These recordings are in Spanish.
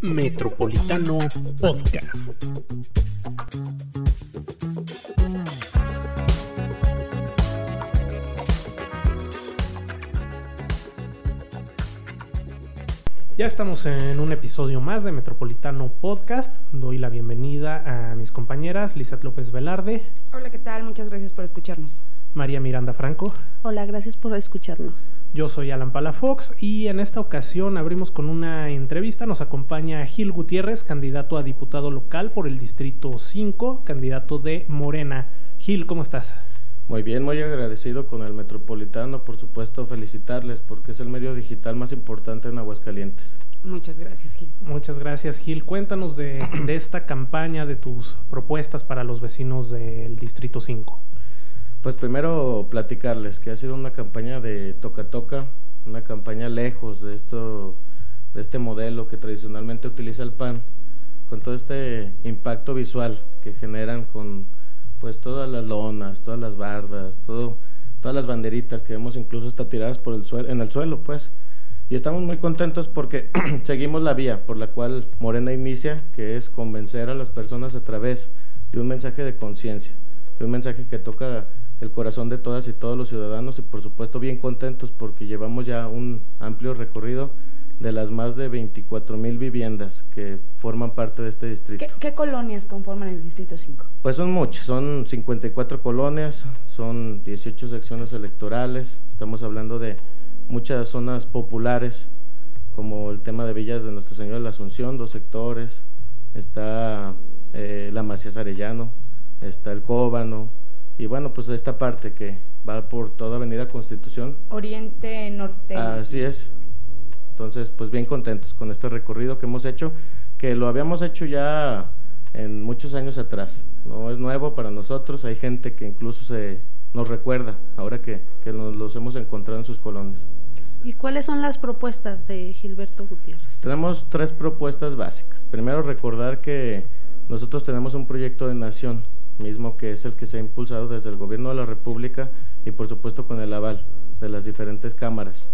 Metropolitano Podcast. Ya estamos en un episodio más de Metropolitano Podcast. Doy la bienvenida a mis compañeras Lizeth López Velarde. Hola, ¿qué tal? Muchas gracias por escucharnos. María Miranda Franco. Hola, gracias por escucharnos. Yo soy Alan Palafox y en esta ocasión abrimos con una entrevista. Nos acompaña Gil Gutiérrez, candidato a diputado local por el Distrito 5, candidato de Morena. Gil, ¿cómo estás? Muy bien, muy agradecido con el Metropolitano, por supuesto felicitarles porque es el medio digital más importante en Aguascalientes. Muchas gracias, Gil. Muchas gracias, Gil. Cuéntanos de, de esta campaña, de tus propuestas para los vecinos del Distrito 5. Pues primero platicarles que ha sido una campaña de toca-toca, una campaña lejos de, esto, de este modelo que tradicionalmente utiliza el PAN, con todo este impacto visual que generan con pues todas las lonas, todas las bardas, todo, todas las banderitas que vemos incluso hasta tiradas por el suelo, en el suelo, pues. Y estamos muy contentos porque seguimos la vía por la cual Morena inicia, que es convencer a las personas a través de un mensaje de conciencia, de un mensaje que toca el corazón de todas y todos los ciudadanos y por supuesto bien contentos porque llevamos ya un amplio recorrido de las más de 24 mil viviendas que forman parte de este distrito. ¿Qué, colonias conforman el Distrito 5? Pues son muchas, son 54 colonias, son 18 secciones electorales, estamos hablando de muchas zonas populares, como el tema de Villas de Nuestra Señora de la Asunción, dos sectores, está eh, la Macías Arellano, está el Cóbano, y bueno, pues esta parte que va por toda Avenida Constitución. Oriente, norte. Así es, entonces, pues bien contentos con este recorrido que hemos hecho, que lo habíamos hecho ya en muchos años atrás. No es nuevo para nosotros, hay gente que incluso se nos recuerda ahora que, que nos los hemos encontrado en sus colonias. ¿Y cuáles son las propuestas de Gilberto Gutiérrez? Tenemos tres propuestas básicas. Primero, recordar que nosotros tenemos un proyecto de nación, mismo que es el que se ha impulsado desde el gobierno de la República y por supuesto con el aval de las diferentes cámaras.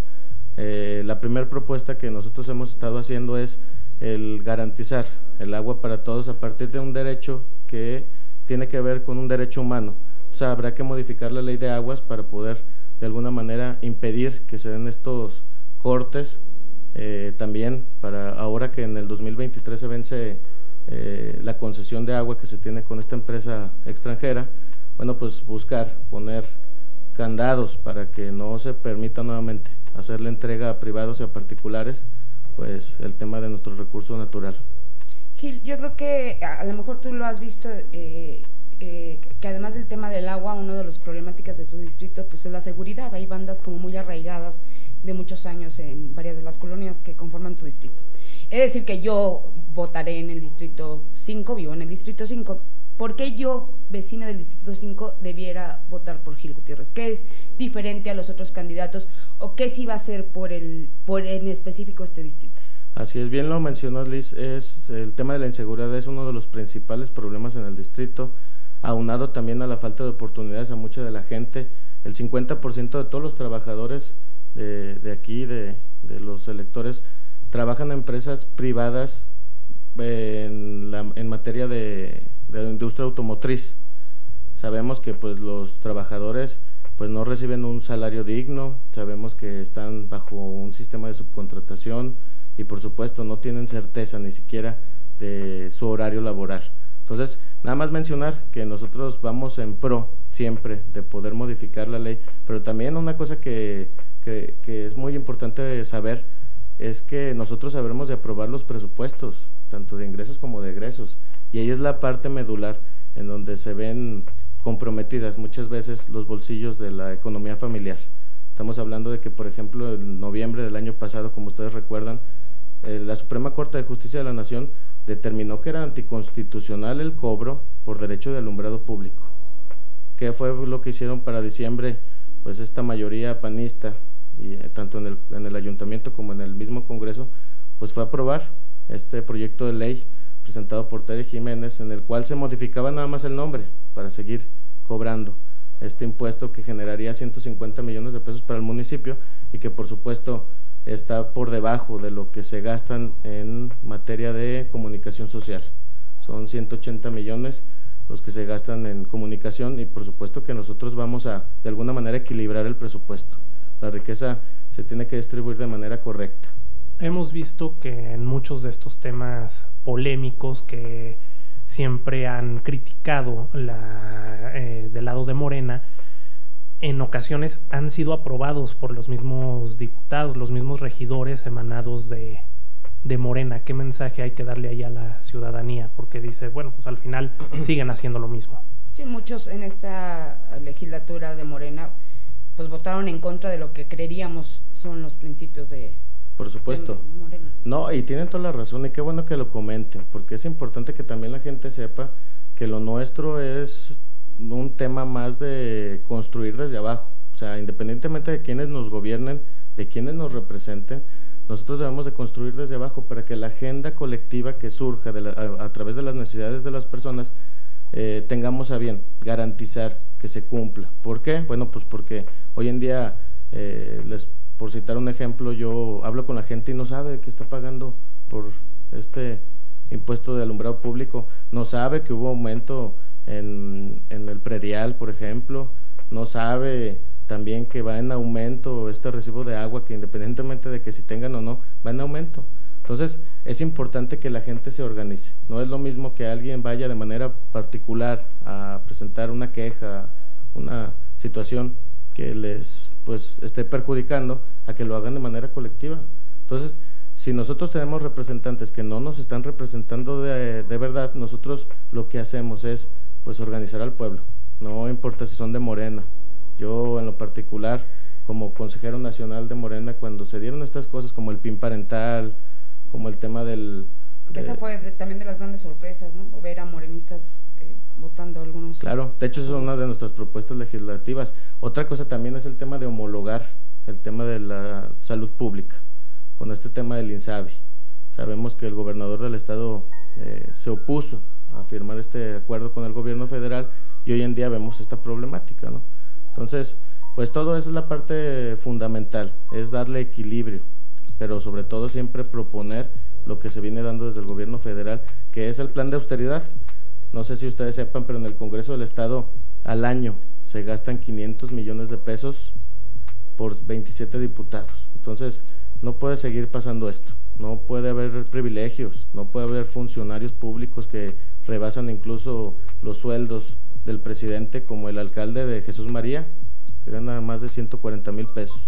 Eh, la primera propuesta que nosotros hemos estado haciendo es el garantizar el agua para todos a partir de un derecho que tiene que ver con un derecho humano. O sea, habrá que modificar la ley de aguas para poder de alguna manera impedir que se den estos cortes. Eh, también para ahora que en el 2023 se vence eh, la concesión de agua que se tiene con esta empresa extranjera, bueno, pues buscar poner candados para que no se permita nuevamente hacer la entrega a privados y a particulares, pues el tema de nuestro recurso natural. Gil, yo creo que a lo mejor tú lo has visto, eh, eh, que además del tema del agua, uno de los problemáticas de tu distrito pues es la seguridad. Hay bandas como muy arraigadas de muchos años en varias de las colonias que conforman tu distrito. Es decir, que yo votaré en el distrito 5, vivo en el distrito 5, ¿por qué yo, vecina del Distrito 5, debiera votar por Gil Gutiérrez? ¿Qué es diferente a los otros candidatos o qué sí va a hacer por, el, por en específico este distrito? Así es, bien lo mencionó Liz, es el tema de la inseguridad es uno de los principales problemas en el distrito, aunado también a la falta de oportunidades a mucha de la gente. El 50% de todos los trabajadores de, aquí, de los electores, trabajan en empresas privadas en, la, en materia de, de, industria automotriz. Sabemos que pues los trabajadores pues no reciben un salario digno, sabemos que están bajo un sistema de subcontratación y por supuesto no tienen certeza ni siquiera de su horario laboral. Entonces, nada más mencionar que nosotros vamos en pro siempre de poder modificar la ley, pero también una cosa que, que, que es muy importante saber es que nosotros sabremos de aprobar los presupuestos, tanto de ingresos como de egresos, y ahí es la parte medular en donde se ven comprometidas muchas veces los bolsillos de la economía familiar. Estamos hablando de que, por ejemplo, en noviembre del año pasado, como ustedes recuerdan, eh, la Suprema Corte de Justicia de la Nación determinó que era anticonstitucional el cobro por derecho de alumbrado público. ¿Qué fue lo que hicieron para diciembre? Pues esta mayoría panista, y, eh, tanto en el, en el ayuntamiento como en el mismo Congreso, pues fue aprobar este proyecto de ley presentado por Tere Jiménez, en el cual se modificaba nada más el nombre para seguir cobrando este impuesto que generaría 150 millones de pesos para el municipio y que por supuesto está por debajo de lo que se gastan en materia de comunicación social. Son 180 millones los que se gastan en comunicación y por supuesto que nosotros vamos a de alguna manera equilibrar el presupuesto. La riqueza se tiene que distribuir de manera correcta. Hemos visto que en muchos de estos temas polémicos que siempre han criticado la, eh, del lado de Morena, en ocasiones han sido aprobados por los mismos diputados, los mismos regidores emanados de, de Morena. ¿Qué mensaje hay que darle ahí a la ciudadanía? Porque dice, bueno, pues al final siguen haciendo lo mismo. Sí, muchos en esta legislatura de Morena pues votaron en contra de lo que creeríamos son los principios de, por supuesto. No, y tienen toda la razón y qué bueno que lo comenten, porque es importante que también la gente sepa que lo nuestro es un tema más de construir desde abajo. O sea, independientemente de quienes nos gobiernen, de quienes nos representen, nosotros debemos de construir desde abajo para que la agenda colectiva que surja a, través de las necesidades de las personas eh, tengamos a bien garantizar que se cumpla. ¿Por qué? Bueno, pues porque hoy en día, eh, les, por citar un ejemplo, yo hablo con la gente y no sabe que está pagando por este impuesto de alumbrado público, no sabe que hubo aumento en, en el predial, por ejemplo, no sabe también que va en aumento este recibo de agua, que independientemente de que si tengan o no, va en aumento. Entonces, es importante que la gente se organice. No es lo mismo que alguien vaya de manera particular a presentar una queja, una situación que les pues esté perjudicando a que lo hagan de manera colectiva. Entonces, si nosotros tenemos representantes que no nos están representando de, de verdad, nosotros lo que hacemos es pues organizar al pueblo. No importa si son de Morena. Yo en lo particular, como consejero nacional de Morena, cuando se dieron estas cosas como el PIN parental, como el tema del... Que esa fue también de las grandes sorpresas, ¿no? Ver a morenistas eh, votando algunos. Claro, de hecho es una de nuestras propuestas legislativas. Otra cosa también es el tema de homologar el tema de la salud pública, con este tema del INSABI. Sabemos que el gobernador del estado eh, se opuso a firmar este acuerdo con el gobierno federal y hoy en día vemos esta problemática, ¿no? Entonces, pues todo eso es la parte fundamental, es darle equilibrio, pero sobre todo siempre proponer lo que se viene dando desde el gobierno federal, que es el plan de austeridad. No sé si ustedes sepan, pero en el Congreso del Estado al año se gastan 500 millones de pesos por 27 diputados. Entonces, no puede seguir pasando esto. No puede haber privilegios, no puede haber funcionarios públicos que rebasan incluso los sueldos del presidente, como el alcalde de Jesús María, que gana más de 140 mil pesos.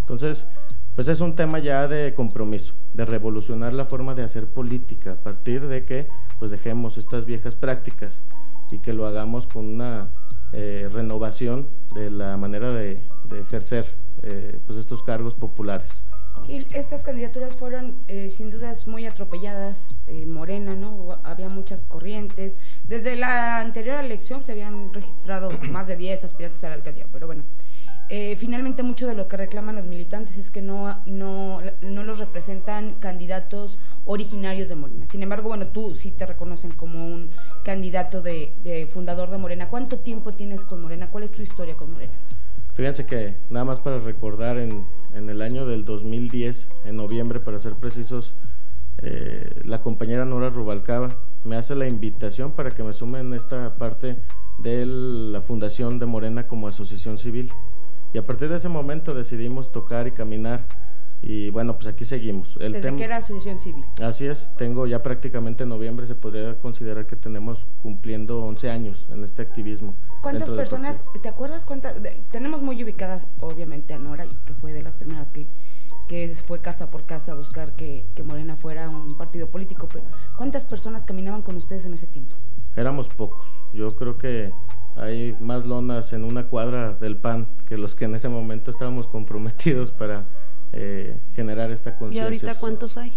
Entonces, pues es un tema ya de compromiso, de revolucionar la forma de hacer política, a partir de que pues dejemos estas viejas prácticas y que lo hagamos con una eh, renovación de la manera de, ejercer eh, pues estos cargos populares. Gil, estas candidaturas fueron eh, sin dudas muy atropelladas, Morena, ¿no? Había muchas corrientes. Desde la anterior elección se habían registrado más de 10 aspirantes a la alcaldía, pero bueno, eh, finalmente mucho de lo que reclaman los militantes es que no, no, no, los representan candidatos originarios de Morena. Sin embargo, bueno, tú sí te reconocen como un candidato de, fundador de Morena. ¿Cuánto tiempo tienes con Morena? ¿Cuál es tu historia con Morena? Fíjense que nada más para recordar, en, en el año del 2010, en noviembre para ser precisos, eh, la compañera Nora Rubalcaba me hace la invitación para que me sume en esta parte de la fundación de Morena como asociación civil. Y a partir de ese momento decidimos tocar y caminar. Y bueno, pues aquí seguimos. El ¿Desde que era asociación civil? Así es, tengo ya prácticamente en noviembre, se podría considerar que tenemos cumpliendo 11 años en este activismo. ¿Cuántas personas, te acuerdas cuántas? tenemos muy ubicadas, obviamente, a Nora, que fue de las primeras que, que fue casa por casa a buscar que, que Morena fuera un partido político, pero ¿cuántas personas caminaban con ustedes en ese tiempo? Éramos pocos, yo creo que hay más lonas en una cuadra del PAN que los que en ese momento estábamos comprometidos para eh, generar esta conciencia. ¿Y ahorita cuántos hay?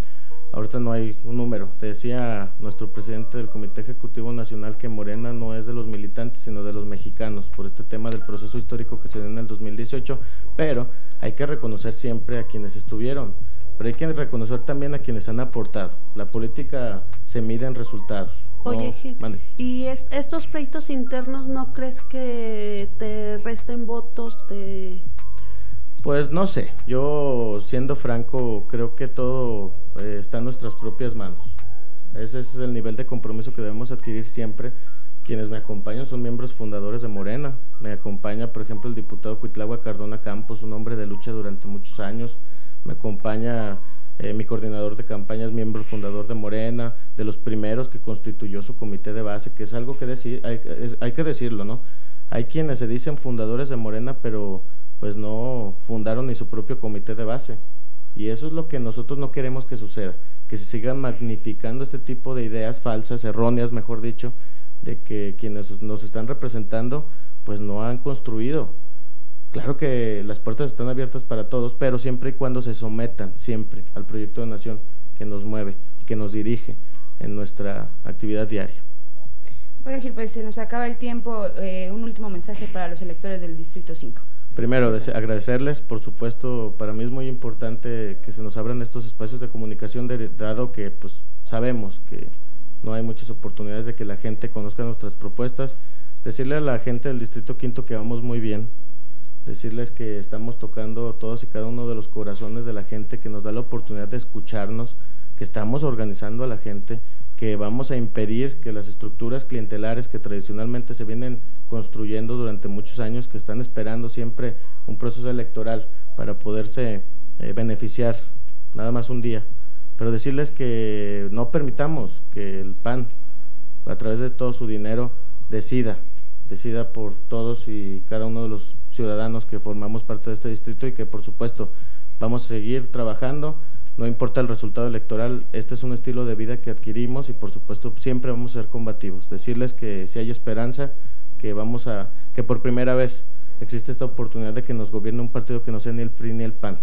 Ahorita no hay un número. Te decía nuestro presidente del Comité Ejecutivo Nacional que Morena no es de los militantes, sino de los mexicanos, por este tema del proceso histórico que se dio en el 2018, pero hay que reconocer siempre a quienes estuvieron, pero hay que reconocer también a quienes han aportado. La política se mide en resultados. Oye, Gil, ¿y estos pleitos internos no crees que te resten votos? Pues no sé, yo siendo franco creo que todo eh, está en nuestras propias manos. Ese es el nivel de compromiso que debemos adquirir siempre. Quienes me acompañan son miembros fundadores de Morena. Me acompaña, por ejemplo, el diputado Cuitlagua Cardona Campos, un hombre de lucha durante muchos años. Me acompaña eh, mi coordinador de campañas, miembro fundador de Morena, de los primeros que constituyó su comité de base, que es algo que decir, hay, hay que decirlo, ¿no? Hay quienes se dicen fundadores de Morena, pero pues no fundaron ni su propio comité de base. Y eso es lo que nosotros no queremos que suceda, que se sigan magnificando este tipo de ideas falsas, erróneas, mejor dicho, de que quienes nos están representando pues no han construido. Claro que las puertas están abiertas para todos, pero siempre y cuando se sometan siempre al proyecto de nación que nos mueve y que nos dirige en nuestra actividad diaria. Bueno, Gil, pues se nos acaba el tiempo. Eh, un último mensaje para los electores del Distrito 5. Primero, agradecerles, por supuesto, para mí es muy importante que se nos abran estos espacios de comunicación, dado que pues, sabemos que no hay muchas oportunidades de que la gente conozca nuestras propuestas. Decirle a la gente del Distrito Quinto que vamos muy bien, decirles que estamos tocando todos y cada uno de los corazones de la gente, que nos da la oportunidad de escucharnos, que estamos organizando a la gente, que vamos a impedir que las estructuras clientelares que tradicionalmente se vienen construyendo durante muchos años, que están esperando siempre un proceso electoral para poderse eh, beneficiar, nada más un día. Pero decirles que no permitamos que el PAN, a través de todo su dinero, decida, decida por todos y cada uno de los ciudadanos que formamos parte de este distrito y que por supuesto vamos a seguir trabajando no importa el resultado electoral, este es un estilo de vida que adquirimos y por supuesto siempre vamos a ser combativos. Decirles que si hay esperanza, que vamos a, que por primera vez existe esta oportunidad de que nos gobierne un partido que no sea ni el PRI ni el PAN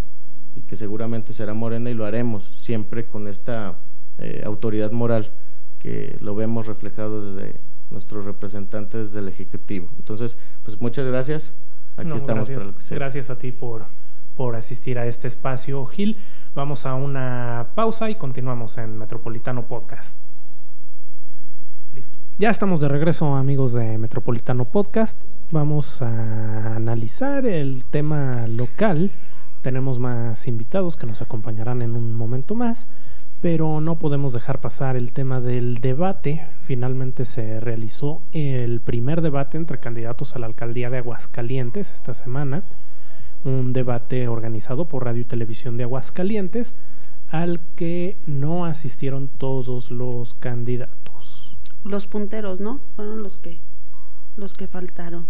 y que seguramente será Morena y lo haremos siempre con esta eh, autoridad moral que lo vemos reflejado desde nuestros representantes del Ejecutivo. Entonces, pues muchas gracias. Aquí estamos gracias, Gracias a ti por, por asistir a este espacio, Gil. Vamos a una pausa y continuamos en Metropolitano Podcast. Listo. Ya estamos de regreso, amigos de Metropolitano Podcast. Vamos a analizar el tema local. Tenemos más invitados que nos acompañarán en un momento más, pero no podemos dejar pasar el tema del debate. Finalmente se realizó el primer debate entre candidatos a la alcaldía de Aguascalientes esta semana un debate organizado por Radio y Televisión de Aguascalientes al que no asistieron todos los candidatos. Los punteros, ¿no? Fueron los que los que faltaron.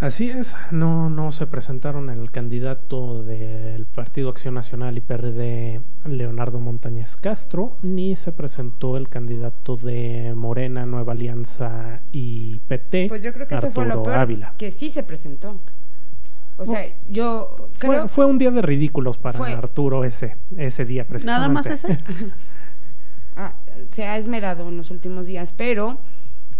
Así es, no, no se presentaron el candidato del Partido Acción Nacional y PRD, Leonardo Montañez Castro, ni se presentó el candidato de Morena, Nueva Alianza y PT. Pues yo creo que eso fue lo peor, Ávila. que sí se presentó. O sea, yo creo... Fue, un día de ridículos para Arturo ese, ese día precisamente. ¿Nada más ese? Ah, se ha esmerado en los últimos días, pero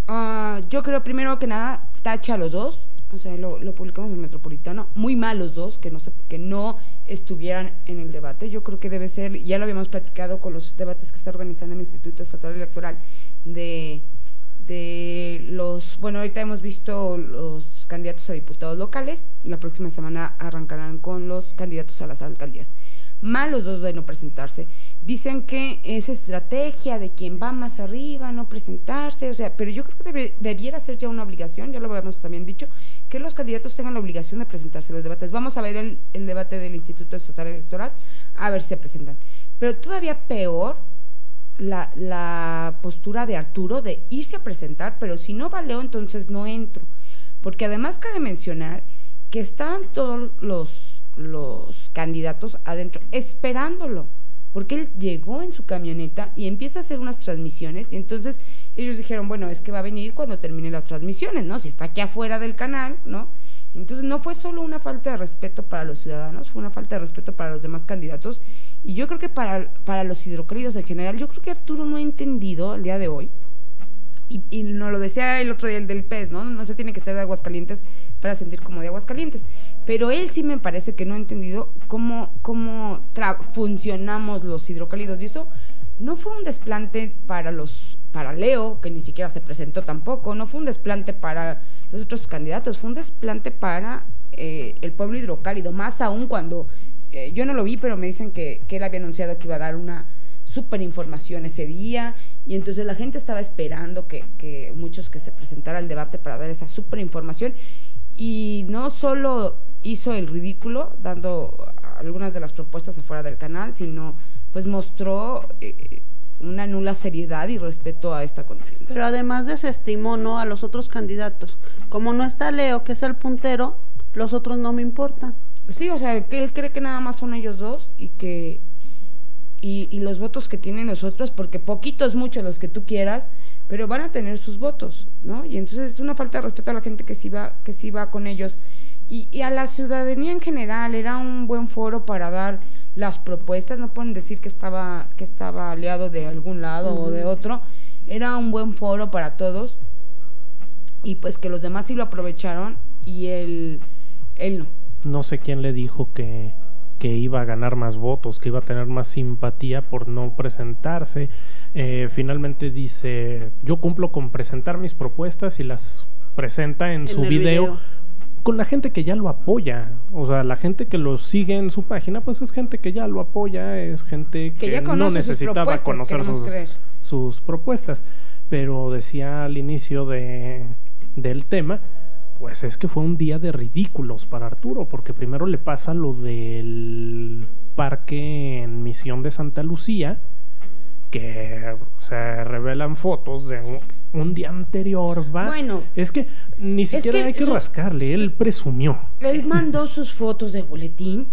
ah, yo creo primero que nada, tacha a los dos, o sea, lo, publicamos en Metropolitano, muy mal los dos, que no, se, que no estuvieran en el debate. Yo creo que debe ser, ya lo habíamos platicado con los debates que está organizando el Instituto Estatal Electoral, de de los, bueno, ahorita hemos visto los candidatos a diputados locales, la próxima semana arrancarán con los candidatos a las alcaldías. Malos dos de no presentarse. Dicen que es estrategia de quien va más arriba, no presentarse, o sea, pero yo creo que debiera ser ya una obligación, ya lo habíamos también dicho, que los candidatos tengan la obligación de presentarse los debates. Vamos a ver el, el debate del Instituto Estatal Electoral, a ver si se presentan. Pero todavía peor la, la, postura de Arturo de irse a presentar, pero si no valeo, entonces no entro. Porque además cabe mencionar que estaban todos los, los candidatos adentro esperándolo, porque él llegó en su camioneta y empieza a hacer unas transmisiones y entonces ellos dijeron, bueno, es que va a venir cuando termine las transmisiones, ¿no? Si está aquí afuera del canal, ¿no? Entonces no fue solo una falta de respeto para los ciudadanos, fue una falta de respeto para los demás candidatos. Y yo creo que para, para los hidrocálidos en general, yo creo que Arturo no ha entendido el día de hoy, y, y nos lo decía el otro día el del pez, ¿no? No se tiene que ser de Aguascalientes para sentir como de Aguascalientes. Pero él sí me parece que no ha entendido cómo, cómo funcionamos los hidrocálidos. Y eso no fue un desplante para los para Leo, que ni siquiera se presentó tampoco, no fue un desplante para los otros candidatos, fue un desplante para eh, el pueblo hidrocálido, más aún cuando eh, yo no lo vi, pero me dicen que, que él había anunciado que iba a dar una súper información ese día y entonces la gente estaba esperando que, que muchos que se presentara al debate para dar esa súper información y no solo hizo el ridículo dando algunas de las propuestas afuera del canal, sino pues mostró eh, una nula seriedad y respeto a esta contienda. Pero además desestimó ¿no? a los otros candidatos. Como no está Leo, que es el puntero, los otros no me importan. Sí, o sea, que él cree que nada más son ellos dos y que y, y, los votos que tienen los otros, porque poquitos, muchos los que tú quieras, pero van a tener sus votos, ¿no? Y entonces es una falta de respeto a la gente que sí va, que sí va con ellos. Y, y a la ciudadanía en general era un buen foro para dar las propuestas, no pueden decir que estaba, que estaba aliado de algún lado uh -huh. o de otro, era un buen foro para todos y pues que los demás sí lo aprovecharon y él, él no. No sé quién le dijo que, que iba a ganar más votos, que iba a tener más simpatía por no presentarse. Eh, finalmente dice, yo cumplo con presentar mis propuestas y las presenta en, en su video, video, con la gente que ya lo apoya. O sea, la gente que lo sigue en su página, pues es gente que ya lo apoya, es gente que, que no necesitaba conocer sus, sus, propuestas. Pero decía al inicio de, del tema, pues es que fue un día de ridículos para Arturo, porque primero le pasa lo del parque en Misión de Santa Lucía, que se revelan fotos de un, un día anterior. Va. Bueno, es que ni siquiera es que hay que su, rascarle, él presumió. Él mandó sus fotos de boletín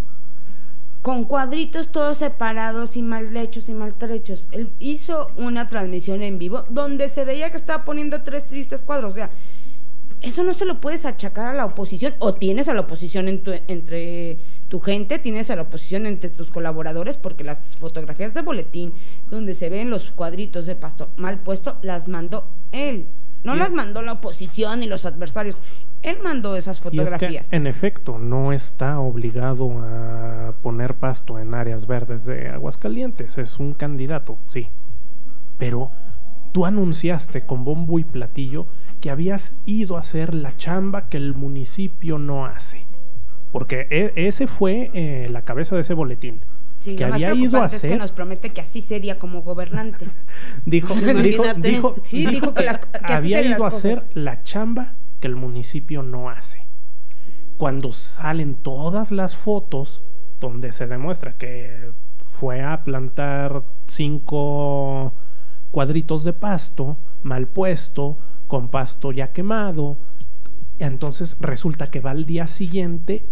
con cuadritos todos separados y mal hechos y maltrechos. Él hizo una transmisión en vivo donde se veía que estaba poniendo tres tristes cuadros. O sea, eso no se lo puedes achacar a la oposición o tienes a la oposición en tu, entre tu gente, tienes a la oposición entre tus colaboradores porque las fotografías de boletín donde se ven los cuadritos de pasto mal puesto las mandó él. No y las mandó la oposición y los adversarios. Él mandó esas fotografías. Y es que, en efecto, no está obligado a poner pasto en áreas verdes de Aguascalientes. Es un candidato, sí. Pero tú anunciaste con bombo y platillo que habías ido a hacer la chamba que el municipio no hace. Porque e ese fue eh, la cabeza de ese boletín. Sí, que lo había más ido a hacer. Es que nos promete que así sería como gobernante. dijo, dijo, dijo, sí, dijo, dijo que, las, que había ido a hacer la chamba que el municipio no hace. Cuando salen todas las fotos donde se demuestra que fue a plantar cinco cuadritos de pasto mal puesto, con pasto ya quemado. Entonces resulta que va al día siguiente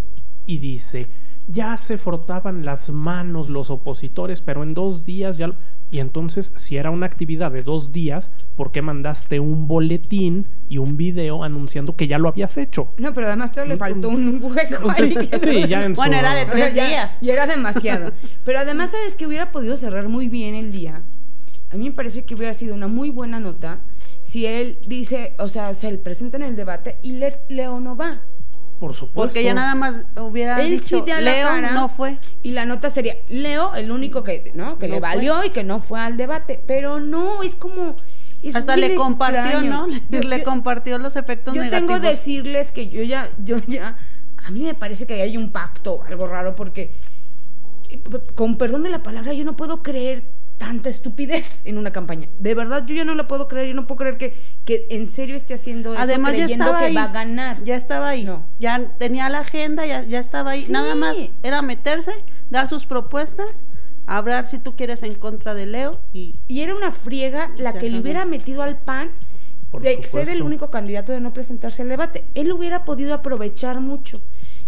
y dice, ya se frotaban las manos los opositores, pero en dos días ya... Y entonces, si era una actividad de dos días, ¿por qué mandaste un boletín y un video anunciando que ya lo habías hecho? No, pero además todo le faltó un hueco sí, ahí. Sí, ya en Bueno, su... era de tres días. Y era demasiado. Pero además, ¿sabes que hubiera podido cerrar muy bien el día? A mí me parece que hubiera sido una muy buena nota si él dice, o sea, se presenta en el debate y Le Leo no va. Por supuesto. Porque ya nada más hubiera Él dicho, sí Leo cara. no fue. Y la nota sería, Leo, el único que, ¿no? que No le fue. valió y que no fue al debate. Pero no, es como... es Hasta le compartió, extraño. ¿no? Yo- le yo- compartió los efectos Yo negativos. tengo que decirles que yo ya, yo ya, a mí me parece que hay un pacto algo raro porque, eh, con perdón de la palabra, yo no puedo creer tanta estupidez en una campaña. De verdad, yo ya no la puedo creer. Yo no puedo creer que, que en serio esté haciendo eso Además ya creyendo estaba que ahí. va a ganar. Ya estaba ahí. No. Ya tenía la agenda, ya, ya estaba ahí. Sí. Nada más era meterse, dar sus propuestas, hablar si tú quieres en contra de Leo y Y era una friega la que le hubiera metido al PAN Por de ser el supuesto. único candidato de no presentarse al debate. Él hubiera podido aprovechar mucho.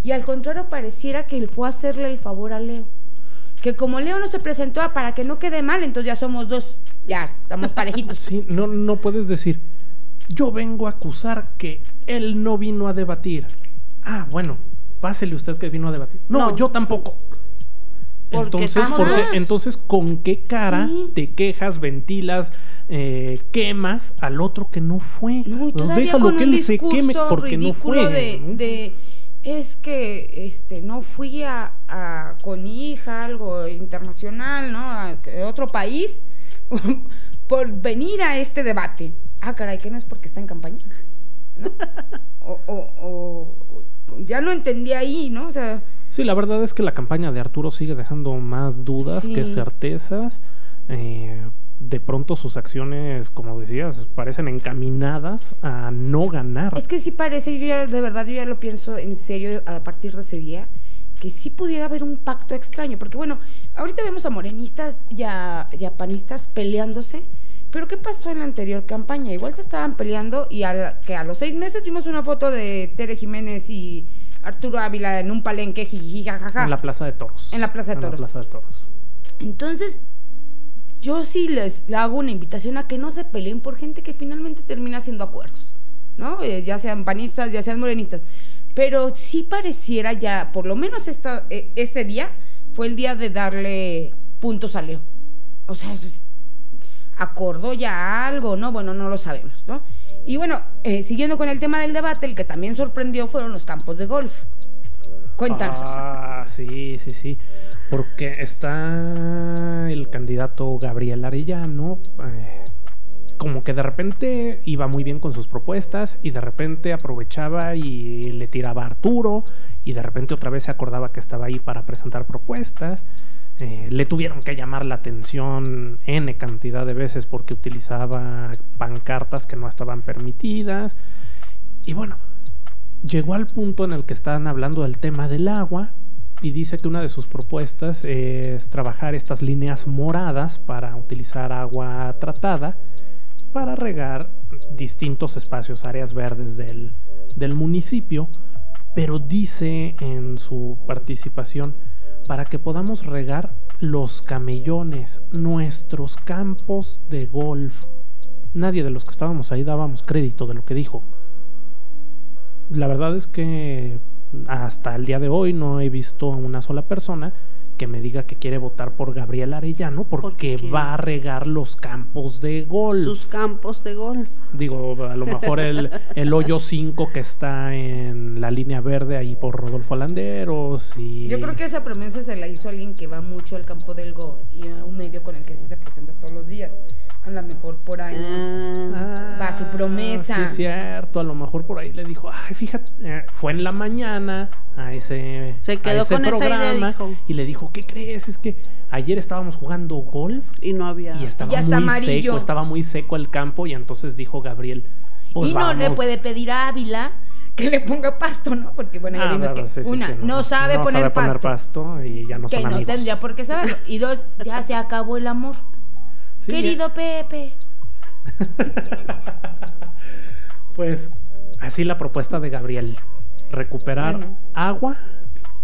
Y al contrario, pareciera que él fue a hacerle el favor a Leo. Que como Leo no se presentó ah, para que no quede mal, entonces ya somos dos. Ya, estamos parejitos. Sí, no, no puedes decir, yo vengo a acusar que él no vino a debatir. Ah, bueno, pásele usted que vino a debatir. No, No. yo tampoco. Porque Entonces, estamos- ¿por qué- Ah. entonces, ¿con qué cara Sí. te quejas, ventilas, eh, quemas al otro que no fue? No, y Pues déjalo que él se queme porque no fue. de, es que este no fui a, a- con mi hija algo internacional, ¿no? A otro país por venir a este debate. Ah, caray, que no es porque está en campaña, ¿no? O, o- o- ya no entendí ahí, ¿no? O sea... Sí, la verdad es que la campaña de Arturo sigue dejando más dudas que certezas. Eh, de pronto sus acciones, como decías, parecen encaminadas a no ganar. Es que sí parece, yo ya, de verdad, yo ya lo pienso en serio a partir de ese día, que sí pudiera haber un pacto extraño, porque bueno, ahorita vemos a morenistas y a, panistas peleándose, pero ¿qué pasó en la anterior campaña? Igual se estaban peleando y que a los seis meses vimos una foto de Tere Jiménez y Arturo Ávila en un palenque, jiji, jajaja. En la Plaza de Toros. En la Plaza de Toros. En la Plaza de Toros. Entonces, yo sí les hago una invitación a que no se peleen por gente que finalmente termina haciendo acuerdos, ¿no? Eh, ya sean panistas, ya sean morenistas. Pero sí pareciera ya, por lo menos esta, eh, ese día, fue el día de darle puntos a Leo. O sea, acordó ya algo, ¿no? Bueno, no lo sabemos, ¿no? Y bueno, eh, siguiendo con el tema del debate, el que también sorprendió fueron los campos de golf. Cuéntanos. Ah, sí, sí, sí. Porque está el candidato Gabriel Arellano. Eh, como que de repente iba muy bien con sus propuestas y de repente aprovechaba y le tiraba a Arturo y de repente otra vez se acordaba que estaba ahí para presentar propuestas. Eh, le tuvieron que llamar la atención n cantidad de veces porque utilizaba pancartas que no estaban permitidas. Y bueno, llegó al punto en el que estaban hablando del tema del agua y dice que una de sus propuestas es trabajar estas líneas moradas para utilizar agua tratada para regar distintos espacios, áreas verdes del, del municipio, pero dice en su participación para que podamos regar los camellones, nuestros campos de golf. Nadie de los que estábamos ahí dábamos crédito de lo que dijo la verdad es que hasta el día de hoy no he visto a una sola persona que me diga que quiere votar por Gabriel Arellano porque va a regar los campos de golf. Sus campos de golf. Digo, a lo mejor el, el hoyo 5 que está en la línea verde ahí por Rodolfo Alanderos y... Yo creo que esa promesa se la hizo alguien que va mucho al campo del golf y a un medio con el que sí se presenta todos los días a lo mejor por ahí ah, va su promesa. Sí, cierto, a lo mejor por ahí le dijo, ay, fíjate, eh, fue en la mañana a ese, Se quedó con programa y le dijo, ¿qué crees? Es que ayer estábamos jugando golf y no había y estaba muy seco, estaba muy seco el campo y entonces dijo Gabriel, pues y no le puede pedir a Ávila que le ponga pasto, ¿no? Porque bueno, ya ah, vimos que una, no, sabe, poner, pasto, y ya no que no tendría por qué saberlo. Y dos, ya se acabó el amor. Querido Pepe. pues así la propuesta de Gabriel. Recuperar agua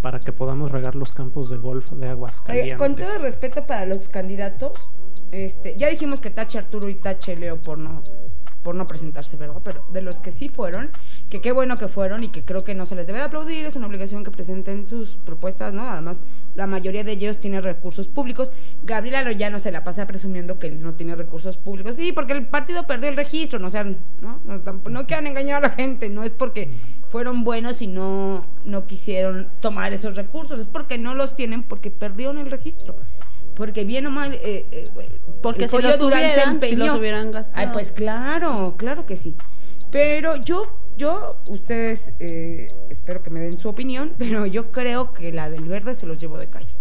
para que podamos regar los campos de golf de aguas calientes. con todo el respeto para los candidatos, este, ya dijimos que tache Arturo y tache Leo por no por no presentarse, ¿verdad? Pero de los que sí fueron, que qué bueno que fueron y que creo que no se les debe de aplaudir, es una obligación que presenten sus propuestas, ¿no? Además, la mayoría de ellos tiene recursos públicos. Gabriela no se la pasa presumiendo que él no tiene recursos públicos. Sí, porque el partido perdió el registro, no sean, ¿no? No, quieran engañar a la gente, no es porque fueron buenos y no, no quisieron tomar esos recursos, es porque no los tienen porque perdieron el registro. Porque bien o mal, eh, eh, porque si los, tuvieran, si los hubieran gastado. Ay, pues claro, claro que sí. Pero yo, yo, ustedes, eh, espero que me den su opinión, pero yo creo que la del verde se los llevo de calle.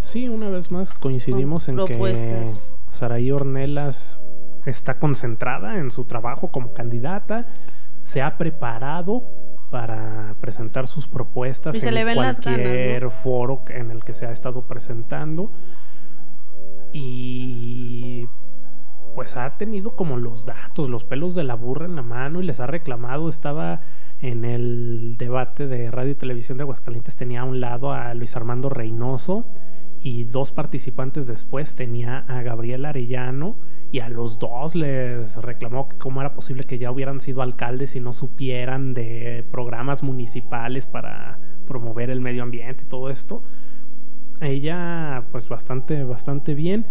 Sí, una vez más coincidimos en que Saraí Ornelas está concentrada en su trabajo como candidata, se ha preparado para presentar sus propuestas en cualquier foro en el que se ha estado presentando. Y pues ha tenido como los datos, los pelos de la burra en la mano y les ha reclamado, estaba en el debate de radio y televisión de Aguascalientes, tenía a un lado a Luis Armando Reynoso y dos participantes después tenía a Gabriel Arellano y a los dos les reclamó que cómo era posible que ya hubieran sido alcaldes y no supieran de programas municipales para promover el medio ambiente todo esto. Ella pues bastante, bastante bien.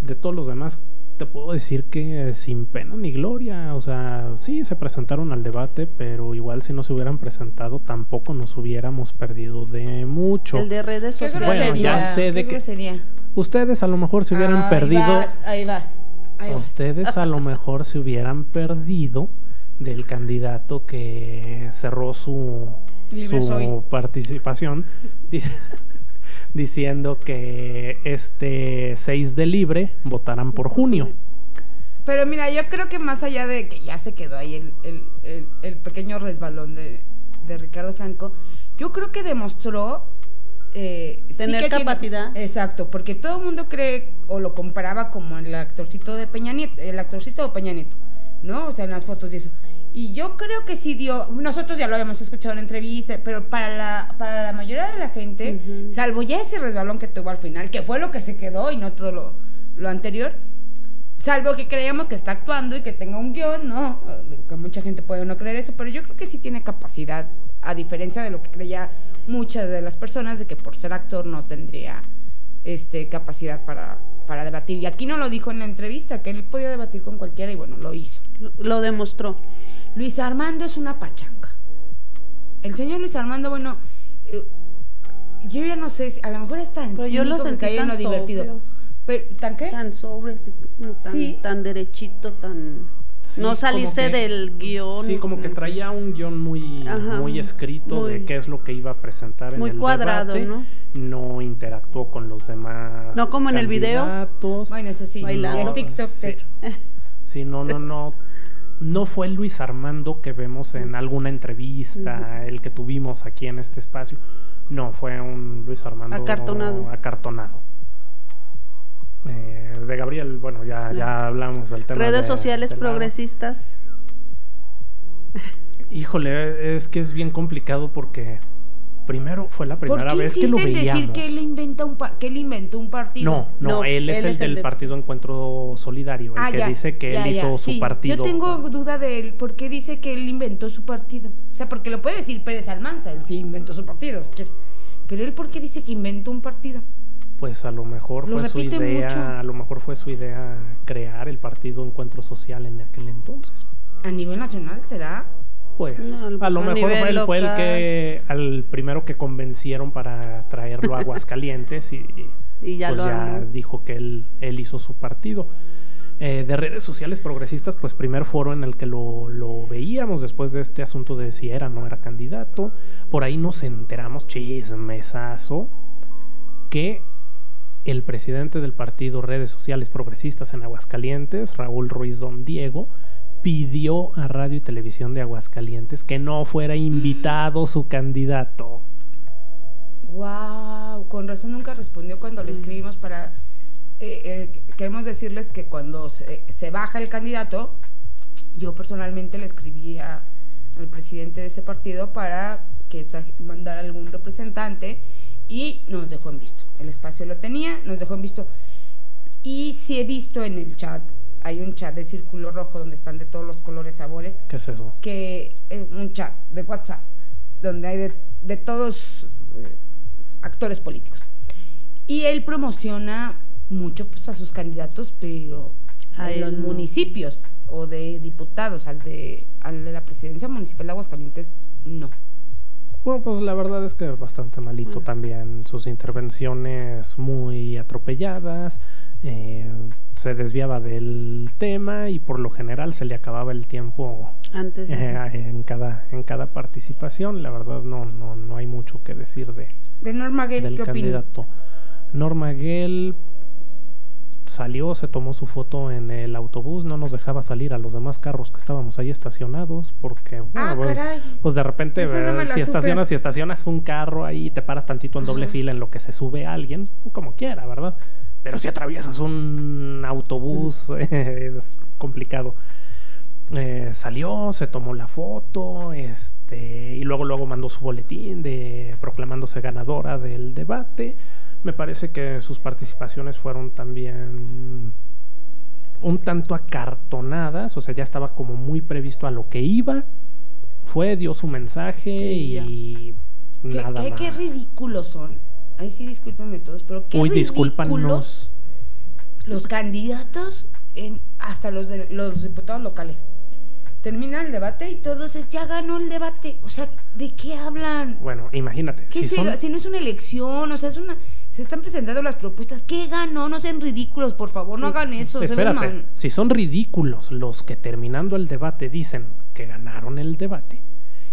De todos los demás te puedo decir que sin pena ni gloria, o sea, sí se presentaron al debate, pero igual si no se hubieran presentado tampoco nos hubiéramos perdido de mucho. El de redes sociales. Bueno, ya sé de que ustedes a lo mejor se hubieran perdido. ahí vas. Ustedes a lo mejor se hubieran perdido del candidato que cerró su, Libre su soy. participación diciendo que este 6 de libre votarán por junio. Pero mira, yo creo que más allá de que ya se quedó ahí el, el- el- el pequeño resbalón de, de Ricardo Franco, yo creo que demostró... eh, sí Tener tiene- capacidad. exacto, porque todo el mundo cree o lo comparaba como el actorcito de Peña Nieto, el actorcito de Peña Nieto, ¿no? O sea, en las fotos y eso. Y yo creo que sí dio, nosotros ya lo habíamos escuchado en entrevista, pero para la, para la mayoría de la gente, salvo ya ese resbalón que tuvo al final, que fue lo que se quedó y no todo lo, lo anterior, Salvo que creamos que está actuando y que tenga un guion, ¿no? Que mucha gente puede no creer eso, pero yo creo que sí tiene capacidad, a diferencia de lo que creía muchas de las personas, de que por ser actor no tendría este, capacidad para, para debatir. Y aquí no lo dijo en la entrevista, que él podía debatir con cualquiera y bueno, lo hizo. Lo- Lo demostró. Luis Armando es una pachanga. El señor Luis Armando, bueno, eh, yo ya no sé, a lo mejor es tan Pero yo lo que cae en tan lo divertido. Pero, ¿Tan qué? Tan sobre, así como tan, Sí. tan derechito, tan... Sí, no salirse que- del guion. Sí, como que traía un guion muy, Ajá, muy escrito de qué es lo que iba a presentar en muy el cuadrado, debate. ¿no? No interactuó con los demás. No como en el video. Bueno, eso sí, Bailando. es TikToker. Sí. Sí, no, no, no. No fue el Luis Armando que vemos en alguna entrevista, el que tuvimos aquí en este espacio. No, fue un Luis Armando Acartonado. acartonado. Eh, de Gabriel, bueno, ya, ya hablamos del tema. Redes de- sociales progresistas. Híjole, es que es bien complicado porque primero fue la ¿Por primera qué vez que lo veíamos. decir que él, inventa un que él inventó un partido? No, no, No, él es él el es del de- partido Encuentro Solidario, el Ah, que ya, dice que ya, él hizo ya, su sí. partido. Yo tengo duda de él. ¿Por qué dice que él inventó su partido? O sea, porque lo puede decir Pérez Almanza, él sí inventó su partido. si. Pero él, ¿por qué dice que inventó un partido? Pues a lo mejor Lo fue su idea, mucho. a lo mejor fue su idea crear el partido Encuentro Social en aquel entonces. ¿A nivel nacional será? Pues No, a lo mejor él, fue el que al primero que convencieron para traerlo a Aguascalientes y, Y ya pues lo ya dijo que él, él hizo su partido. Eh, de redes sociales progresistas, pues primer foro en el que lo, lo veíamos después de este asunto de si era o no era candidato. Por ahí nos enteramos, chismesazo, que el presidente del partido Redes Sociales Progresistas en Aguascalientes, Raúl Ruiz Don Diego, pidió a Radio y Televisión de Aguascalientes que no fuera invitado su candidato. Wow, con razón nunca respondió cuando le escribimos para... eh, eh, queremos decirles que cuando se, se baja el candidato, yo personalmente le escribí a- al presidente de ese partido para que mandara algún representante y nos dejó en visto. El espacio lo tenía, nos dejó en visto. Y sí he visto en el chat, hay un chat de círculo rojo donde están de todos los colores, sabores, ¿Qué es eso? que eh, un chat de WhatsApp donde hay de, de todos eh, actores políticos y él promociona mucho pues, a sus candidatos pero A los no. municipios o de diputados al de al de la presidencia municipal de Aguascalientes no Bueno, pues la verdad es que bastante malito Mm. también. Sus intervenciones muy atropelladas. eh, se desviaba del tema y por lo general se le acababa el tiempo Antes. eh, en, cada, en cada participación. La verdad no, no, no hay mucho que decir de, de Norma Gale, del ¿qué opina? candidato. Norma Gell salió, se tomó su foto en el autobús, no nos dejaba salir a los demás carros que estábamos ahí estacionados porque, bueno, ah pues, pues de repente, no eh, si estacionas, si estacionas un carro ahí, te paras tantito en doble Ajá. fila en lo que se sube alguien, como quiera, ¿verdad? Pero si atraviesas un autobús, es complicado. Eh, salió, se tomó la foto, este, y luego luego mandó su boletín de proclamándose ganadora del debate. Me parece que sus participaciones fueron también un tanto acartonadas, o sea, ya estaba como muy previsto a lo que iba. Fue, dio su mensaje Y y ¿Qué, nada qué, más. qué ridículos son ahí sí discúlpenme todos pero qué Uy, ridículos los candidatos, en, hasta los, de, los diputados locales. Termina el debate y todos es, ya ganó el debate. O sea, ¿de qué hablan? Bueno, imagínate, ¿Qué si se- son si no es una elección, o sea, es una, se están presentando las propuestas. ¿Qué ganó? No sean ridículos, por favor, no hagan eso. se ven Espérate, mal. si son ridículos los que terminando el debate dicen que ganaron el debate,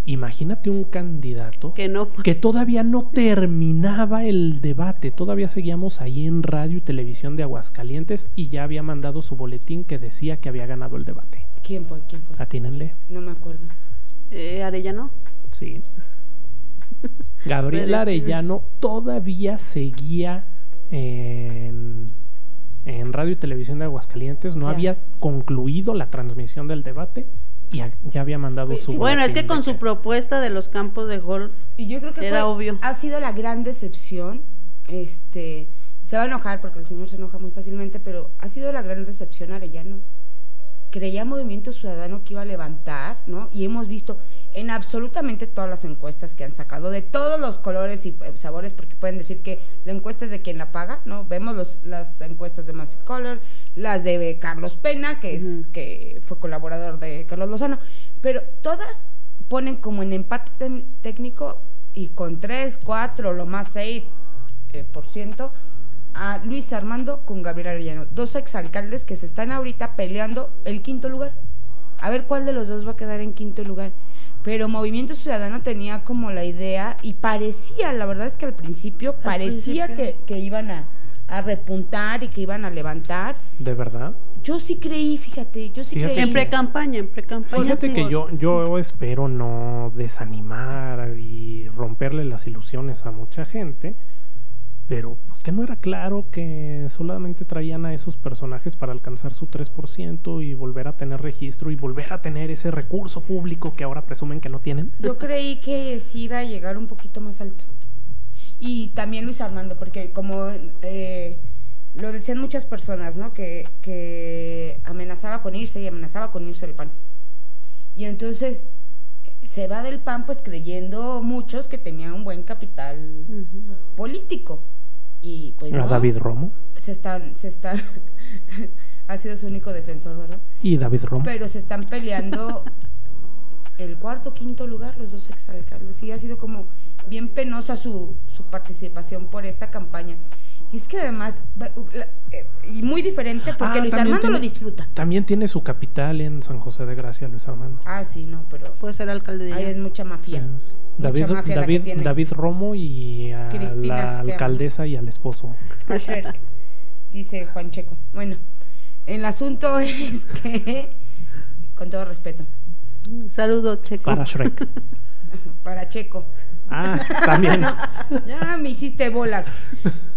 imagínate un candidato Que no fue. que todavía no terminaba el debate, todavía seguíamos ahí en radio y televisión de Aguascalientes y ya había mandado su boletín que decía que había ganado el debate. ¿Quién fue? ¿Quién fue? Atínenle, No me acuerdo. Eh, Arellano. sí. Gabriel. Arellano todavía seguía en, en radio y televisión de Aguascalientes, no Ya. había concluido la transmisión del debate y a- ya había mandado Pues su sí, Bueno, es que con su propuesta de los campos de golf. Y yo creo que Era fue- obvio. ha sido la gran decepción. Este, se va a enojar porque el señor se enoja muy fácilmente, pero ha sido la gran decepción Arellano. Creía Movimiento Ciudadano que iba a levantar, ¿no? Y hemos visto en absolutamente todas las encuestas que han sacado, de todos los colores y eh, sabores, porque pueden decir que la encuesta es de quien la paga, ¿no? Vemos los- las encuestas de Massive Color, las de Carlos Pena, que, es, que fue colaborador de Carlos Lozano, pero todas ponen como en empate técnico y con 3, 4, lo más 6 eh, por ciento a Luis Armando con Gabriel Arellano. Dos exalcaldes que se están ahorita peleando el quinto lugar. A ver cuál de los dos va a quedar en quinto lugar. Pero Movimiento Ciudadano tenía como la idea y parecía, la verdad es que al principio parecía principio. Que, que iban a, a repuntar y que iban a levantar. ¿De verdad? Yo sí creí, fíjate, yo sí Fíjate. creí. En pre-campaña, en pre-campaña. Fíjate sí. que yo, yo espero no desanimar y romperle las ilusiones a mucha gente, pero pues, que no era claro que solamente traían a esos personajes para alcanzar su 3% y volver a tener registro y volver a tener ese recurso público que ahora presumen que no tienen. Yo creí que sí iba a llegar un poquito más alto. Y también Luis Armando, porque como eh, lo decían muchas personas, ¿no? Que, que amenazaba con irse y amenazaba con irse del PAN. Y entonces se va del PAN pues creyendo muchos que tenía un buen capital político. Y pues A no, David Romo. se están, se están, ha sido su único defensor, ¿verdad? Y David Romo. Pero se están peleando el cuarto, quinto lugar, los dos exalcaldes. Y ha sido como bien penosa su, su participación por esta campaña. Y es que además, eh, y muy diferente porque Ah, Luis Armando lo tiene- disfruta. También tiene su capital en San José de Gracia, Luis Armando. Ah, sí, no, pero Puede ser alcalde de ahí es mucha mafia. Sí, es Mucha David, mafia David, tiene. David Romo y a Cristina, la alcaldesa y al esposo. Dice Juan Checo. Bueno, el asunto es que, con todo respeto, Saludos, Checo. Para Shrek. para Checo. Ah, también. Ya me hiciste bolas.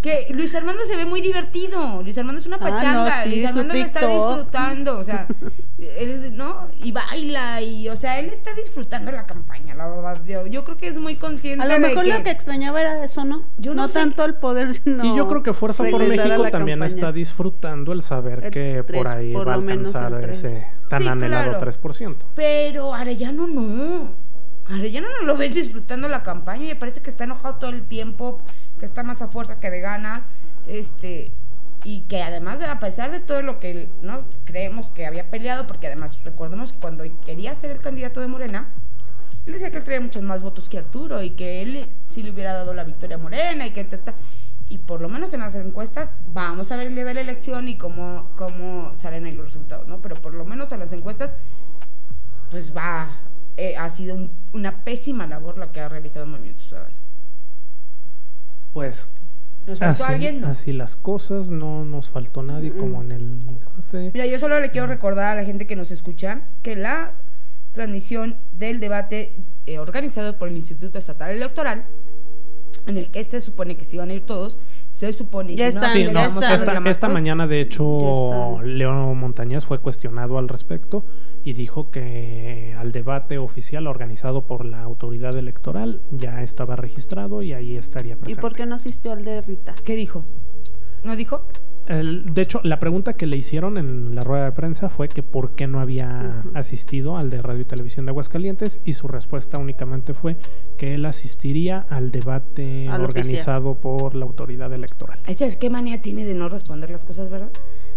Que Luis Armando se ve muy divertido. Luis Armando es una Ah, no, pachanga. sí, Luis Armando lo está disfrutando. O sea, él, ¿no? Y baila. Y, o sea, él está disfrutando la campaña, la verdad. Yo, yo creo que es muy consciente A lo de mejor que, lo que extrañaba era eso, ¿no? Yo no no sé. tanto el poder, sino. y yo creo que Fuerza por México también campaña. está disfrutando el saber El que por ahí por va a alcanzar ese tan Sí, anhelado claro. 3%. Pero Arellano no. Arellano no lo ves disfrutando la campaña y parece que está enojado todo el tiempo, que está más a fuerza que de ganas, este, y que además, a pesar de todo lo que no creemos que había peleado, porque además recordemos que cuando quería ser el candidato de Morena, él decía que él traía muchos más votos que Arturo y que él sí le hubiera dado la victoria a Morena y que ta, ta. y por lo menos en las encuestas vamos a ver el día de la elección y cómo, cómo salen ahí los resultados, ¿no? Pero por lo menos en las encuestas pues va, eh, ha sido un- una pésima labor la que ha realizado Movimiento Ciudadano. Pues ¿Nos faltó así, alguien? No. así las cosas, no nos faltó nadie como en el debate. Mira, yo solo le quiero recordar a la gente que nos escucha que la transmisión del debate eh, organizado por el Instituto Estatal Electoral, en el que se supone que se iban a ir todos, se supone y Ya si no, están, Sí, le no, ya están. esta, esta mañana de hecho. Leo Montañez fue cuestionado al respecto y dijo que al debate oficial organizado por la autoridad electoral ya estaba registrado y ahí estaría ¿Y presente. por qué no asistió al de Rita? ¿Qué dijo? ¿No dijo? El- de hecho, la pregunta que le hicieron en la rueda de prensa fue que por qué no había asistido al de Radio y Televisión de Aguascalientes y su respuesta únicamente fue que él asistiría al debate Al organizado por la autoridad electoral. ¿Qué manía tiene de no responder las cosas, verdad?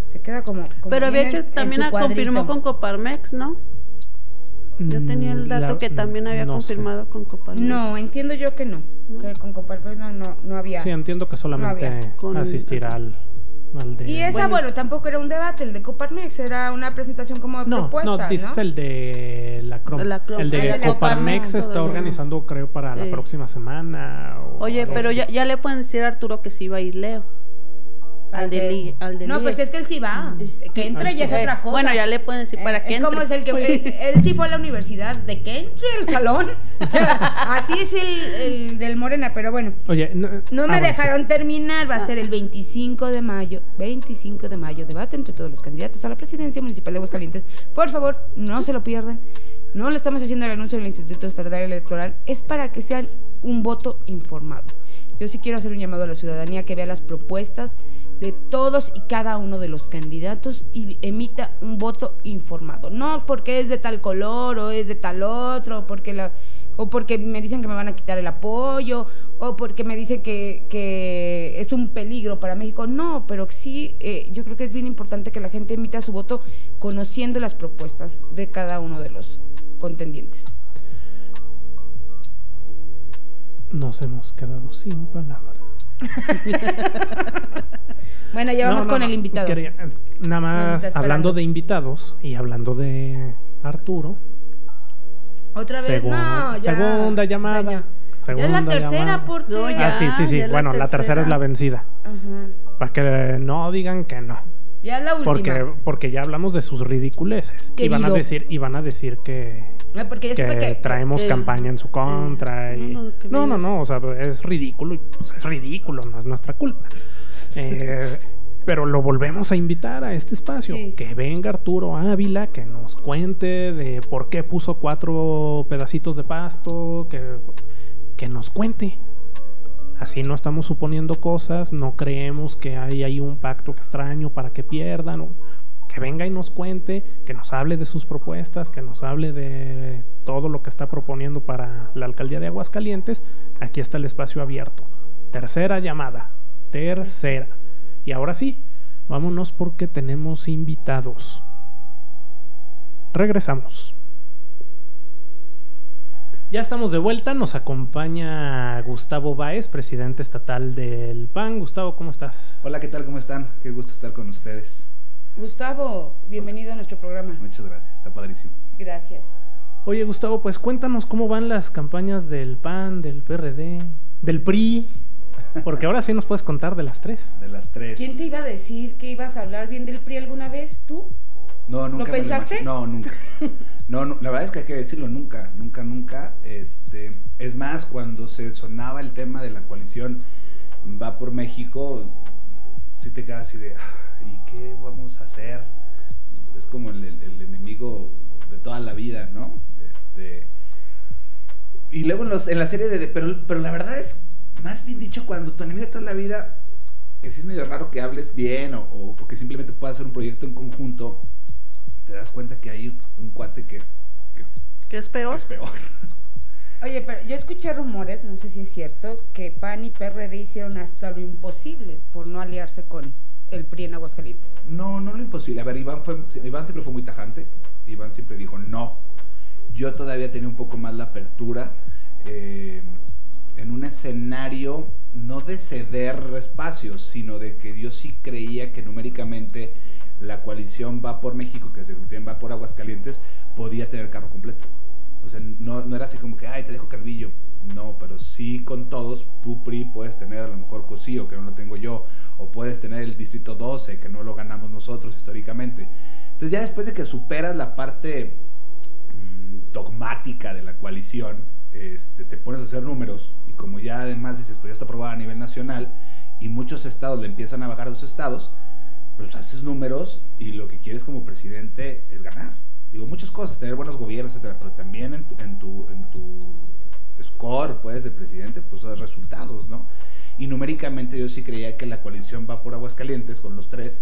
Se queda como... como Pero había que también confirmó con Coparmex, ¿no? Yo tenía el Mm, dato la- que también había no sé. confirmado con Coparmex. No, entiendo yo que no. ¿No? Que con Coparmex no, no, no había. Sí, entiendo que solamente asistirá al, al de... y esa, Bueno. bueno, tampoco era un debate, el de Coparmex, era una presentación como de No, propuesta, no, dices ¿no? el de la Crom. De la Crom. El Ah, de de la Coparmex está organizando, creo, para la próxima semana. o Oye, pero ya, ya le pueden decir a Arturo que sí va a ir Leo. Al de Para que- Ligue. Al de No, pues es que él sí va. Que entre ya es Eh, otra cosa. Bueno, ya le pueden decir para Eh, que es entre. como es el que él, él sí fue a la universidad de que entre al salón. Así es el, el del Morena, pero bueno. Oye, no, No ah, me sí. dejaron terminar, va a Ah. ser el 25 de mayo. 25 de mayo, debate entre todos los candidatos a la presidencia municipal de Aguascalientes. Por favor, no se lo pierdan. No le estamos haciendo el anuncio del Instituto Estatal Electoral. Es para que sean un voto informado. Yo sí quiero hacer un llamado a la ciudadanía que vea las propuestas de todos y cada uno de los candidatos y emita un voto informado. No porque es de tal color o es de tal otro, porque la, o porque me dicen que me van a quitar el apoyo, o porque me dicen que, que es un peligro para México. No, pero sí, eh, yo creo que es bien importante que la gente emita su voto conociendo las propuestas de cada uno de los contendientes. Nos hemos quedado sin palabras. Bueno, ya vamos No, no, con no, el invitado. quería- eh, nada más hablando de invitados y hablando de Arturo. Otra vez, Segun- no, ya. segunda llamada. señor. Ya Segunda es la tercera, llamada. porque. No, Ah, sí, sí, sí. ya la Bueno, la tercera tercera. es la vencida. Ajá. Para que no digan que no. Ya es la última. Porque, porque ya hablamos de sus ridiculeces. Y van a decir, y van a decir que, Ah, porque ya que traemos que- campaña en su contra. no, y- no, no, no, no, o sea, es ridículo y pues es ridículo, no es nuestra culpa. Eh, pero lo volvemos a invitar a este espacio. Sí. Que venga Arturo Ávila, que nos cuente de por qué puso cuatro pedacitos de pasto, que, que nos cuente. Así no estamos suponiendo cosas, no creemos que hay ahí un pacto extraño para que pierdan. o- que venga y nos cuente, que nos hable de sus propuestas, que nos hable de todo lo que está proponiendo para la alcaldía de Aguascalientes. Aquí está el espacio abierto. Tercera llamada. Tercera. Y ahora sí, vámonos porque tenemos invitados. Regresamos. Ya estamos de vuelta, nos acompaña Gustavo Báez, presidente estatal del PAN. Gustavo, ¿cómo estás? Hola, ¿qué tal? ¿Cómo están? Qué gusto estar con ustedes. Gustavo, bienvenido a nuestro programa. Muchas gracias, está padrísimo. Gracias. Oye, Gustavo, pues cuéntanos cómo van las campañas del PAN, del PRD, del PRI, porque ahora sí nos puedes contar de las tres. De las tres. ¿Quién te iba a decir que ibas a hablar bien del PRI alguna vez? ¿Tú? No, nunca. me pensaste? no, nunca. No, no, la verdad es que hay que decirlo nunca, nunca, nunca. Este, es más, cuando se sonaba el tema de la coalición Va por México, sí te quedas así de, "Ah, ¿y qué vamos a hacer? Es como el, el- el enemigo de toda la vida, ¿no? Este, y luego en, los, en la serie de, pero, pero la verdad es, más bien dicho, cuando tu enemigo de toda la vida, que sí es medio raro que hables bien o, o- que simplemente puedas hacer un proyecto en conjunto, te das cuenta que hay un, un cuate que es, que- ¿Qué es que peor? es peor. Oye, pero yo escuché rumores, no sé si es cierto, que PAN y PRD hicieron hasta lo imposible por no aliarse con el PRI en Aguascalientes. No, no lo imposible. A ver, Iván, fue, Iván siempre fue muy tajante. Iván siempre dijo no. Yo todavía tenía un poco más la apertura eh, en un escenario no de ceder espacios, sino de que yo sí creía que numéricamente la coalición va por México, que se va por Aguascalientes, podía tener carro completo. O sea, no, no era así como que, ay, te dejo Calvillo. No, pero sí con todos, tú PRI puedes tener a lo mejor Cosío, que no lo tengo yo, o puedes tener el Distrito 12, que no lo ganamos nosotros históricamente. Entonces ya después de que superas la parte mm, dogmática de la coalición, este, te pones a hacer números y como ya además dices, pues ya está aprobada a nivel nacional y muchos estados le empiezan a bajar a los estados, pues haces números y lo que quieres como presidente es ganar. Digo, muchas cosas, tener buenos gobiernos, etcétera, pero también en tu, en tu, en tu score, pues, de presidente, pues, das resultados, ¿no? Y numéricamente yo sí creía que la coalición va por Aguascalientes con los tres,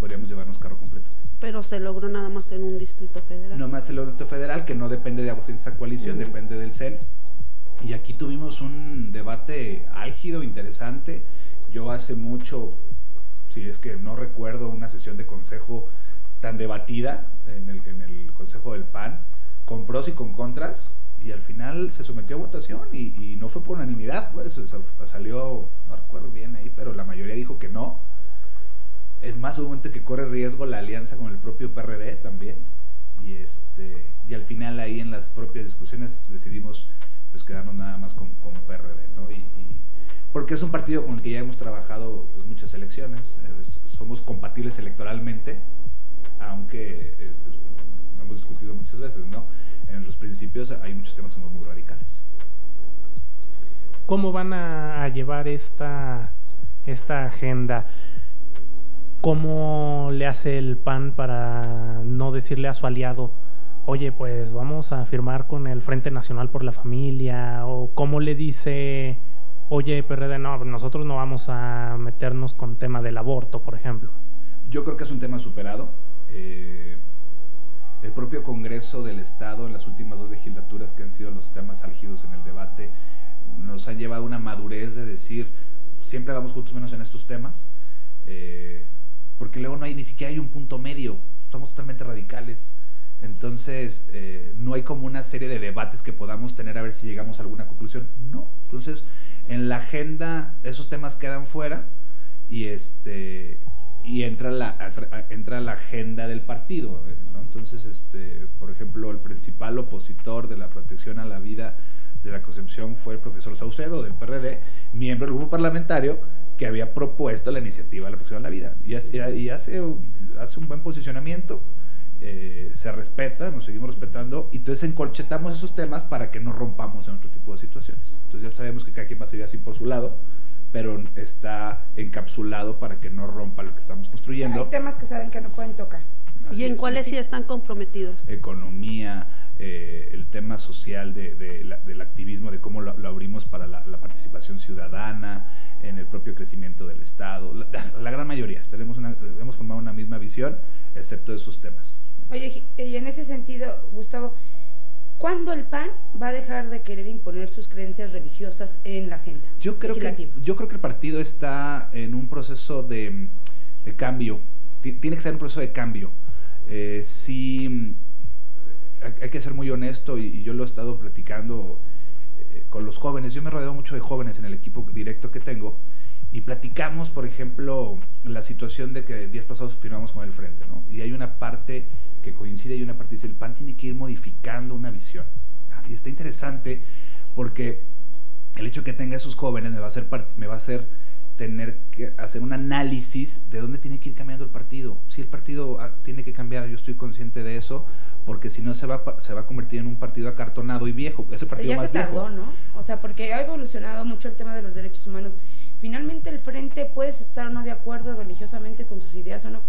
podríamos llevarnos carro completo. Pero se logró nada más en un distrito federal. No más el orden federal, que no depende de Aguascalientes esa coalición, Ujú. depende del CEN. Y aquí tuvimos un debate álgido, interesante. Yo hace mucho, si es que no recuerdo una sesión de consejo tan debatida en el, en el consejo del PAN. con pros y con contras, y al final se sometió a votación y, no fue por unanimidad, pues salió, no recuerdo bien ahí, pero la mayoría dijo que no. Es más, obviamente que corre riesgo la alianza con el propio PRD también. Y, este, y al final ahí en las propias discusiones decidimos pues quedarnos nada más con, con PRD, ¿no? Y, porque es un partido con el que ya hemos trabajado pues, muchas elecciones, somos compatibles electoralmente, aunque este, hemos discutido muchas veces, ¿no? En los principios hay muchos temas que somos muy radicales. ¿Cómo van a, llevar esta, esta agenda? ¿Cómo le hace el PAN para no decirle a su aliado, oye, pues vamos a firmar con el Frente Nacional por la Familia? ¿O cómo le dice, oye, PRD, no, nosotros no vamos a meternos con tema del aborto, por ejemplo? Yo creo que es un tema superado. Eh, el propio Congreso del Estado en las últimas dos legislaturas que han sido los temas álgidos en el debate nos han llevado a una madurez de decir, siempre vamos juntos menos en estos temas. Eh, porque luego no hay ni siquiera hay un punto medio, somos totalmente radicales. Entonces, eh, no hay como una serie de debates que podamos tener a ver si llegamos a alguna conclusión. No. Entonces, en la agenda esos temas quedan fuera y este y entra la entra la agenda del partido. Entonces, este, por ejemplo, el principal opositor de la protección a la vida de la concepción fue el profesor Saucedo del PRD, miembro del grupo parlamentario que había propuesto la iniciativa de la protección a la vida. Y, y hace, hace un buen posicionamiento, eh, se respeta, nos seguimos respetando, y entonces encorchetamos esos temas para que no rompamos en otro tipo de situaciones. Entonces ya sabemos que cada quien va a seguir así por su lado, pero está encapsulado para que no rompa lo que estamos construyendo. Hay temas que saben que no pueden tocar. ¿Y en cuáles sí están comprometidos? Economía, eh, el tema social de, del activismo, de cómo lo, abrimos para la, participación ciudadana, en el propio crecimiento del Estado. La, gran mayoría, tenemos una, hemos formado una misma visión, excepto esos temas. Oye, y en ese sentido, Gustavo, ¿cuándo el PAN va a dejar de querer imponer sus creencias religiosas en la agenda? Yo creo, que, yo creo que el partido está en un proceso de, de cambio, tiene que ser un proceso de cambio. Eh, si hay que ser muy honesto y, yo lo he estado platicando eh, con los jóvenes. Yo me rodeo mucho de jóvenes en el equipo directo que tengo y platicamos, por ejemplo, la situación de que días pasados firmamos con el Frente, ¿no? Y hay una parte que coincide y una parte dice, el PAN tiene que ir modificando una visión. Ah, y está interesante porque el hecho de que tenga esos jóvenes me va a hacer, me va a hacer tener que hacer un análisis de dónde tiene que ir cambiando el partido. Si el partido ah, tiene que cambiar, yo estoy consciente de eso, porque si no se va, se va a convertir en un partido acartonado y viejo. Ese partido ya más se tardó, ¿no? O sea, porque ha evolucionado mucho el tema de los derechos humanos. Finalmente el frente puedes estar o no de acuerdo religiosamente con sus ideas o no,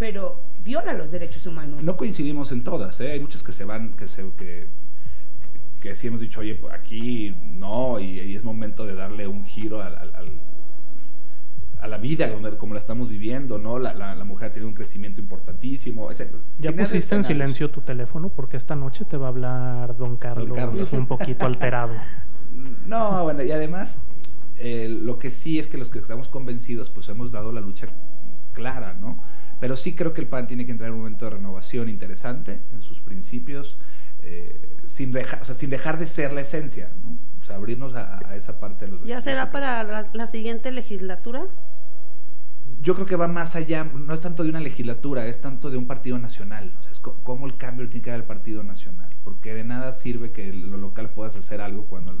pero viola los derechos humanos. No coincidimos en todas, ¿eh? Hay muchos que se van, que se que, que sí hemos dicho, oye, aquí no, y, es momento de darle un giro al a la vida como la estamos viviendo, ¿no? La, la, mujer ha tenido un crecimiento importantísimo. ¿Ya pusiste en silencio tu teléfono? Porque esta noche te va a hablar don Carlos, un poquito alterado. No, bueno, y además, eh, lo que sí es que los que estamos convencidos, pues hemos dado la lucha clara, ¿no? Pero sí creo que el PAN tiene que entrar en un momento de renovación interesante en sus principios, eh, sin, dejar, o sea, sin dejar de ser la esencia, ¿no? O sea, abrirnos a, esa parte de los... ¿Ya será para la siguiente legislatura? Yo creo que va más allá, no es tanto de una legislatura, es tanto de un partido nacional. O sea, es cómo el cambio tiene que dar el partido nacional. Porque de nada sirve que lo local puedas hacer algo cuando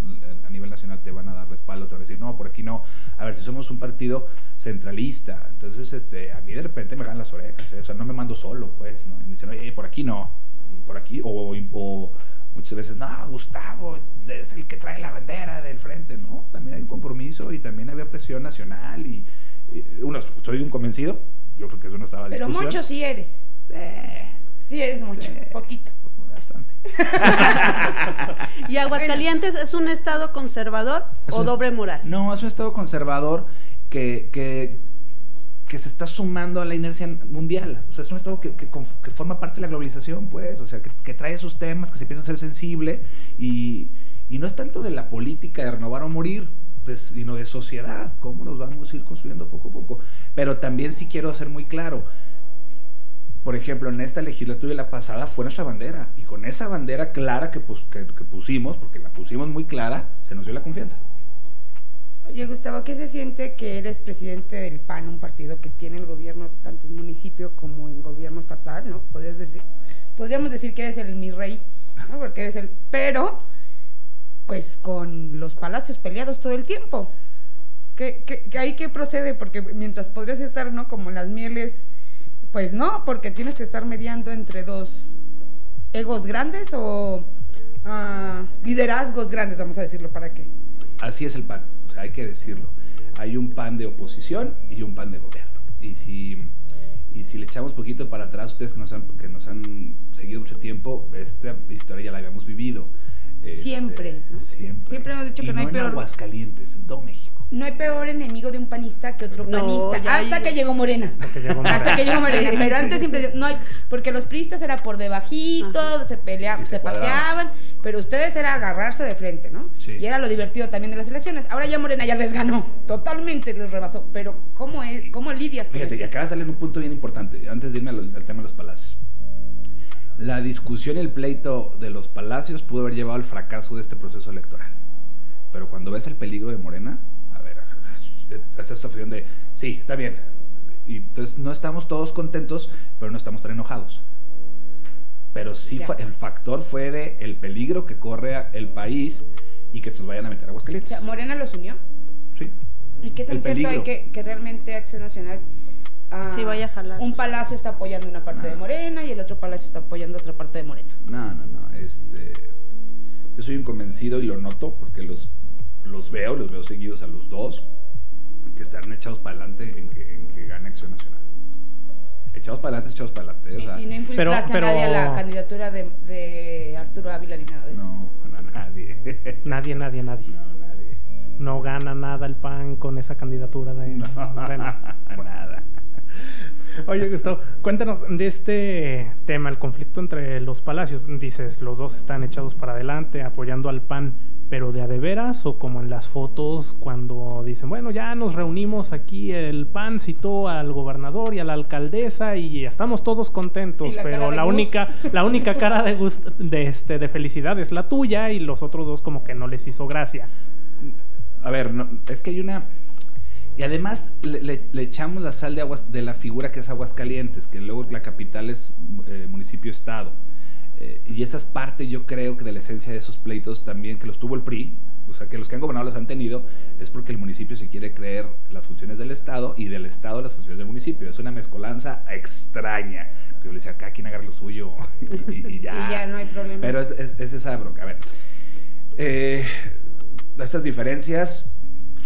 a nivel nacional te van a dar respaldo, te van a decir, no, por aquí no. A ver, si somos un partido centralista, entonces este, a mí de repente me ganan las orejas. ¿eh? O sea, no me mando solo, pues. ¿no? Y me dicen, oye, por aquí no. Y por aquí, o, o muchas veces, no, Gustavo es el que trae la bandera del frente. No, también hay un compromiso y también había presión nacional y uno, soy un convencido, yo creo que eso no estaba Pero mucho sí eres. Sí, eres mucho, poquito. Bastante. ¿Y Aguascalientes es un estado conservador o doble moral? No, es un estado conservador que, que, que, se está sumando a la inercia mundial. O sea, es un estado que, que, forma parte de la globalización, pues. O sea, que, trae esos temas, que se empieza a ser sensible y, y no es tanto de la política de renovar o morir sino de sociedad, cómo nos vamos a ir construyendo poco a poco. Pero también sí quiero ser muy claro, por ejemplo, en esta legislatura y la pasada fue nuestra bandera. Y con esa bandera clara que, pus- que- que pusimos, porque la pusimos muy clara, se nos dio la confianza. Oye, Gustavo, ¿qué se siente que eres presidente del PAN, un partido que tiene el gobierno tanto en municipio como en gobierno estatal, ¿no? Podrías decir, podríamos decir que eres el mi rey, ¿no? Porque eres el... Pero, pues con los palacios peleados todo el tiempo. ¿Qué, qué, qué ahí qué procede? Porque mientras podrías estar, ¿no? Como las mieles, pues no, porque tienes que estar mediando entre dos egos grandes o ah, liderazgos grandes, vamos a decirlo, ¿para qué? Así es el PAN, o sea, hay que decirlo. Hay un PAN de oposición y un PAN de gobierno. Y si, y si le echamos poquito para atrás, ustedes que nos han, que nos han seguido mucho tiempo, esta historia ya la habíamos vivido. Este, Siempre, ¿no? Siempre. Siempre hemos dicho Y que no hay en peor- Aguascalientes, en todo México. No hay peor enemigo de un panista que otro No, panista. Hasta hay- que llegó Morena. Hasta que llegó Morena. que llegó Morena. Pero antes siempre no hay, porque los priistas era por debajito, se peleaban, Y se se, pateaban, pero ustedes era agarrarse de frente, ¿no? Sí. Y era lo divertido también de las elecciones. Ahora ya Morena ya les ganó, totalmente les rebasó. Pero ¿cómo es, cómo lidias con Fíjate, y esto? acaba de salir un punto bien importante, antes de irme al, al tema de los palacios. La discusión y el pleito de los palacios pudo haber llevado al fracaso de este proceso electoral. Pero cuando ves el peligro de Morena, a ver, esa sensación de, sí, está bien. Y entonces no estamos todos contentos, pero no estamos tan enojados. Pero sí, Ya. el factor fue de el peligro que corre el país y que se nos vayan a meter a O Aguascalientes. sea, Morena los unió. Sí. ¿Y qué tan El cierto hay peligro. que, que realmente Acción Nacional ah, Sí, vaya a jalar. Un palacio está apoyando una parte de Ah. Morena y el otro palacio está apoyando otra parte de Morena. No, no, no. Este, yo soy un convencido y lo noto porque los, los veo, los veo seguidos a los dos, que están echados para adelante en que, en que gane Acción Nacional. Echados para adelante, echados para adelante. O sea, y, no pero- a nadie a la candidatura de, de Arturo Ávila ni nada de eso. no, a nadie. Nadie, nadie, nadie. No, nadie. No gana nada el PAN con esa candidatura de No, Morena. nada. Oye, Gustavo, cuéntanos de este tema, el conflicto entre los palacios. Dices, los dos están echados para adelante, apoyando al PAN, pero de a de veras o como en las fotos cuando dicen, bueno, ya nos reunimos aquí, el PAN citó al gobernador y a la alcaldesa y estamos todos contentos, la pero la única, la única cara de, gust- de, este, de felicidad es la tuya y los otros dos como que no les hizo gracia. A ver, no, es que hay una. Y además le, le- le echamos la sal de aguas de la figura que es Aguascalientes, que luego la capital es eh, municipio-estado. Eh, y esa es parte, yo creo, que de la esencia de esos pleitos también, que los tuvo el PRI, o sea, que los que han gobernado los han tenido, es porque el municipio se quiere creer las funciones del Estado y del Estado las funciones del municipio. Es una mezcolanza extraña. Que yo le decía, acá quien agarra lo suyo y, y- y ya. Y ya no hay problema. Pero es, es- es esa bronca. A ver, eh, estas diferencias,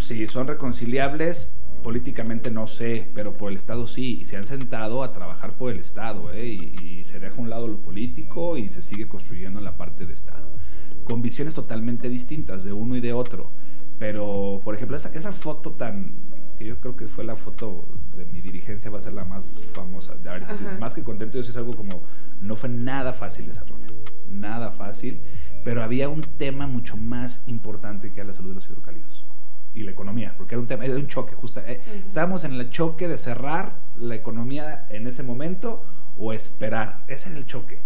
si son reconciliables, políticamente no sé, pero por el Estado sí. Y se han sentado a trabajar por el Estado, ¿eh? y, y se deja a un lado lo político y se sigue construyendo en la parte de Estado. Con visiones totalmente distintas de uno y de otro. Pero, por ejemplo, esa, esa foto tan. que yo creo que fue la foto de mi dirigencia, va a ser la más famosa. De ahorita, más que contento, yo sí es algo como. No fue nada fácil esa reunión. Nada fácil. Pero había un tema mucho más importante que era la salud de los hidrocálidos. Y la economía, porque era un tema, era un choque, justo. eh, Ujú. Estábamos en el choque de cerrar la economía en ese momento o esperar. Ese era el choque.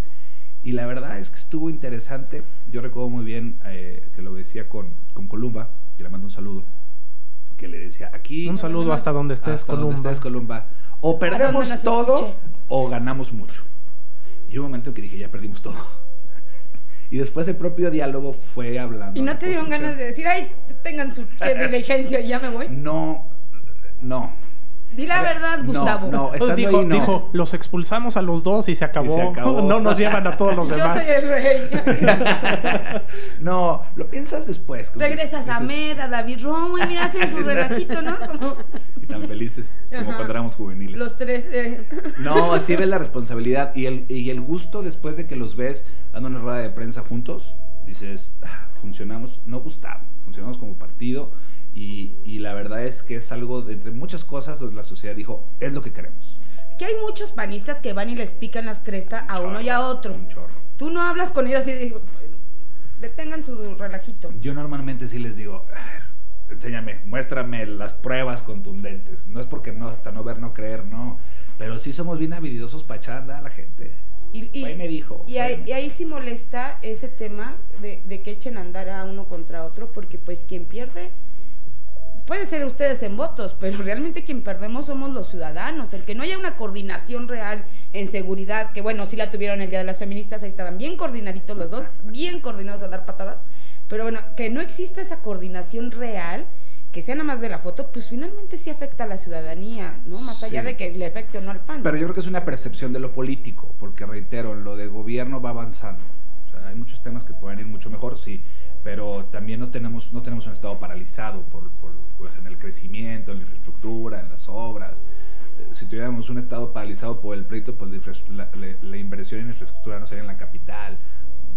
Y la verdad es que estuvo interesante. Yo recuerdo muy bien eh, que lo decía con, con Columba, que le mando un saludo, que le decía, aquí... Un saludo hasta donde estés, hasta donde Columba. estés, Columba. O donde perdemos todo escuche. o ganamos mucho. Y hubo un momento en que dije, ya perdimos todo. Y después el propio diálogo fue hablando. ¿Y no te dieron ganas de decir, ay, tengan su diligencia y ya me voy? No, no. Di la verdad, no, Gustavo. no, estando dijo, ahí no. dijo, los expulsamos a los dos y se acabó. se acabó. No nos llevan a todos los Yo demás. soy el rey. no, lo piensas después. Regresas dices- a dices, Med, a David Romo y mira, hacen su relajito, ¿no? Como Y tan felices como Ajá. cuando éramos juveniles. los tres. eh. No, así ves la responsabilidad y el, y el gusto después de que los ves dando una rueda de prensa juntos. Dices, "Ah, funcionamos, no Gustavo, funcionamos como partido y, y la verdad es que es algo de entre muchas cosas donde la sociedad dijo, es lo que queremos. Que hay muchos panistas que van y les pican las crestas a uno y a otro. Un chorro. Tú no hablas con ellos y digo, detengan su relajito. Yo normalmente sí les digo, "A ver, enséñame, muéstrame las pruebas contundentes. No es porque no, hasta no ver, no creer, no. Pero sí somos bien habilidosos para echar a andar a la gente. Y, y- me dijo. y ahí, y ahí sí molesta ese tema de, de que echen a andar a uno contra otro, porque pues quien pierde puede ser ustedes en votos, pero realmente quien perdemos somos los ciudadanos. El que no haya una coordinación real en seguridad, que bueno, sí la tuvieron el Día de las Feministas, ahí estaban bien coordinaditos los dos, bien coordinados a dar patadas, pero bueno, que no exista esa coordinación real, que sea nada más de la foto, pues finalmente sí afecta a la ciudadanía, ¿no? Más allá Sí. de que le afecte o no al PAN. Pero yo creo que es una percepción de lo político, porque reitero, lo de gobierno va avanzando. Hay muchos temas que pueden ir mucho mejor, sí, pero también no tenemos, no tenemos un estado paralizado por, por, pues, en el crecimiento, en la infraestructura, en las obras. Eh, Si tuviéramos un estado paralizado por el pleito, pues la, la- la- inversión en infraestructura no sería en la capital.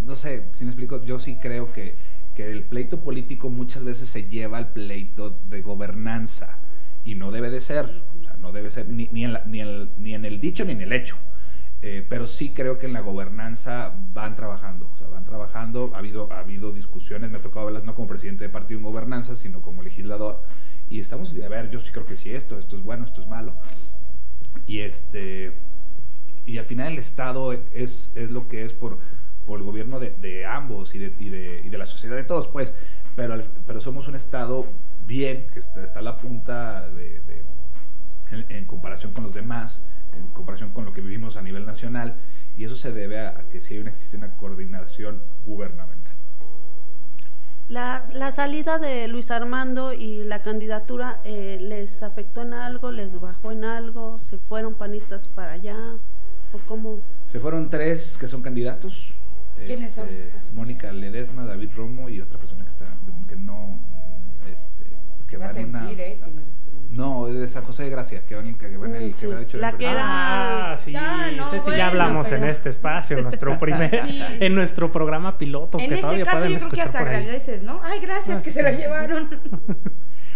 No sé, si me explico, yo sí creo que, que el pleito político muchas veces se lleva al pleito de gobernanza y no debe de ser, o sea, no debe ser ni, ni, en, la- ni, ni en el dicho ni en el hecho. Eh, pero sí creo que en la gobernanza van trabajando, o sea, van trabajando, ha habido, ha habido discusiones, me ha tocado verlas no como presidente de partido en gobernanza, sino como legislador, y estamos, a ver, yo sí creo que sí esto, esto es bueno, esto es malo, y este, y al final el Estado es, es lo que es por, por el gobierno de, de ambos y de, y, de, y de la sociedad de todos, pues, pero, pero somos un Estado bien, que está, está a la punta de- en, en comparación con los demás, en comparación con lo que vivimos a nivel nacional, y eso se debe a, a que sí hay una, existe una coordinación gubernamental. La, la salida de Luis Armando y la candidatura eh, les afectó en algo, les bajó en algo, se fueron panistas para allá o cómo. Se fueron tres que son candidatos. ¿Quiénes son? Este, Mónica Ledesma, David Romo y otra persona que está que no este que Se va a va en una sentir, ¿eh? si no- No, de San José de Gracia, que van en que va en el que sí. dicho el La que era- Ah, sí, Ah, no, bueno, ya hablamos en pero- este espacio, en nuestro primer, Sí. en nuestro programa piloto, En que ese todavía caso pueden yo creo que hasta agradeces, ¿no? Ay, gracias Ah, que sí. se la llevaron.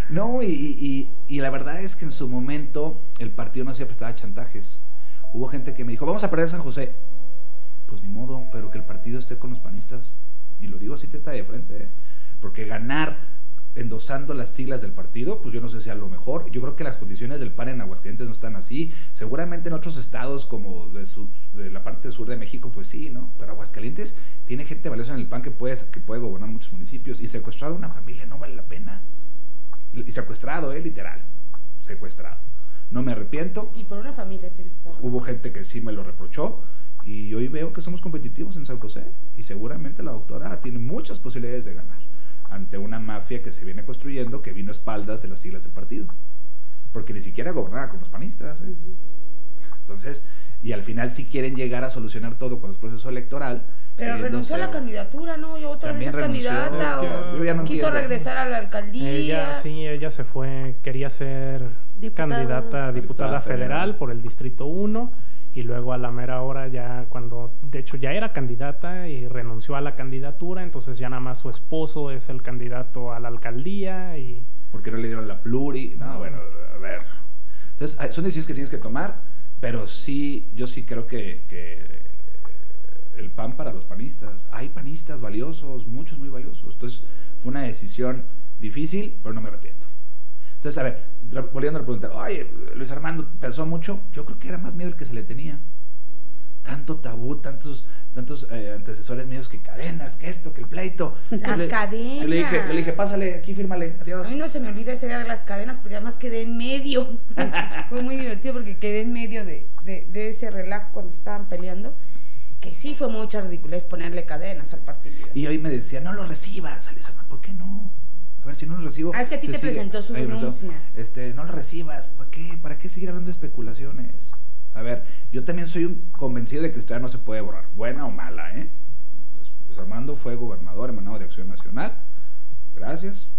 No, y, y- y la verdad es que en su momento el partido no siempre estaba chantajes. Hubo gente que me dijo, vamos a perder San José. Pues ni modo, pero que el partido esté con los panistas. Y lo digo así, teta de frente. ¿eh? Porque ganar endosando las siglas del partido, pues yo no sé si sea lo mejor. Yo creo que las condiciones del PAN en Aguascalientes no están así. Seguramente en otros estados como de, su- de la parte sur de México, pues sí, ¿no? Pero Aguascalientes tiene gente valiosa en el PAN que puede, que puede gobernar muchos municipios. Y secuestrado a una familia no vale la pena. Y secuestrado, ¿eh? Literal. Secuestrado. No me arrepiento. Y por una familia tienes todo. Hubo gente que sí me lo reprochó. Y hoy veo que somos competitivos en San José. Y seguramente la doctora tiene muchas posibilidades de ganar. Ante una mafia que se viene construyendo que vino a espaldas de las siglas del partido. Porque ni siquiera gobernaba con los panistas. ¿eh? Entonces, y al final si quieren llegar a solucionar todo con el proceso electoral. Pero queriendo renunció a la candidatura, ¿no? Yo otra También vez es renunció, candidata. es que o yo ya no quiso entiendo. regresar a la alcaldía. Ella, sí, ella se fue, quería ser Diputada. candidata a diputada Diputada federal federal. por el Distrito 1 y luego a la mera hora ya cuando, de hecho ya era candidata y renunció a la candidatura, entonces ya nada más su esposo es el candidato a la alcaldía y... porque no le dieron la pluri. No, bueno, a ver. Entonces, hay- son decisiones que tienes que tomar, pero sí, yo sí creo que, que el pan para los panistas. Hay panistas valiosos, muchos muy valiosos. Entonces, fue una decisión difícil, pero no me arrepiento. Entonces, a ver, volviendo a la pregunta, oye, Luis Armando pensó mucho. Yo creo que era más miedo el que se le tenía. Tanto tabú, tantos, tantos eh, antecesores míos que cadenas, que esto, que el pleito. Las le- cadenas. Yo le dije, yo le dije, pásale, aquí fírmale, adiós. A mí no se me olvida ese día de las cadenas porque además quedé en medio. Fue muy divertido porque quedé en medio de, de- de ese relajo cuando estaban peleando. Que sí fue mucha ridiculez ponerle cadenas al partido. Y hoy me decía, no lo recibas, Alessandra, ¿por qué no? A ver, si no lo recibo. Ah, es que a ti te presentó su denuncia. Este, no lo recibas, ¿para qué? ¿Para qué seguir hablando de especulaciones? A ver, yo también soy un convencido de que la historia no se puede borrar, buena o mala, ¿eh? Pues, Armando fue gobernador emanado de Acción Nacional. Gracias.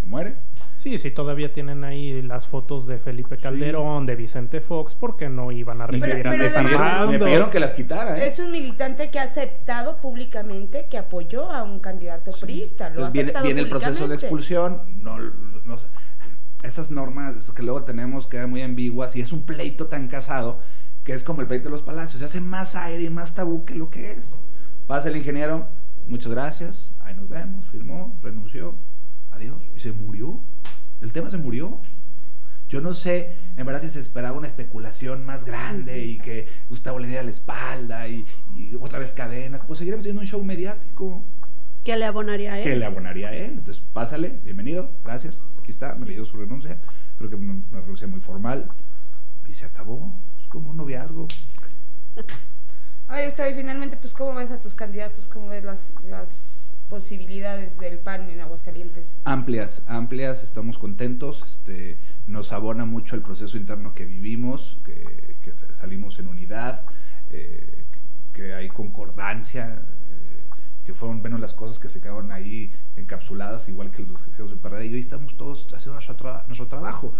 Se muere. Sí, sí, todavía tienen ahí las fotos de Felipe Calderón, de Vicente Fox, porque no iban a recibir Pero- a pero además- me pidieron que las quitara, ¿eh? Es un militante que ha aceptado públicamente que apoyó a un candidato priista. Lo ha Entonces viene, aceptado viene el proceso de expulsión. No, no sé. esas normas que luego tenemos quedan muy ambiguas y es un pleito tan casado que es como el pleito de los palacios. Se hace más aire y más tabú que lo que es. Pasa el ingeniero, muchas gracias, ahí nos vemos, firmó, renunció, adiós. Y se murió. El tema se murió. Yo no sé, en verdad, si se esperaba una especulación más grande y que Gustavo le diera la espalda y, y otra vez cadenas. Pues seguiremos teniendo un show mediático. Que le abonaría a él. Que le abonaría a él. Entonces, pásale, bienvenido, gracias. Aquí está, me le dio su renuncia. Creo que una, una renuncia muy formal. Y se acabó. Es como un noviazgo. Oye, Gustavo, y finalmente, pues, ¿cómo ves a tus candidatos? ¿Cómo ves las, las posibilidades del PAN en Aguascalientes? Amplias, amplias, estamos contentos. Este, nos abona mucho el proceso interno que vivimos, que, que salimos en unidad, eh, que hay concordancia, eh, que fueron menos las cosas que se quedaron ahí encapsuladas, igual que los que hicimos el PRD. Y hoy estamos todos haciendo nuestro, tra nuestro trabajo.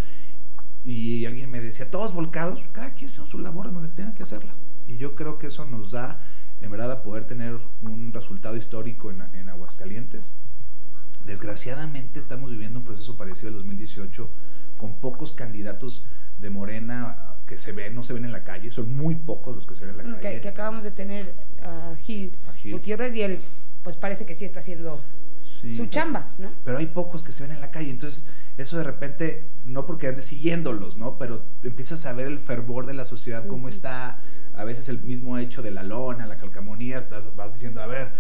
Y alguien me decía, todos volcados, cada quien haciendo su labor en donde tenga que hacerla. Y yo creo que eso nos da, en verdad, a poder tener un resultado histórico en, en Aguascalientes. Desgraciadamente estamos viviendo un proceso parecido al 2018, con pocos candidatos de Morena que se ven, no se ven en la calle, son muy pocos los que se ven en la calle. Que acabamos de tener a Gil, A Gil. Gutiérrez y él, pues parece que sí está haciendo Sí, su pues, chamba, ¿no? Pero hay pocos que se ven en la calle, entonces eso de repente, no porque andes siguiéndolos, ¿no? Pero empiezas a ver el fervor de la sociedad, cómo está, a veces el mismo hecho de la lona, la calcamonía, estás- vas diciendo, a ver,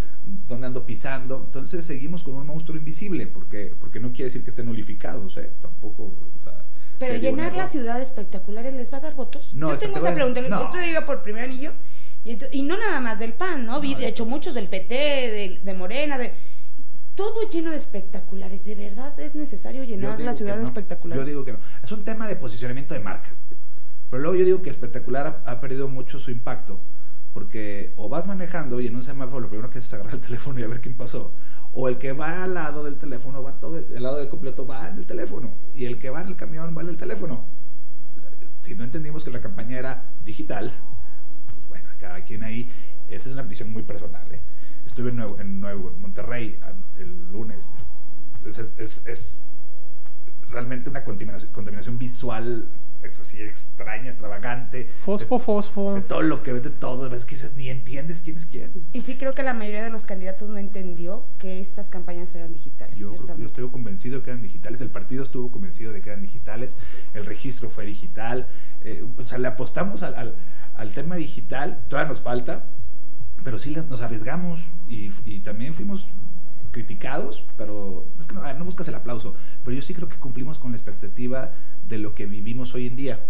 ¿dónde ando pisando? Entonces seguimos con un monstruo invisible, porque, porque no quiere decir que estén nulificados, ¿eh? Tampoco, o sea, Pero llenar la ciudad de espectaculares les va a dar votos. No, Yo tengo esa pregunta. El no. otro día iba por primer anillo y, y no nada más del PAN, ¿no? Vi, No, de de- hecho, muchos del PT, de, de Morena, de todo lleno de espectaculares. ¿De verdad es necesario llenar la ciudad de no. espectaculares? Yo digo que no. Es un tema de posicionamiento de marca. Pero luego yo digo que espectacular ha, ha perdido mucho su impacto. Porque o vas manejando y en un semáforo lo primero que haces es agarrar el teléfono y a ver quién pasó. O el que va al lado del teléfono va todo, el, lado del completo va en el teléfono. Y el que va en el camión va en el teléfono. Si no entendimos que la campaña era digital, pues bueno, cada quien ahí. Esa es una visión muy personal. ¿eh? Estuve en Nuevo, en Nuevo Monterrey el lunes. Es, es- es- es realmente una contaminación, contaminación visual ex- así extraña, extravagante. Fosfo, fosfo. De todo lo que ves, de todo, ves que dices, ni entiendes quién es quién. Y sí creo que la mayoría de los candidatos no entendió que estas campañas eran digitales. Yo, creo- yo estoy convencido de que eran digitales, el partido estuvo convencido de que eran digitales, el registro fue digital, eh, o sea, le apostamos al, al- al tema digital, todavía nos falta, pero sí nos arriesgamos y, y también fuimos criticados, pero es que no, a buscas el aplauso, pero yo sí creo que cumplimos con la expectativa de lo que vivimos hoy en día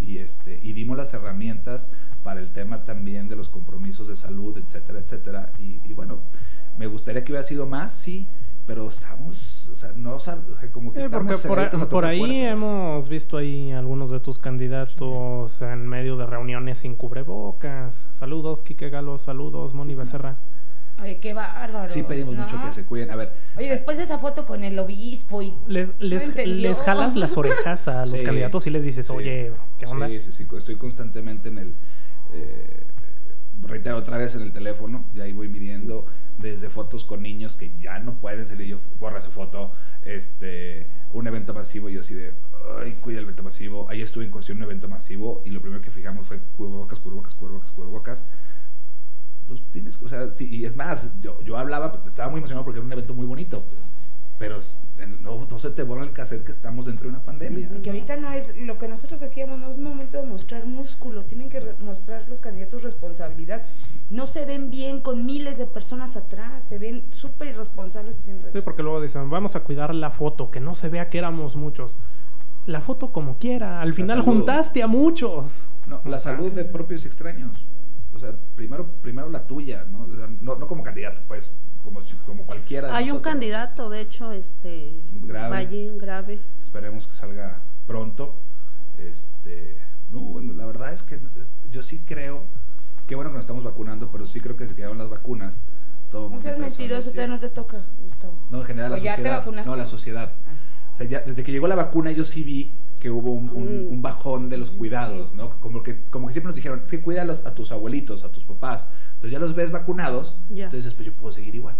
y, este, y dimos las herramientas para el tema también de los compromisos de salud, etcétera, etcétera. Y, y bueno, me gustaría que hubiera sido más, sí, pero estamos, o sea, no o sea, como que Sí, estamos porque por, cerraditos a por ahí puertas. hemos visto ahí algunos de tus candidatos en medio de reuniones sin cubrebocas. Saludos, Quique Galo, saludos, Moni Becerra. Oye, qué bárbaro. Sí pedimos mucho que se cuiden. A ver, Oye, después de esa foto con el obispo y... Les, les, entendió. les jalas las orejas a los Sí, candidatos y les dices, sí. oye, ¿qué onda? Sí, sí, sí, estoy constantemente en el, eh, reitero otra vez en el teléfono, y ahí voy midiendo desde fotos con niños que ya no pueden salir, yo borra esa foto, este, un evento masivo, y yo así de, ay, cuida el evento masivo, ahí estuve en cuestión un evento masivo, y lo primero que fijamos fue cubrebocas, cubrebocas, cubrebocas, cubrebocas, pues tienes, o sea, sí, y es más, yo, yo hablaba, estaba muy emocionado porque era un evento muy bonito, pero no, no se te borra el cassette que estamos dentro de una pandemia. Y que ahorita no es lo que nosotros decíamos, no es momento de mostrar músculo, tienen que re- mostrar los candidatos responsabilidad. No se ven bien con miles de personas atrás, se ven súper irresponsables haciendo eso. Sí, porque luego dicen, vamos a cuidar la foto, que no se vea que éramos muchos. La foto como quiera, al final salud. juntaste a muchos. No, la O sea, salud de propios y extraños. O sea, primero, primero la tuya, ¿no? No, no como candidato, pues, como, si- como cualquiera de Hay un candidato, de hecho, este Grave. Ballín, grave. Esperemos que salga pronto. Este, no, bueno, la verdad es que yo sí creo, qué bueno que nos estamos vacunando, pero sí creo que se quedaron las vacunas. Todo No seas mentiroso, todavía no te toca, Gustavo. No, en general la ¿O ya te sociedad. No, la sociedad. Ah. O sea, ya desde que llegó la vacuna yo sí vi que hubo un, un- Mm. un bajón de los cuidados, ¿no? Como que, como que siempre nos dijeron, sí, cuida a, los- a tus abuelitos, a tus papás. Entonces ya los ves vacunados, entonces pues yo puedo seguir igual.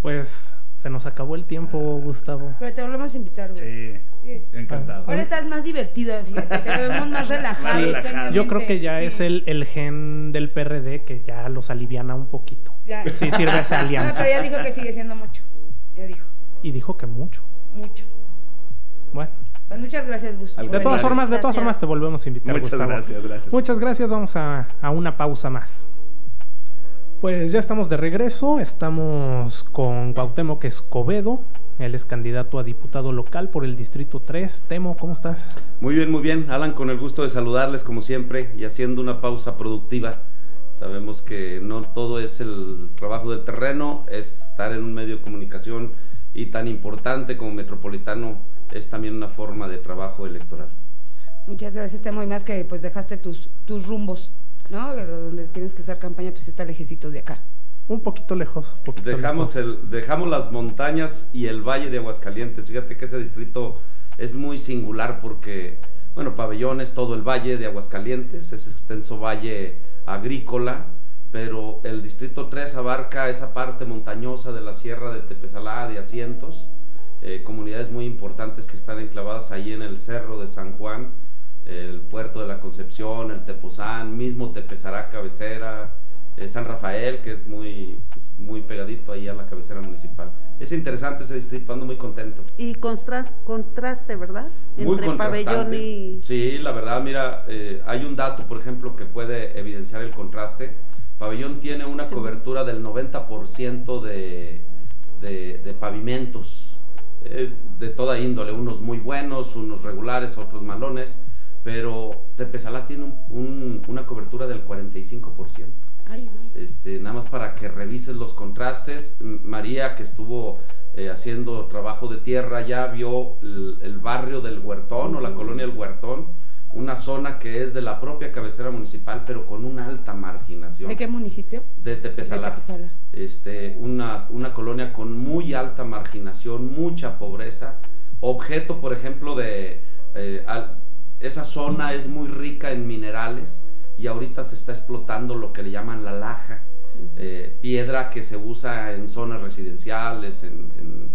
Pues se nos acabó el tiempo, Gustavo. Pero te volvemos a invitar, güey. Sí, Sí. encantado. Ahora estás más divertida, fíjate, te vemos más relajado. Sí, relajado. Yo creo que ya Sí. es el, el gen del PRD que ya los aliviana un poquito. Ya. Sí sirve esa No, alianza. pero ya dijo que sigue siendo mucho. Ya dijo, Y dijo que mucho. mucho. Bueno. Pues muchas gracias, Gus. Al De todas formas, de todas Gracias. formas te volvemos a invitar. Muchas Gustavo. gracias, gracias. Muchas gracias. Vamos a, a una pausa más. Pues ya estamos de regreso. Estamos con Cuauhtémoc Escobedo. Él es candidato a diputado local por el Distrito 3. Temo, ¿cómo estás? Muy bien, muy bien. Alan, con el gusto de saludarles como siempre y haciendo una pausa productiva. Sabemos que no todo es el trabajo del terreno, es estar en un medio de comunicación y tan importante como metropolitano es también una forma de trabajo electoral. Muchas gracias, Temo. Y más que pues dejaste tus, tus rumbos, ¿no? Donde tienes que hacer campaña, pues está lejecitos de acá. Un poquito lejos. un poquito Dejamos, lejos. el, dejamos las montañas y el valle de Aguascalientes. Fíjate que ese distrito es muy singular porque, bueno, Pabellón es todo el valle de Aguascalientes, es extenso valle agrícola, pero el distrito 3 abarca esa parte montañosa de la sierra de Tepesalá, de Asientos, eh, comunidades muy importantes que están enclavadas ahí en el cerro de San Juan, el puerto de la Concepción, el Tepozán, mismo Tepezará cabecera, eh, San Rafael, que es muy, pues, muy pegadito ahí a la cabecera municipal. Es interesante ese distrito, ando muy contento. Y constra- contraste, ¿verdad? Muy Entre pabellón contrastante. y... Sí, la verdad, mira, eh, hay un dato, por ejemplo, que puede evidenciar el contraste. Pabellón tiene una Sí. cobertura del 90% de, de, de pavimentos, eh, de toda índole, unos muy buenos, unos regulares, otros malones, pero Tepesalá tiene un- un- una cobertura del 45%. Ay. Este, nada más para que revises los contrastes. María, que estuvo eh, haciendo trabajo de tierra, ya vio el, el barrio del Huertón o la colonia del Huertón, una zona que es de la propia cabecera municipal, pero con una alta marginación. ¿De qué municipio? De Tepezalá. De Tepezalá. Este, una, una colonia con muy alta marginación, mucha pobreza. Objeto, por ejemplo, de... eh, al- esa zona es muy rica en minerales y ahorita se está explotando lo que le llaman la laja, eh, piedra que se usa en zonas residenciales, en, en-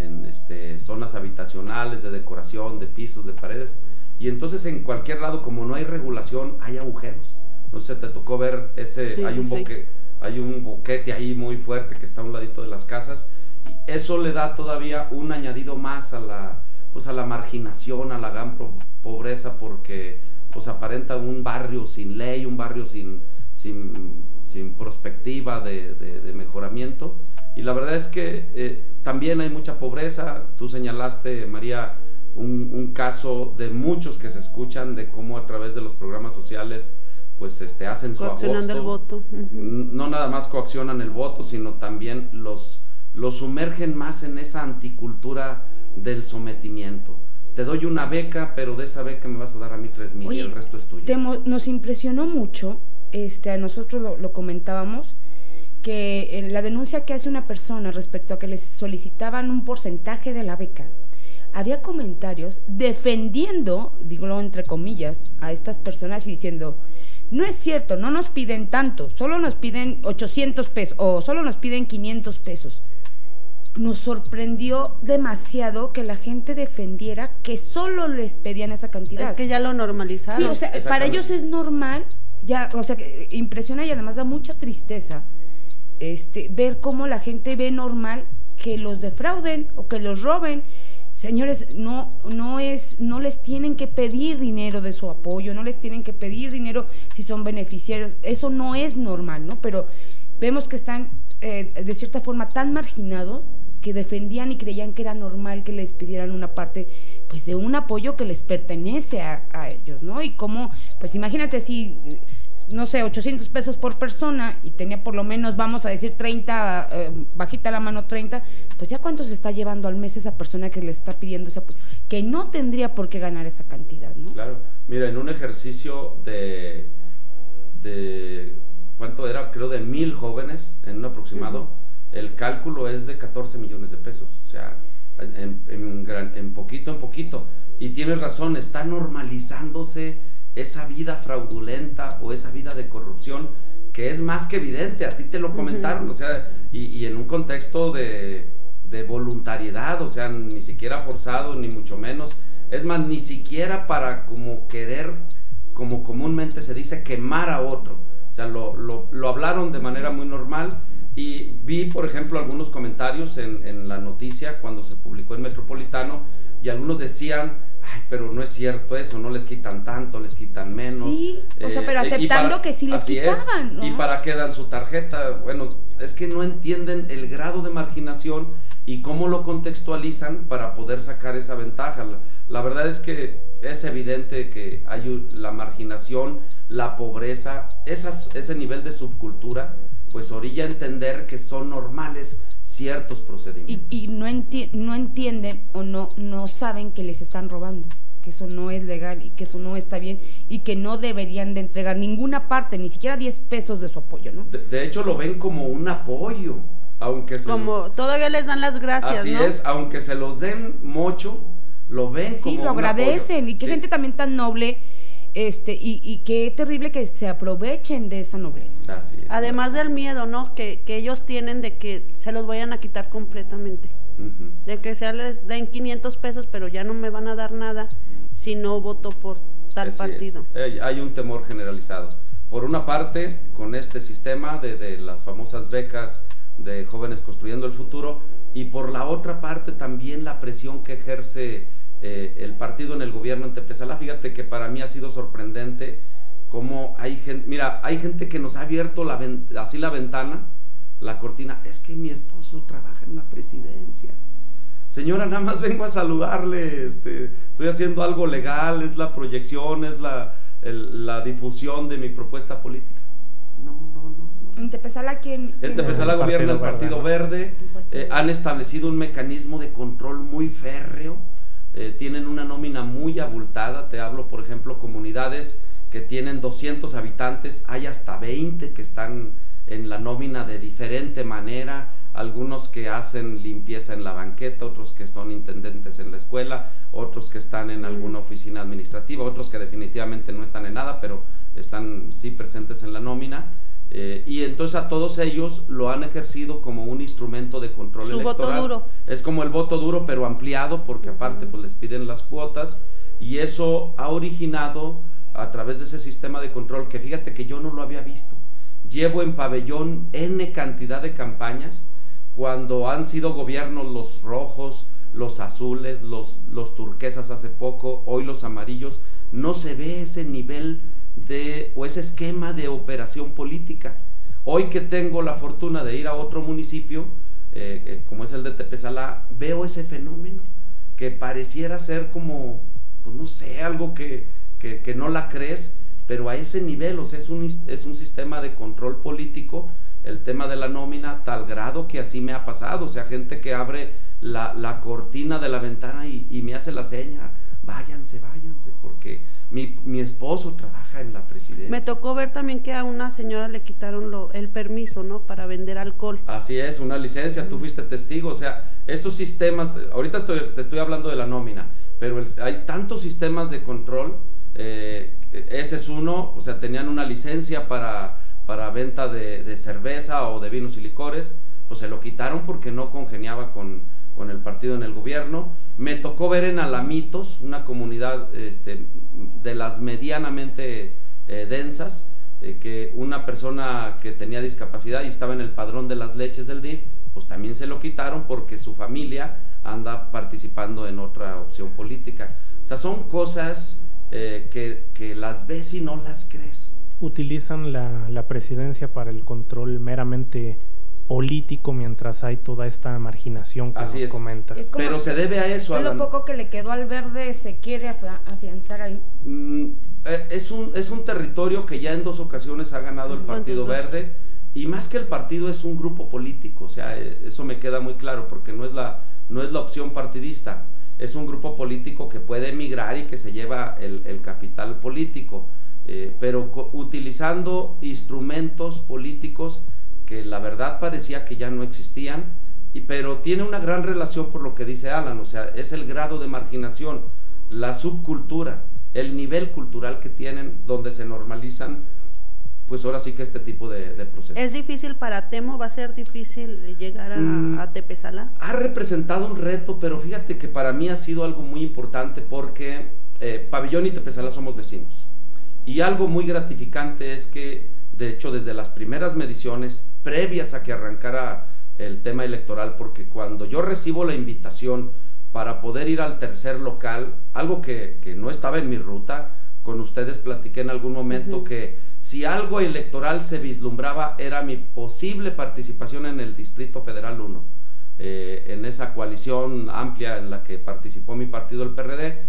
en, este, zonas habitacionales, de decoración, de pisos, de paredes. Y entonces en cualquier lado, como no hay regulación, hay agujeros. No sé, te tocó ver ese, Sí, hay un boque, hay un boquete ahí muy fuerte que está a un ladito de las casas y eso le da todavía un añadido más a la, pues a la marginación, a la gran pobreza porque pues aparenta un barrio sin ley, un barrio sin, sin, sin perspectiva de, de- de mejoramiento. Y la verdad es que eh, también hay mucha pobreza, tú señalaste María un, un caso de muchos que se escuchan de cómo a través de los programas sociales pues este hacen su Coaccionando el agosto. voto. no nada más coaccionan el voto, sino también los, los sumergen más en esa anticultura del sometimiento. Te doy una beca, pero de esa beca me vas a dar a mí tres mil y el resto es tuyo. Temo, nos impresionó mucho, este, a nosotros lo, lo comentábamos, que en la denuncia que hace una persona respecto a que les solicitaban un porcentaje de la beca, había comentarios defendiendo, digo entre comillas, a estas personas y diciendo, no es cierto, no nos piden tanto, solo nos piden 800 pesos o solo nos piden 500 pesos. Nos sorprendió demasiado que la gente defendiera que solo les pedían esa cantidad. Es que ya lo normalizaron. Sí, o sea, para ellos es normal, ya, o sea, que impresiona y además da mucha tristeza este, ver cómo la gente ve normal que los defrauden o que los roben. Señores, no, no es, no les tienen que pedir dinero de su apoyo, no les tienen que pedir dinero si son beneficiarios. Eso no es normal, ¿no? Pero vemos que están eh, de cierta forma tan marginados que defendían y creían que era normal que les pidieran una parte pues de un apoyo que les pertenece a, a ellos, ¿no? Y cómo, pues imagínate si, no sé, 800 pesos por persona y tenía por lo menos, vamos a decir, 30, eh, bajita la mano 30, pues ya cuánto se está llevando al mes esa persona que le está pidiendo ese apoyo, que no tendría por qué ganar esa cantidad, ¿no? Claro, mira, en un ejercicio de, de ¿cuánto era? Creo de mil jóvenes en un aproximado, el cálculo es de 14 millones de pesos, o sea, en, en gran- en poquito en poquito. Y tienes razón, está normalizándose esa vida fraudulenta o esa vida de corrupción que es más que evidente, a ti te lo comentaron, Ujú. o sea, y, y en un contexto de, de voluntariedad, o sea, ni siquiera forzado, ni mucho menos. Es más, ni siquiera para como querer, como comúnmente se dice, quemar a otro. O sea, lo, lo- lo hablaron de manera muy normal Y vi, por ejemplo, algunos comentarios en, en la noticia cuando se publicó en Metropolitano y algunos decían, ay, pero no es cierto eso, no les quitan tanto, les quitan menos. Sí, o sea, pero Eh, aceptando para- que sí les así es. quitaban, ¿no? ¿Y para qué dan su tarjeta? Bueno, es que no entienden el grado de marginación y cómo lo contextualizan para poder sacar esa ventaja. La, la verdad es que es evidente que hay la marginación, la pobreza, esas, ese nivel de subcultura, pues orilla a entender que son normales ciertos y, procedimientos. y no, enti- no entienden o no, no saben que les están robando, que eso no es legal y que eso no está bien y que no deberían de entregar ninguna parte, ni siquiera 10 pesos de su apoyo, ¿no? De, de hecho, lo ven como un apoyo, aunque se Como todavía les dan las gracias, Así ¿no? es, aunque se los den mucho, lo ven Sí, como lo un agradecen apoyo. y qué Sí, gente también tan noble este y, y qué terrible que se aprovechen de esa nobleza. así es. Además del miedo, ¿no? Que, que ellos tienen de que se los vayan a quitar completamente. De que sea les den 500 pesos, pero ya no me van a dar nada si no voto por tal Así partido. Eh, hay un temor generalizado. Por una parte, con este sistema de, de las famosas becas de jóvenes construyendo el futuro, y por la otra parte también la presión que ejerce eh, el partido en el gobierno en Tepezalá. Fíjate que para mí ha sido sorprendente cómo hay gente, mira, hay gente que nos ha abierto la así la ventana, la cortina, es que mi esposo trabaja en la presidencia. Señora, nada más vengo a saludarle, este, estoy haciendo algo legal, es la proyección, es la, el- la difusión de mi propuesta política. No, no, no, no. En Tepezala, ¿quién? En El gobierna el Partido Verde, Verde, El Partido eh, Verde. han establecido un mecanismo de control muy férreo, eh, tienen una nómina muy abultada, te hablo por ejemplo comunidades que tienen 200 habitantes, hay hasta 20 que están en la nómina de diferente manera, algunos que hacen limpieza en la banqueta, otros que son intendentes en la escuela, otros que están en alguna oficina administrativa, otros que definitivamente no están en nada, pero están sí presentes en la nómina. Eh, y entonces a todos ellos lo han ejercido como un instrumento de control Su voto electoral. duro. Es como el voto duro, pero ampliado, porque aparte pues les piden las cuotas y eso ha originado a través de ese sistema de control que fíjate que yo no lo había visto. Llevo en pabellón N cantidad de campañas cuando han sido gobiernos los rojos, los azules, los, los turquesas hace poco, hoy los amarillos, no se ve ese nivel de o ese esquema de operación política. Hoy que tengo la fortuna de ir a otro municipio, eh, eh, como es el de Tepezalá, veo ese fenómeno que pareciera ser como, pues no sé, algo que, que, que no la crees, pero a ese nivel, o sea, es un, es un sistema de control político, el tema de la nómina, tal grado que así me ha pasado, o sea, gente que abre la, la cortina de la ventana y, y me hace la seña, váyanse, váyanse, porque mi, mi esposo trabaja en la presidencia. Me tocó ver también que a una señora le quitaron lo, el permiso, ¿no? Para vender alcohol. Así es, una licencia, tú fuiste testigo, o sea, esos sistemas, ahorita estoy- te estoy hablando de la nómina, pero el- hay tantos sistemas de control, eh, ese es uno, o sea, tenían una licencia para, para venta de, de cerveza o de vinos y licores, pues se lo quitaron porque no congeniaba con, con el partido en el gobierno. Me tocó ver en Alamitos, una comunidad este, de las medianamente eh, densas, eh, que una persona que tenía discapacidad y estaba en el padrón de las leches del DIF, pues también se lo quitaron porque su familia anda participando en otra opción política. O sea, son cosas eh, que, que las ves y no las crees. Utilizan la, la presidencia para el control meramente político mientras hay toda esta marginación que Así nos es. comentas. Es Pero se debe a eso, Es lo poco que le quedó al verde, se quiere afia- afianzar ahí. Mm, eh, es, un, es un territorio que ya en dos ocasiones ha ganado el Partido Verde y más que el partido es un grupo político, o sea, eh, eso me queda muy claro porque no es la, no es la opción partidista, es un grupo político que puede emigrar y que se lleva el, el capital político, eh, pero utilizando instrumentos políticos que la verdad parecía que ya no existían, y, pero tiene una gran relación por lo que dice Alan, o sea, es el grado de marginación, la subcultura, el nivel cultural que tienen, donde se normalizan, pues ahora sí que este tipo de, de procesos. Es difícil para Temo, va a ser difícil llegar a, Mm. a Tepezalá. ha representado un reto, pero fíjate que para mí ha sido algo muy importante porque eh, Pabellón y Tepezalá somos vecinos. Y algo muy gratificante es que de hecho desde las primeras mediciones, previas a que arrancara el tema electoral, porque cuando yo recibo la invitación para poder ir al tercer local, algo que, no estaba en mi ruta, con ustedes platiqué en algún momento que si algo electoral se vislumbraba era mi posible participación en el Distrito Federal 1, eh, en esa coalición amplia en la que participó mi partido, el PRD.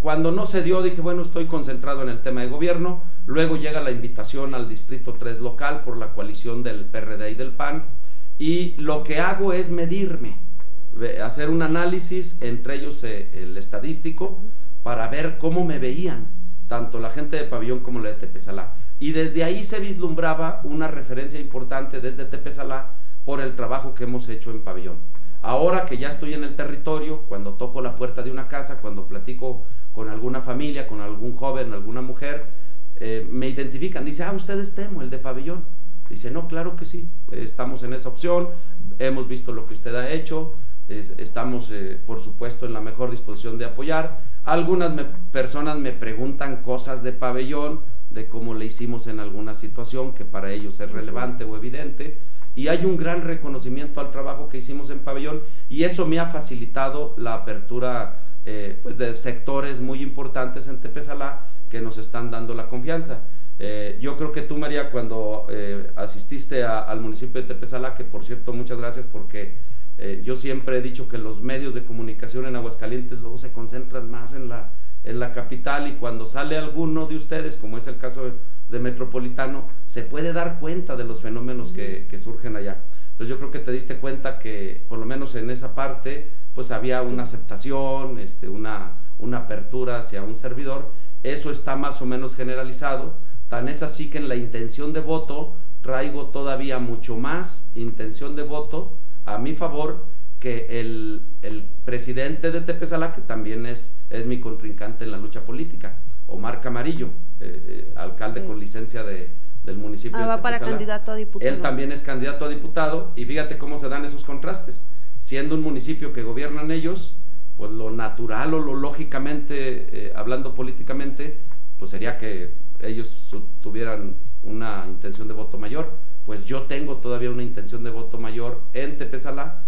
Cuando no se dio, dije, bueno, estoy concentrado en el tema de gobierno. Luego llega la invitación al Distrito 3 local por la coalición del PRD y del PAN. Y lo que hago es medirme, hacer un análisis, entre ellos eh, el estadístico, para ver cómo me veían, tanto la gente de Pabellón como la de Tepesalá. Y desde ahí se vislumbraba una referencia importante desde Tepesalá por el trabajo que hemos hecho en pabellón. Ahora que ya estoy en el territorio, cuando toco la puerta de una casa, cuando platico con alguna familia, con algún joven, alguna mujer, eh, me identifican. Dice, ah, usted es Temo, el de pabellón. Dice, no, claro que sí, estamos en esa opción, hemos visto lo que usted ha hecho, estamos, eh, por supuesto, en la mejor disposición de apoyar. Algunas personas me preguntan cosas de pabellón, de cómo le hicimos en alguna situación que para ellos es relevante o evidente. Y hay un gran reconocimiento al trabajo que hicimos en pabellón y eso me ha facilitado la apertura eh, pues de sectores muy importantes en Tepesalá que nos están dando la confianza. Eh, yo creo que tú, María, cuando eh, asististe al municipio de Tepesalá, que por cierto, muchas gracias porque yo siempre he dicho que los medios de comunicación en Aguascalientes luego se concentran más en la, en la capital y cuando sale alguno de ustedes, como es el caso de, Metropolitano, se puede dar cuenta de los fenómenos que, surgen allá. Entonces yo creo que te diste cuenta que por lo menos en esa parte pues había una aceptación, este, una, una apertura hacia un servidor. Eso está más o menos generalizado. Tan es así que en la intención de voto traigo todavía mucho más intención de voto a mi favor que el, presidente de Tepesala, que también es, es mi contrincante en la lucha política, Omar Camarillo, eh, eh, alcalde con licencia de, del municipio ah, de va para candidato a diputado. Él también es candidato a diputado y fíjate cómo se dan esos contrastes. Siendo un municipio que gobiernan ellos, pues lo natural o lo lógicamente, eh, hablando políticamente, pues sería que ellos tuvieran una intención de voto mayor. Pues yo tengo todavía una intención de voto mayor en Tepesala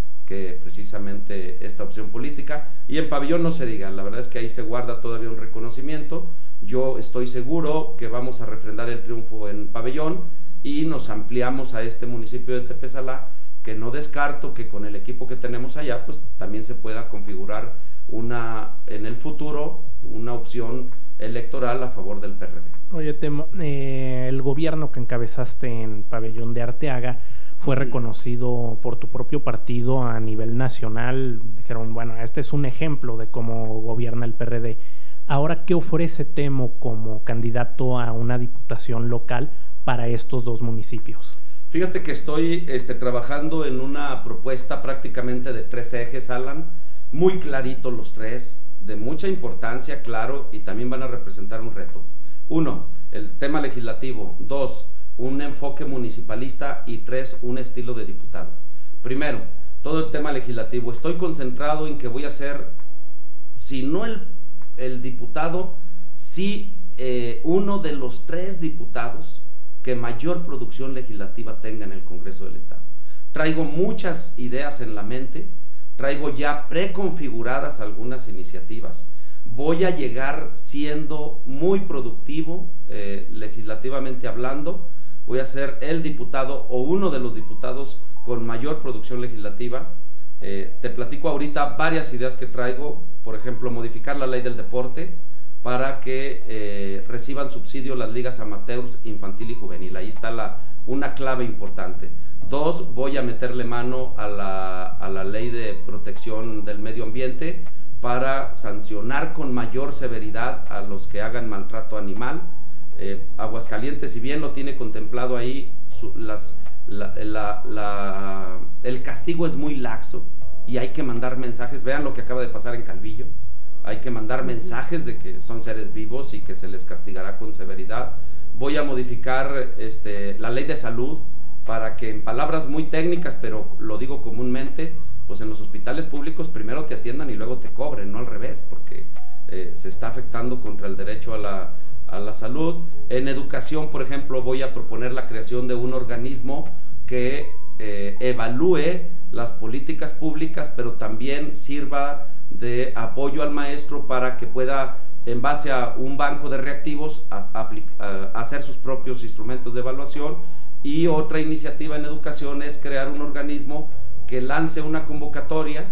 precisamente esta opción política. Y en pabellón no se diga, la verdad es que ahí se guarda todavía un reconocimiento. Yo estoy seguro que vamos a refrendar el triunfo en pabellón y nos ampliamos a este municipio de Tepesalá, que no descarto que con el equipo que tenemos allá, pues también se pueda configurar una, en el futuro, una opción electoral a favor del PRD. Oye, Temo, eh, el gobierno que encabezaste en Pabellón de Arteaga, fue reconocido por tu propio partido a nivel nacional. Dijeron, bueno, este es un ejemplo de cómo gobierna el PRD. Ahora, ¿qué ofrece Temo como candidato a una diputación local para estos dos municipios? Fíjate que estoy este, trabajando en una propuesta prácticamente de tres ejes, Alan, muy claritos los tres, de mucha importancia, claro, y también van a representar un reto. Uno, el tema legislativo. Dos, un enfoque municipalista y tres, un estilo de diputado. Primero, todo el tema legislativo. Estoy concentrado en que voy a ser, si no el, el diputado, sí eh, uno de los tres diputados que mayor producción legislativa tenga en el Congreso del Estado. Traigo muchas ideas en la mente, traigo ya preconfiguradas algunas iniciativas. Voy a llegar siendo muy productivo eh, legislativamente hablando voy a ser el diputado o uno de los diputados con mayor producción legislativa. Eh, te platico ahorita varias ideas que traigo, por ejemplo, modificar la ley del deporte para que eh, reciban subsidio las ligas amateurs infantil y juvenil. Ahí está una clave importante. Dos, voy a meterle mano a la, ley de protección del medio ambiente para sancionar con mayor severidad a los que hagan maltrato animal eh, Aguascalientes, si bien lo tiene contemplado ahí, el castigo es muy laxo y hay que mandar mensajes. Vean lo que acaba de pasar en Calvillo. Hay que mandar mensajes de que son seres vivos y que se les castigará con severidad. Voy a modificar este, la ley de salud para que en palabras muy técnicas, pero lo digo comúnmente, pues en los hospitales públicos primero te atiendan y luego te cobren, no al revés, porque eh, se está afectando contra el derecho a la, a la salud. En educación, por ejemplo, voy a proponer la creación de un organismo que eh, evalúe las políticas públicas, pero también sirva de apoyo al maestro para que pueda, en base a un banco de reactivos, hacer sus propios instrumentos de evaluación. Y otra iniciativa en educación es crear un organismo que lance una convocatoria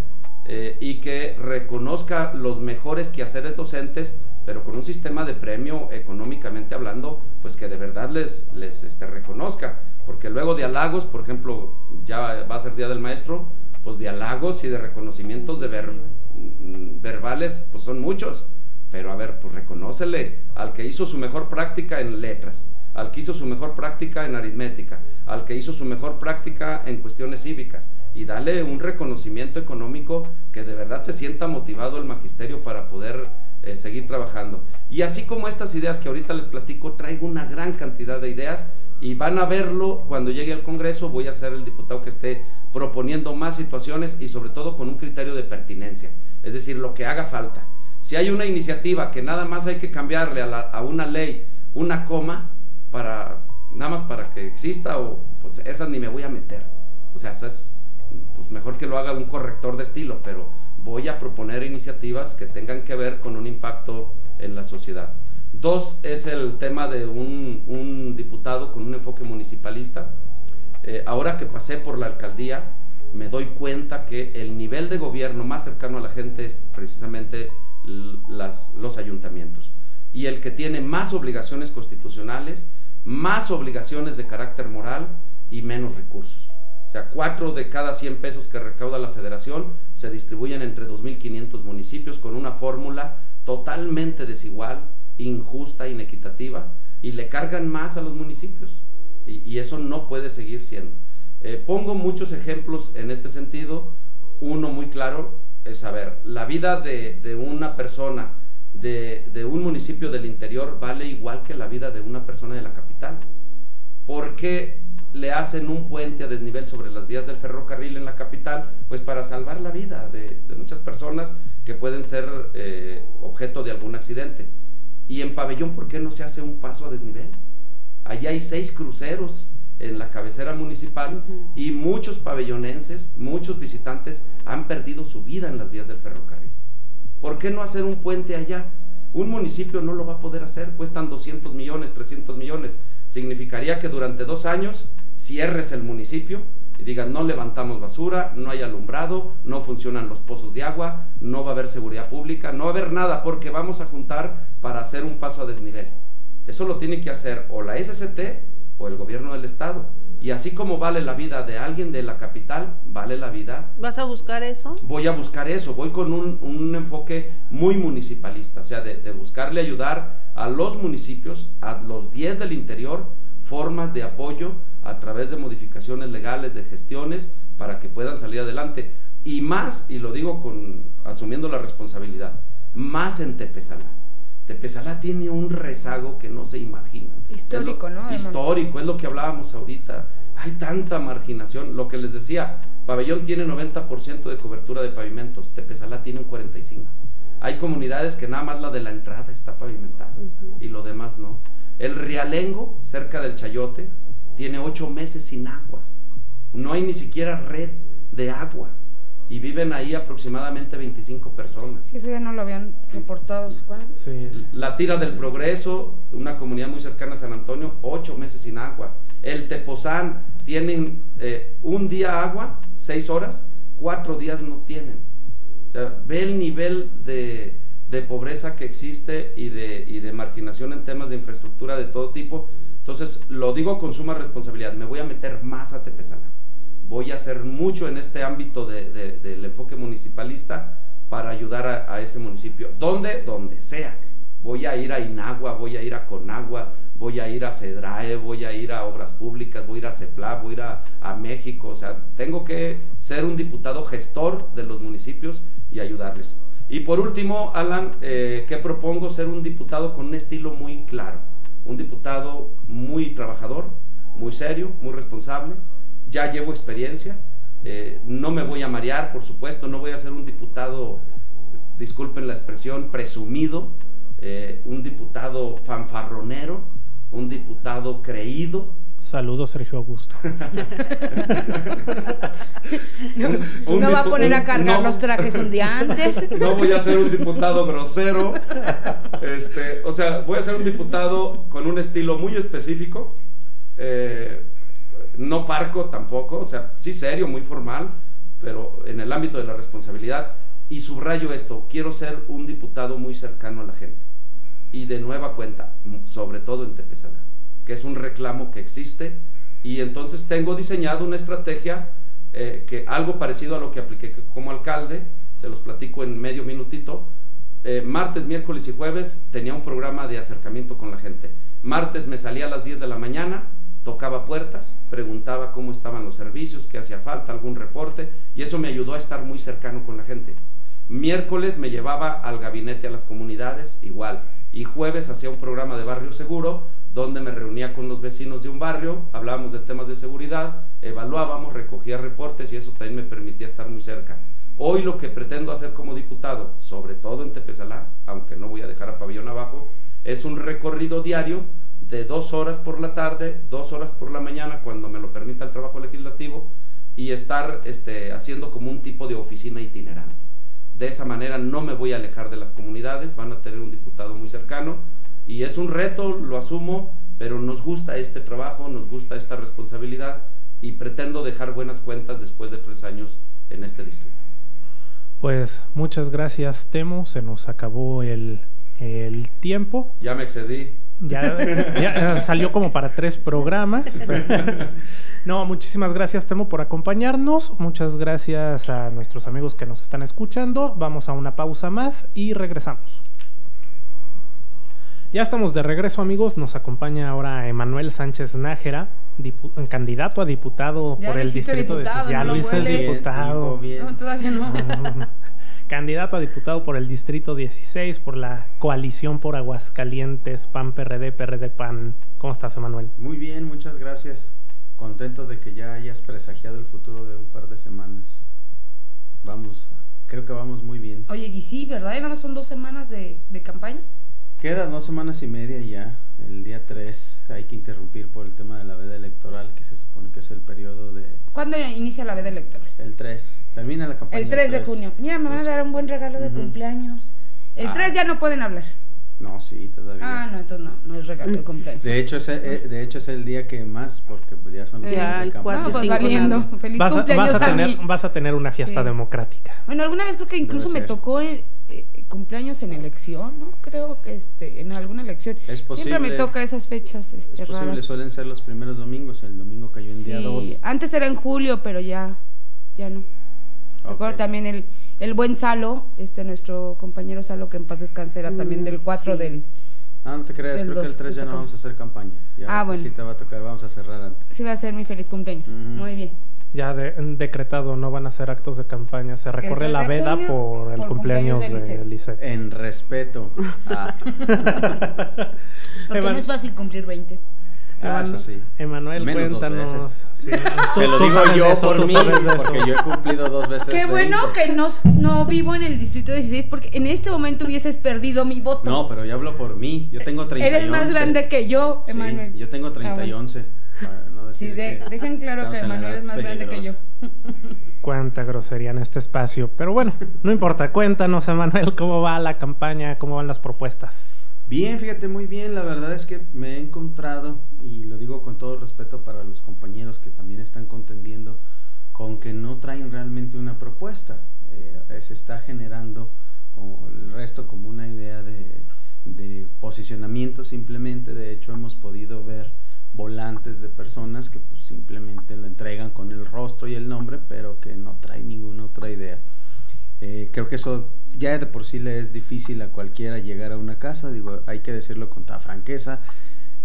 eh, y que reconozca los mejores quehaceres docentes, pero con un sistema de premio económicamente hablando, pues que de verdad les, les este, reconozca. Porque luego de halagos, por ejemplo, ya va a ser Día del Maestro, pues de halagos y de reconocimientos de mm, verbales, pues son muchos. Pero a ver, pues reconócele al que hizo su mejor práctica en letras, al que hizo su mejor práctica en aritmética, al que hizo su mejor práctica en cuestiones cívicas y dale un reconocimiento económico que de verdad se sienta motivado el magisterio para poder eh, seguir trabajando. Y así como estas ideas que ahorita les platico, traigo una gran cantidad de ideas y van a verlo cuando llegue al Congreso. Voy a ser el diputado que esté proponiendo más situaciones y sobre todo con un criterio de pertinencia, es decir, lo que haga falta. Si hay una iniciativa que nada más hay que cambiarle a, una ley una coma para nada más para que exista o pues esas ni me voy a meter. O sea, es pues mejor que lo haga un corrector de estilo, pero voy a proponer iniciativas que tengan que ver con un impacto en la sociedad. Dos es el tema de un, diputado con un enfoque municipalista. Eh, ahora que pasé por la alcaldía, me doy cuenta que el nivel de gobierno más cercano a la gente es precisamente los ayuntamientos. Y el que tiene más obligaciones constitucionales, más obligaciones de carácter moral y menos recursos. O sea, cuatro de cada 100 pesos que recauda la federación se distribuyen entre 2.500 municipios con una fórmula totalmente desigual, injusta, inequitativa, y le cargan más a los municipios. Y, eso no puede seguir siendo. Eh, pongo muchos ejemplos en este sentido. Uno muy claro es, saber la vida de, una persona de, de, un municipio del interior vale igual que la vida de una persona de la capital. Porque le hacen un puente a desnivel sobre las vías del ferrocarril en la capital, pues para salvar la vida de, muchas personas que pueden ser eh, objeto de algún accidente. Y en Pabellón, ¿por qué no se hace un paso a desnivel? Allí hay seis cruceros en la cabecera municipal y muchos pabellonenses, muchos visitantes han perdido su vida en las vías del ferrocarril. ¿Por qué no hacer un puente allá? Un municipio no lo va a poder hacer, cuestan 200 millones, 300 millones. Significaría que durante dos años cierres el municipio y digas no levantamos basura, no hay alumbrado, no funcionan los pozos de agua, no va a haber seguridad pública, no va a haber nada porque vamos a juntar para hacer un paso a desnivel. Eso lo tiene que hacer o la SCT o el gobierno del estado. Y así como vale la vida de alguien de la capital, vale la vida. ¿Vas a buscar eso? Voy a buscar eso, voy con un, enfoque muy municipalista, o sea, de, de buscarle ayudar a los municipios, a los 10 del interior, formas de apoyo a través de modificaciones legales, de gestiones, para que puedan salir adelante. Y más, y lo digo con asumiendo la responsabilidad, más en Tepezalá. Tepezalá tiene un rezago que no se imaginan. Histórico, ¿no? Histórico, es lo que hablábamos ahorita. Hay tanta marginación. Lo que les decía, Pabellón tiene 90% de cobertura de pavimentos, Tepezalá tiene un 45%. Hay comunidades que nada más la de la entrada está pavimentada y lo demás no. El Rialengo, cerca del Chayote, tiene ocho meses sin agua. No hay ni siquiera red de agua. Y viven ahí aproximadamente 25 personas. Sí, eso ya no lo habían reportado, ¿se acuerdan? Sí. La Tira del Progreso, una comunidad muy cercana a San Antonio, ocho meses sin agua. El Tepozán, tienen eh, un día agua, seis horas, cuatro días no tienen. O sea, ve el nivel de, de pobreza que existe y de, y de marginación en temas de infraestructura de todo tipo. Entonces, lo digo con suma responsabilidad, me voy a meter más a Tepezana. Voy a hacer mucho en este ámbito de, del enfoque municipalista para ayudar a, ese municipio. ¿Dónde? Donde sea. Voy a ir a Inagua, voy a ir a Conagua, voy a ir a Cedrae, voy a ir a Obras Públicas, voy a ir a CEPLA, voy a ir a, a México. O sea, tengo que ser un diputado gestor de los municipios y ayudarles. Y por último, Alan, eh, que propongo ser un diputado con un estilo muy claro, un diputado muy trabajador, muy serio, muy responsable. Ya llevo experiencia, eh, no me voy a marear, por supuesto, no voy a ser un diputado, disculpen la expresión, presumido. eh, un diputado fanfarronero, un diputado creído. Saludos, Sergio Augusto. No, Un no va a poner a un- cargar no. los trajes un día antes. No voy a ser un diputado grosero. Este, o sea, voy a ser un diputado con un estilo muy específico. eh, no parco tampoco, o sea, sí serio, muy formal, pero en el ámbito de la responsabilidad. Y subrayo esto, quiero ser un diputado muy cercano a la gente. Y de nueva cuenta, sobre todo en Tepezalá, que es un reclamo que existe. Y entonces tengo diseñado una estrategia eh, que algo parecido a lo que apliqué como alcalde, se los platico en medio minutito. Eh, martes, miércoles y jueves tenía un programa de acercamiento con la gente. Martes me salía a las 10 de la mañana, tocaba puertas, preguntaba cómo estaban los servicios, qué hacía falta, algún reporte, y eso me ayudó a estar muy cercano con la gente. Miércoles me llevaba al gabinete a las comunidades, igual. Y jueves hacía un programa de barrio seguro, donde me reunía con los vecinos de un barrio, hablábamos de temas de seguridad, evaluábamos, recogía reportes y eso también me permitía estar muy cerca. Hoy lo que pretendo hacer como diputado, sobre todo en Tepezalá, aunque no voy a dejar a pabellón abajo, es un recorrido diario de dos horas por la tarde, dos horas por la mañana, cuando me lo permita el trabajo legislativo, y estar este, haciendo como un tipo de oficina itinerante. De esa manera no me voy a alejar de las comunidades, van a tener un diputado muy cercano y es un reto, lo asumo, pero nos gusta este trabajo, nos gusta esta responsabilidad y pretendo dejar buenas cuentas después de tres años en este distrito. Pues muchas gracias, Temo. Se nos acabó el, el tiempo. Ya me excedí. Ya, ya, eh, salió como para tres programas. No, muchísimas gracias, Temo, por acompañarnos. Muchas gracias a nuestros amigos que nos están escuchando. Vamos a una pausa más y regresamos. Ya estamos de regreso, amigos. Nos acompaña ahora Emanuel Sánchez Nájera, candidato a diputado Ya por el distrito diputado, de Ya no lo hice diputado. No, todavía no. Candidato a diputado por el Distrito 16, por la coalición por Aguascalientes, PAN, PRD, PRD, PAN. ¿Cómo estás, Emanuel? Muy bien, muchas gracias. Contento de que ya hayas presagiado el futuro de un par de semanas. Vamos, creo que vamos muy bien. Oye, y sí, ¿verdad? Y nada más son dos semanas de, de campaña. Quedan dos semanas y media ya. El día 3 hay que interrumpir por el tema de la veda electoral, que se supone que es el periodo de... ¿Cuándo inicia la veda electoral? El 3. Termina la campaña. El 3 de junio. Mira, me van a dar un buen regalo de cumpleaños. El Ah. 3 ya no pueden hablar. No, sí, todavía. Ah, no, entonces no, no es regalo de cumpleaños. De hecho, es, eh, de hecho es el día que más, porque pues ya son los Ya, días de el campaña. cuatro, No, pues cinco, valiendo. nada. Feliz Vas a, cumpleaños vas a a tener, mí. vas a tener una fiesta Sí. democrática. Bueno, alguna vez creo que incluso me tocó eh, eh, cumpleaños en elección, ¿no? Creo que este, en alguna elección. Es Siempre me posible. toca esas fechas este, Es posible, raras. suelen ser los primeros domingos. El domingo cayó en día Sí, 2. Antes era en julio, pero ya, ya no. Recuerdo también el, el buen Salo, este nuestro compañero Salo, que en paz descanse, era también Mm, del 4 sí. del... No, no te creas, creo que el dos, 3 ya no vamos a hacer campaña. Ya Ah, bueno. Sí te va a tocar, vamos a cerrar antes. Sí va a ser mi feliz cumpleaños. Muy bien. Ya de- decretado, no van a hacer actos de campaña. Se recorre 3 la veda junio, por el por cumpleaños cumpleaños de de Lisette. En respeto. a- Porque Evan- no es fácil cumplir 20. Ah, eso sí. Emanuel, cuéntanos. veces. Sí, tú- Te lo tú digo sabes yo eso, por mí, porque yo he cumplido dos veces. Qué bueno 20. que no, no vivo en el distrito 16 porque en este momento hubieses perdido mi voto. No, pero yo hablo por mí. Yo tengo 30 Eres más grande que yo, Sí, Emanuel. yo tengo 30 Ah, y bueno. 11. para no Sí, decir de- que dejen claro que Emanuel es más grande que yo. Cuánta grosería en este espacio. Pero bueno, no importa. Cuéntanos, Emanuel, cómo va la campaña, cómo van las propuestas. Bien, fíjate, muy bien. La verdad es que me he encontrado, y lo digo con todo respeto para los compañeros que también están contendiendo, con que no traen realmente una propuesta. Eh, se está generando como el resto como una idea de, posicionamiento simplemente. De hecho, hemos podido ver volantes de personas que pues, simplemente lo entregan con el rostro y el nombre, pero que no traen ninguna otra idea. Eh, creo que eso ya de por sí le es difícil a cualquiera llegar a una casa, digo, hay que decirlo con toda franqueza.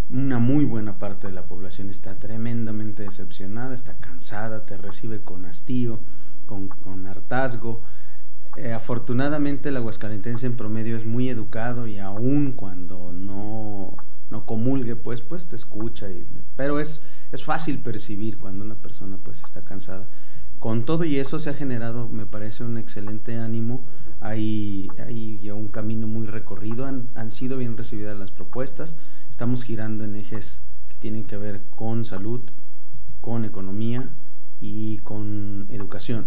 Una muy buena parte de la población está tremendamente decepcionada, está cansada, te recibe con hastío, con, con hartazgo. Eh, afortunadamente el aguascalentense en promedio es muy educado y aun cuando no, no comulgue, pues, pues te escucha. Pero es, es fácil percibir cuando una persona pues está cansada con todo y eso se ha generado, me parece, un excelente ánimo. Hay, hay un camino muy recorrido, han, sido bien recibidas las propuestas. Estamos girando en ejes que tienen que ver con salud, con economía y con educación.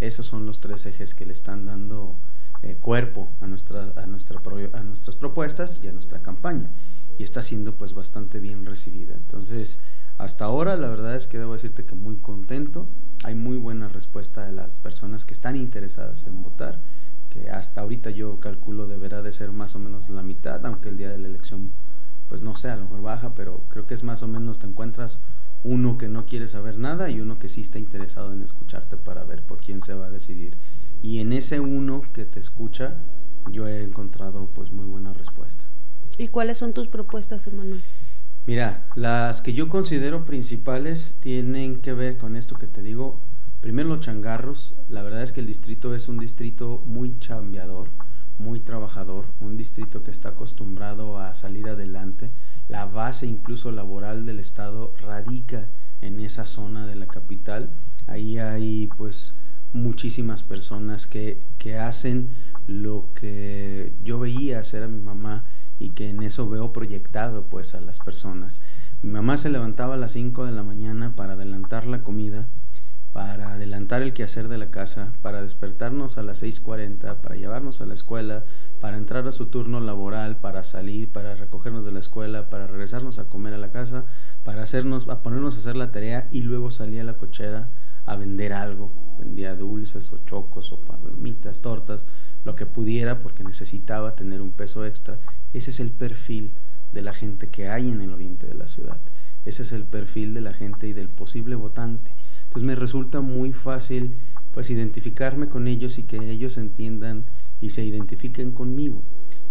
Esos son los tres ejes que le están dando eh, cuerpo a, a nuestras propuestas y a nuestra campaña. Y está siendo pues bastante bien recibida. Entonces, hasta ahora la verdad es que debo decirte que muy contento, hay muy buena respuesta de las personas que están interesadas en votar, que hasta ahorita yo calculo deberá de ser más o menos la mitad, aunque el día de la elección pues no sé, a lo mejor baja, pero creo que es más o menos te encuentras uno que no quiere saber nada y uno que sí está interesado en escucharte para ver por quién se va a decidir. Y en ese uno que te escucha, yo he encontrado pues muy buena respuesta. ¿Y cuáles son tus propuestas, Emanuel? Mira, las que yo considero principales tienen que ver con esto que te digo. Primero los changarros. La verdad es que el distrito es un distrito muy chambeador, muy trabajador, un distrito que está acostumbrado a salir adelante. La base incluso laboral del estado radica en esa zona de la capital. Ahí hay pues muchísimas personas que, que hacen lo que yo veía hacer a mi mamá y que en eso veo proyectado pues a las personas. Mi mamá se levantaba a las 5 de la mañana para adelantar la comida, para adelantar el quehacer de la casa, para despertarnos a las 6.40, para llevarnos a la escuela, para entrar a su turno laboral, para salir, para recogernos de la escuela, para regresarnos a comer a la casa, para hacernos, a ponernos a hacer la tarea y luego salir a la cochera a vender algo. Vendía dulces o chocos o palomitas, tortas, lo que pudiera porque necesitaba tener un peso extra. Ese es el perfil de la gente que hay en el oriente de la ciudad. Ese es el perfil de la gente y del posible votante. Entonces me resulta muy fácil pues identificarme con ellos y que ellos entiendan y se identifiquen conmigo.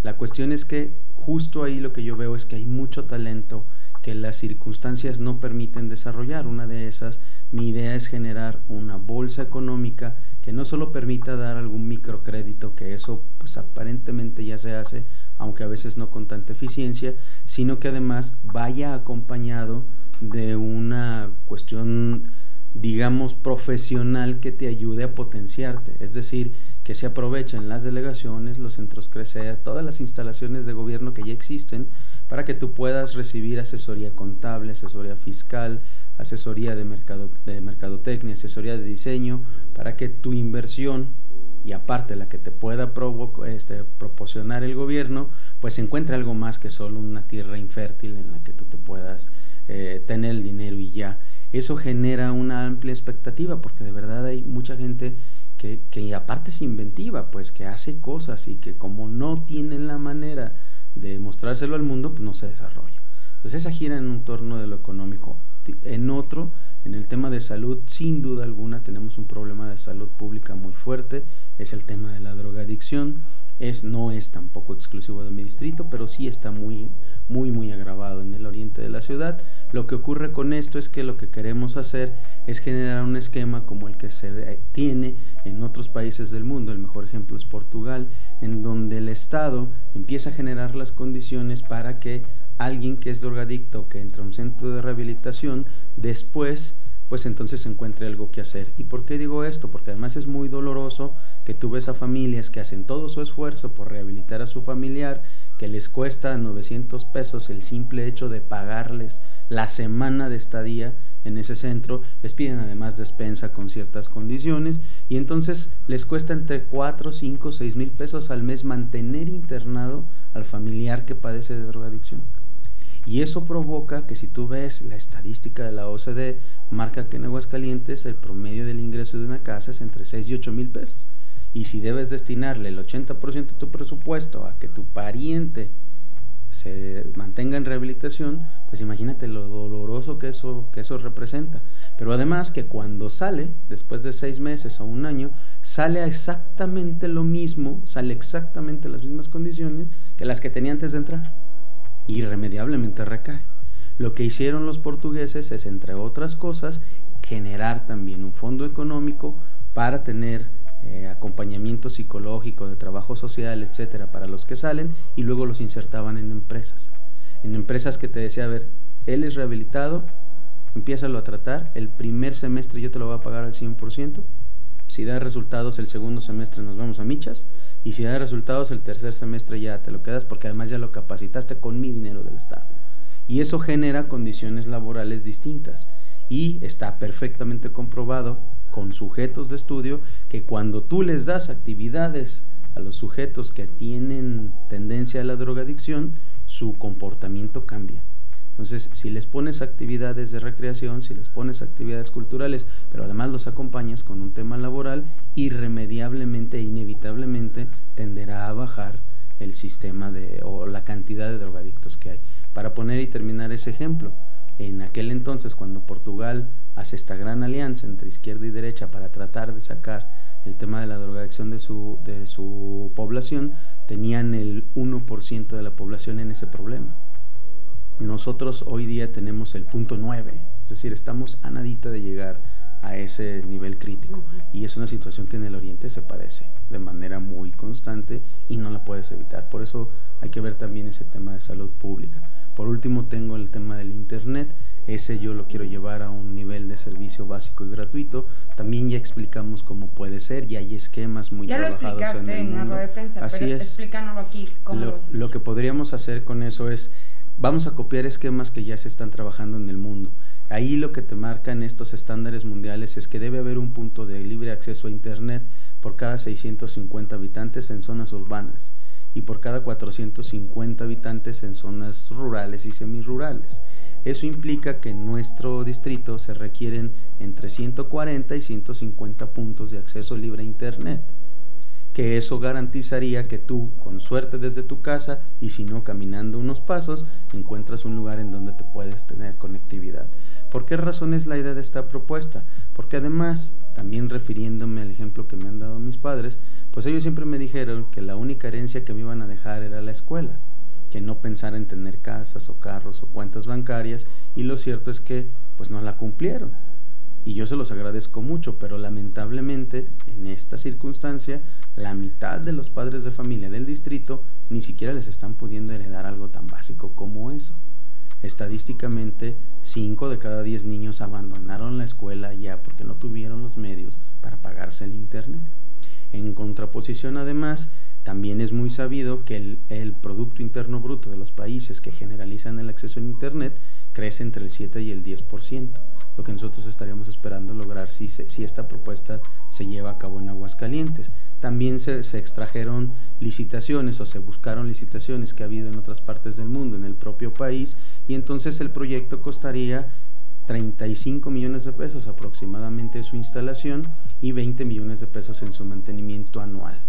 La cuestión es que justo ahí lo que yo veo es que hay mucho talento que las circunstancias no permiten desarrollar. Una de esas, mi idea es generar una bolsa económica que no solo permita dar algún microcrédito, que eso pues aparentemente ya se hace, aunque a veces no con tanta eficiencia, sino que además vaya acompañado de una cuestión digamos, profesional que te ayude a potenciarte. Es decir, que se aprovechen las delegaciones, los centros CRECEA, todas las instalaciones de gobierno que ya existen para que tú puedas recibir asesoría contable, asesoría fiscal, asesoría de, mercado, de mercadotecnia, asesoría de diseño, para que tu inversión y aparte la que te pueda este, proporcionar el gobierno, pues encuentre algo más que solo una tierra infértil en la que tú te puedas eh, tener el dinero y ya. Eso genera una amplia expectativa porque de verdad hay mucha gente que, que aparte es inventiva, pues que hace cosas y que como no tienen la manera de mostrárselo al mundo, pues no se desarrolla. Entonces esa gira en un torno de lo económico. En otro, en el tema de salud, sin duda alguna tenemos un problema de salud pública muy fuerte, es el tema de la drogadicción es, no es tampoco exclusivo de mi distrito, pero sí está muy, muy, muy agravado en el oriente de la ciudad. Lo que ocurre con esto es que lo que queremos hacer es generar un esquema como el que se tiene en otros países del mundo, el mejor ejemplo es Portugal, en donde el Estado empieza a generar las condiciones para que alguien que es drogadicto, que entra a un centro de rehabilitación, después pues entonces encuentre algo que hacer. ¿Y por qué digo esto? Porque además es muy doloroso que tú ves a familias que hacen todo su esfuerzo por rehabilitar a su familiar, que les cuesta 900 pesos el simple hecho de pagarles la semana de estadía en ese centro, les piden además despensa con ciertas condiciones y entonces les cuesta entre 4, 5, 6 mil pesos al mes mantener internado al familiar que padece de drogadicción. Y eso provoca que si tú ves la estadística de la OCDE, marca que en Aguascalientes el promedio del ingreso de una casa es entre 6 y 8 mil pesos. Y si debes destinarle el 80% de tu presupuesto a que tu pariente se mantenga en rehabilitación, pues imagínate lo doloroso que eso, que eso representa. Pero además que cuando sale, después de seis meses o un año, sale exactamente lo mismo, sale exactamente las mismas condiciones que las que tenía antes de entrar irremediablemente recae. Lo que hicieron los portugueses es, entre otras cosas, generar también un fondo económico para tener eh, acompañamiento psicológico, de trabajo social, etcétera, para los que salen y luego los insertaban en empresas. En empresas que te decía, a ver, él es rehabilitado, empiézalo a tratar, el primer semestre yo te lo voy a pagar al 100%, si da resultados el segundo semestre nos vamos a michas y si da resultados el tercer semestre ya te lo quedas porque además ya lo capacitaste con mi dinero del Estado. Y eso genera condiciones laborales distintas y está perfectamente comprobado con sujetos de estudio que cuando tú les das actividades a los sujetos que tienen tendencia a la drogadicción, su comportamiento cambia. Entonces, si les pones actividades de recreación, si les pones actividades culturales, pero además los acompañas con un tema laboral, irremediablemente e inevitablemente tenderá a bajar el sistema de o la cantidad de drogadictos que hay. Para poner y terminar ese ejemplo, en aquel entonces cuando Portugal hace esta gran alianza entre izquierda y derecha para tratar de sacar el tema de la drogadicción de su, de su población, tenían el 1% de la población en ese problema. Nosotros hoy día tenemos el punto 9, es decir, estamos a nadita de llegar a ese nivel crítico y es una situación que en el Oriente se padece de manera muy constante y no la puedes evitar. Por eso hay que ver también ese tema de salud pública. Por último tengo el tema del Internet, ese yo lo quiero llevar a un nivel de servicio básico y gratuito. También ya explicamos cómo puede ser y hay esquemas muy ya trabajados lo explicaste en, el en una mundo. rueda de prensa, Así pero es. explícanoslo aquí cómo lo, Lo, vas a hacer. lo que podríamos hacer con eso es, vamos a copiar esquemas que ya se están trabajando en el mundo. Ahí lo que te marcan estos estándares mundiales es que debe haber un punto de libre acceso a Internet por cada 650 habitantes en zonas urbanas y por cada 450 habitantes en zonas rurales y semirurales. Eso implica que en nuestro distrito se requieren entre 140 y 150 puntos de acceso libre a Internet que eso garantizaría que tú, con suerte desde tu casa y si no caminando unos pasos, encuentras un lugar en donde te puedes tener conectividad. ¿Por qué razón es la idea de esta propuesta? Porque además, también refiriéndome al ejemplo que me han dado mis padres, pues ellos siempre me dijeron que la única herencia que me iban a dejar era la escuela, que no pensara en tener casas o carros o cuentas bancarias y lo cierto es que pues no la cumplieron y yo se los agradezco mucho, pero lamentablemente en esta circunstancia la mitad de los padres de familia del distrito ni siquiera les están pudiendo heredar algo tan básico como eso. Estadísticamente, 5 de cada 10 niños abandonaron la escuela ya porque no tuvieron los medios para pagarse el Internet. En contraposición, además, también es muy sabido que el, Producto Interno Bruto de los países que generalizan el acceso a Internet crece entre el 7 y el 10%, lo que nosotros estaríamos esperando lograr si, se, si esta propuesta se lleva a cabo en Aguascalientes. También se, se, extrajeron licitaciones o se buscaron licitaciones que ha habido en otras partes del mundo, en el propio país, y entonces el proyecto costaría 35 millones de pesos aproximadamente su instalación y 20 millones de pesos en su mantenimiento anual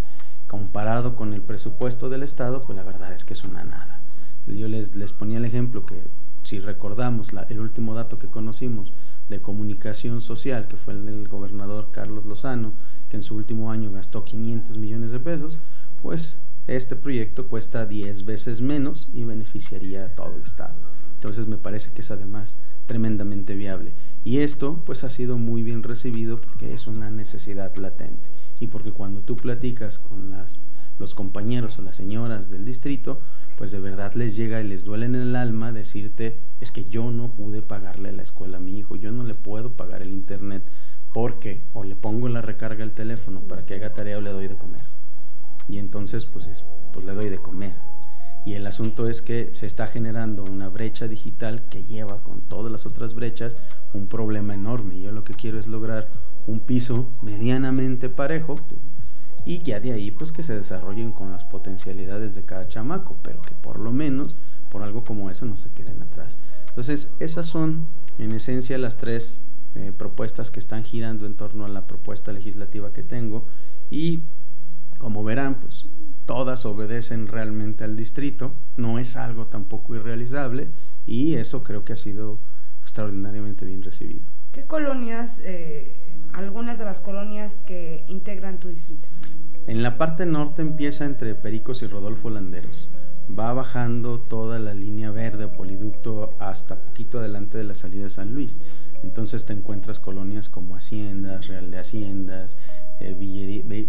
comparado con el presupuesto del Estado, pues la verdad es que es una nada. Yo les, les ponía el ejemplo que si recordamos la, el último dato que conocimos de comunicación social, que fue el del gobernador Carlos Lozano, que en su último año gastó 500 millones de pesos, pues este proyecto cuesta 10 veces menos y beneficiaría a todo el Estado. Entonces me parece que es además tremendamente viable. Y esto pues ha sido muy bien recibido porque es una necesidad latente y porque cuando tú platicas con las, los compañeros o las señoras del distrito, pues de verdad les llega y les duele en el alma decirte, es que yo no pude pagarle la escuela a mi hijo, yo no le puedo pagar el internet porque o le pongo la recarga al teléfono para que haga tarea o le doy de comer. Y entonces pues, pues le doy de comer. Y el asunto es que se está generando una brecha digital que lleva con todas las otras brechas un problema enorme. Yo lo que quiero es lograr un piso medianamente parejo y ya de ahí pues que se desarrollen con las potencialidades de cada chamaco, pero que por lo menos por algo como eso no se queden atrás. Entonces esas son en esencia las tres eh, propuestas que están girando en torno a la propuesta legislativa que tengo y como verán pues todas obedecen realmente al distrito, no es algo tampoco irrealizable y eso creo que ha sido extraordinariamente bien recibido. ¿Qué colonias, eh, algunas de las colonias que integran tu distrito? En la parte norte empieza entre Pericos y Rodolfo Landeros. Va bajando toda la línea verde, poliducto, hasta poquito adelante de la salida de San Luis. Entonces te encuentras colonias como Haciendas, Real de Haciendas, eh,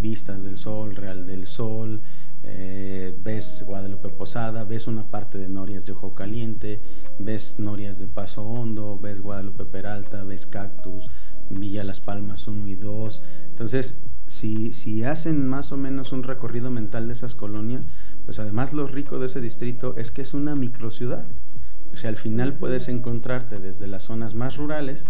Vistas del Sol, Real del Sol, eh, ves Guadalupe Posada, ves una parte de Norias de Ojo Caliente, ves Norias de Paso Hondo, ves Guadalupe Peralta, ves Cactus, Villa Las Palmas 1 y 2. Entonces, si, hacen más o menos un recorrido mental de esas colonias, pues además lo rico de ese distrito es que es una microciudad. O sea, al final puedes encontrarte desde las zonas más rurales,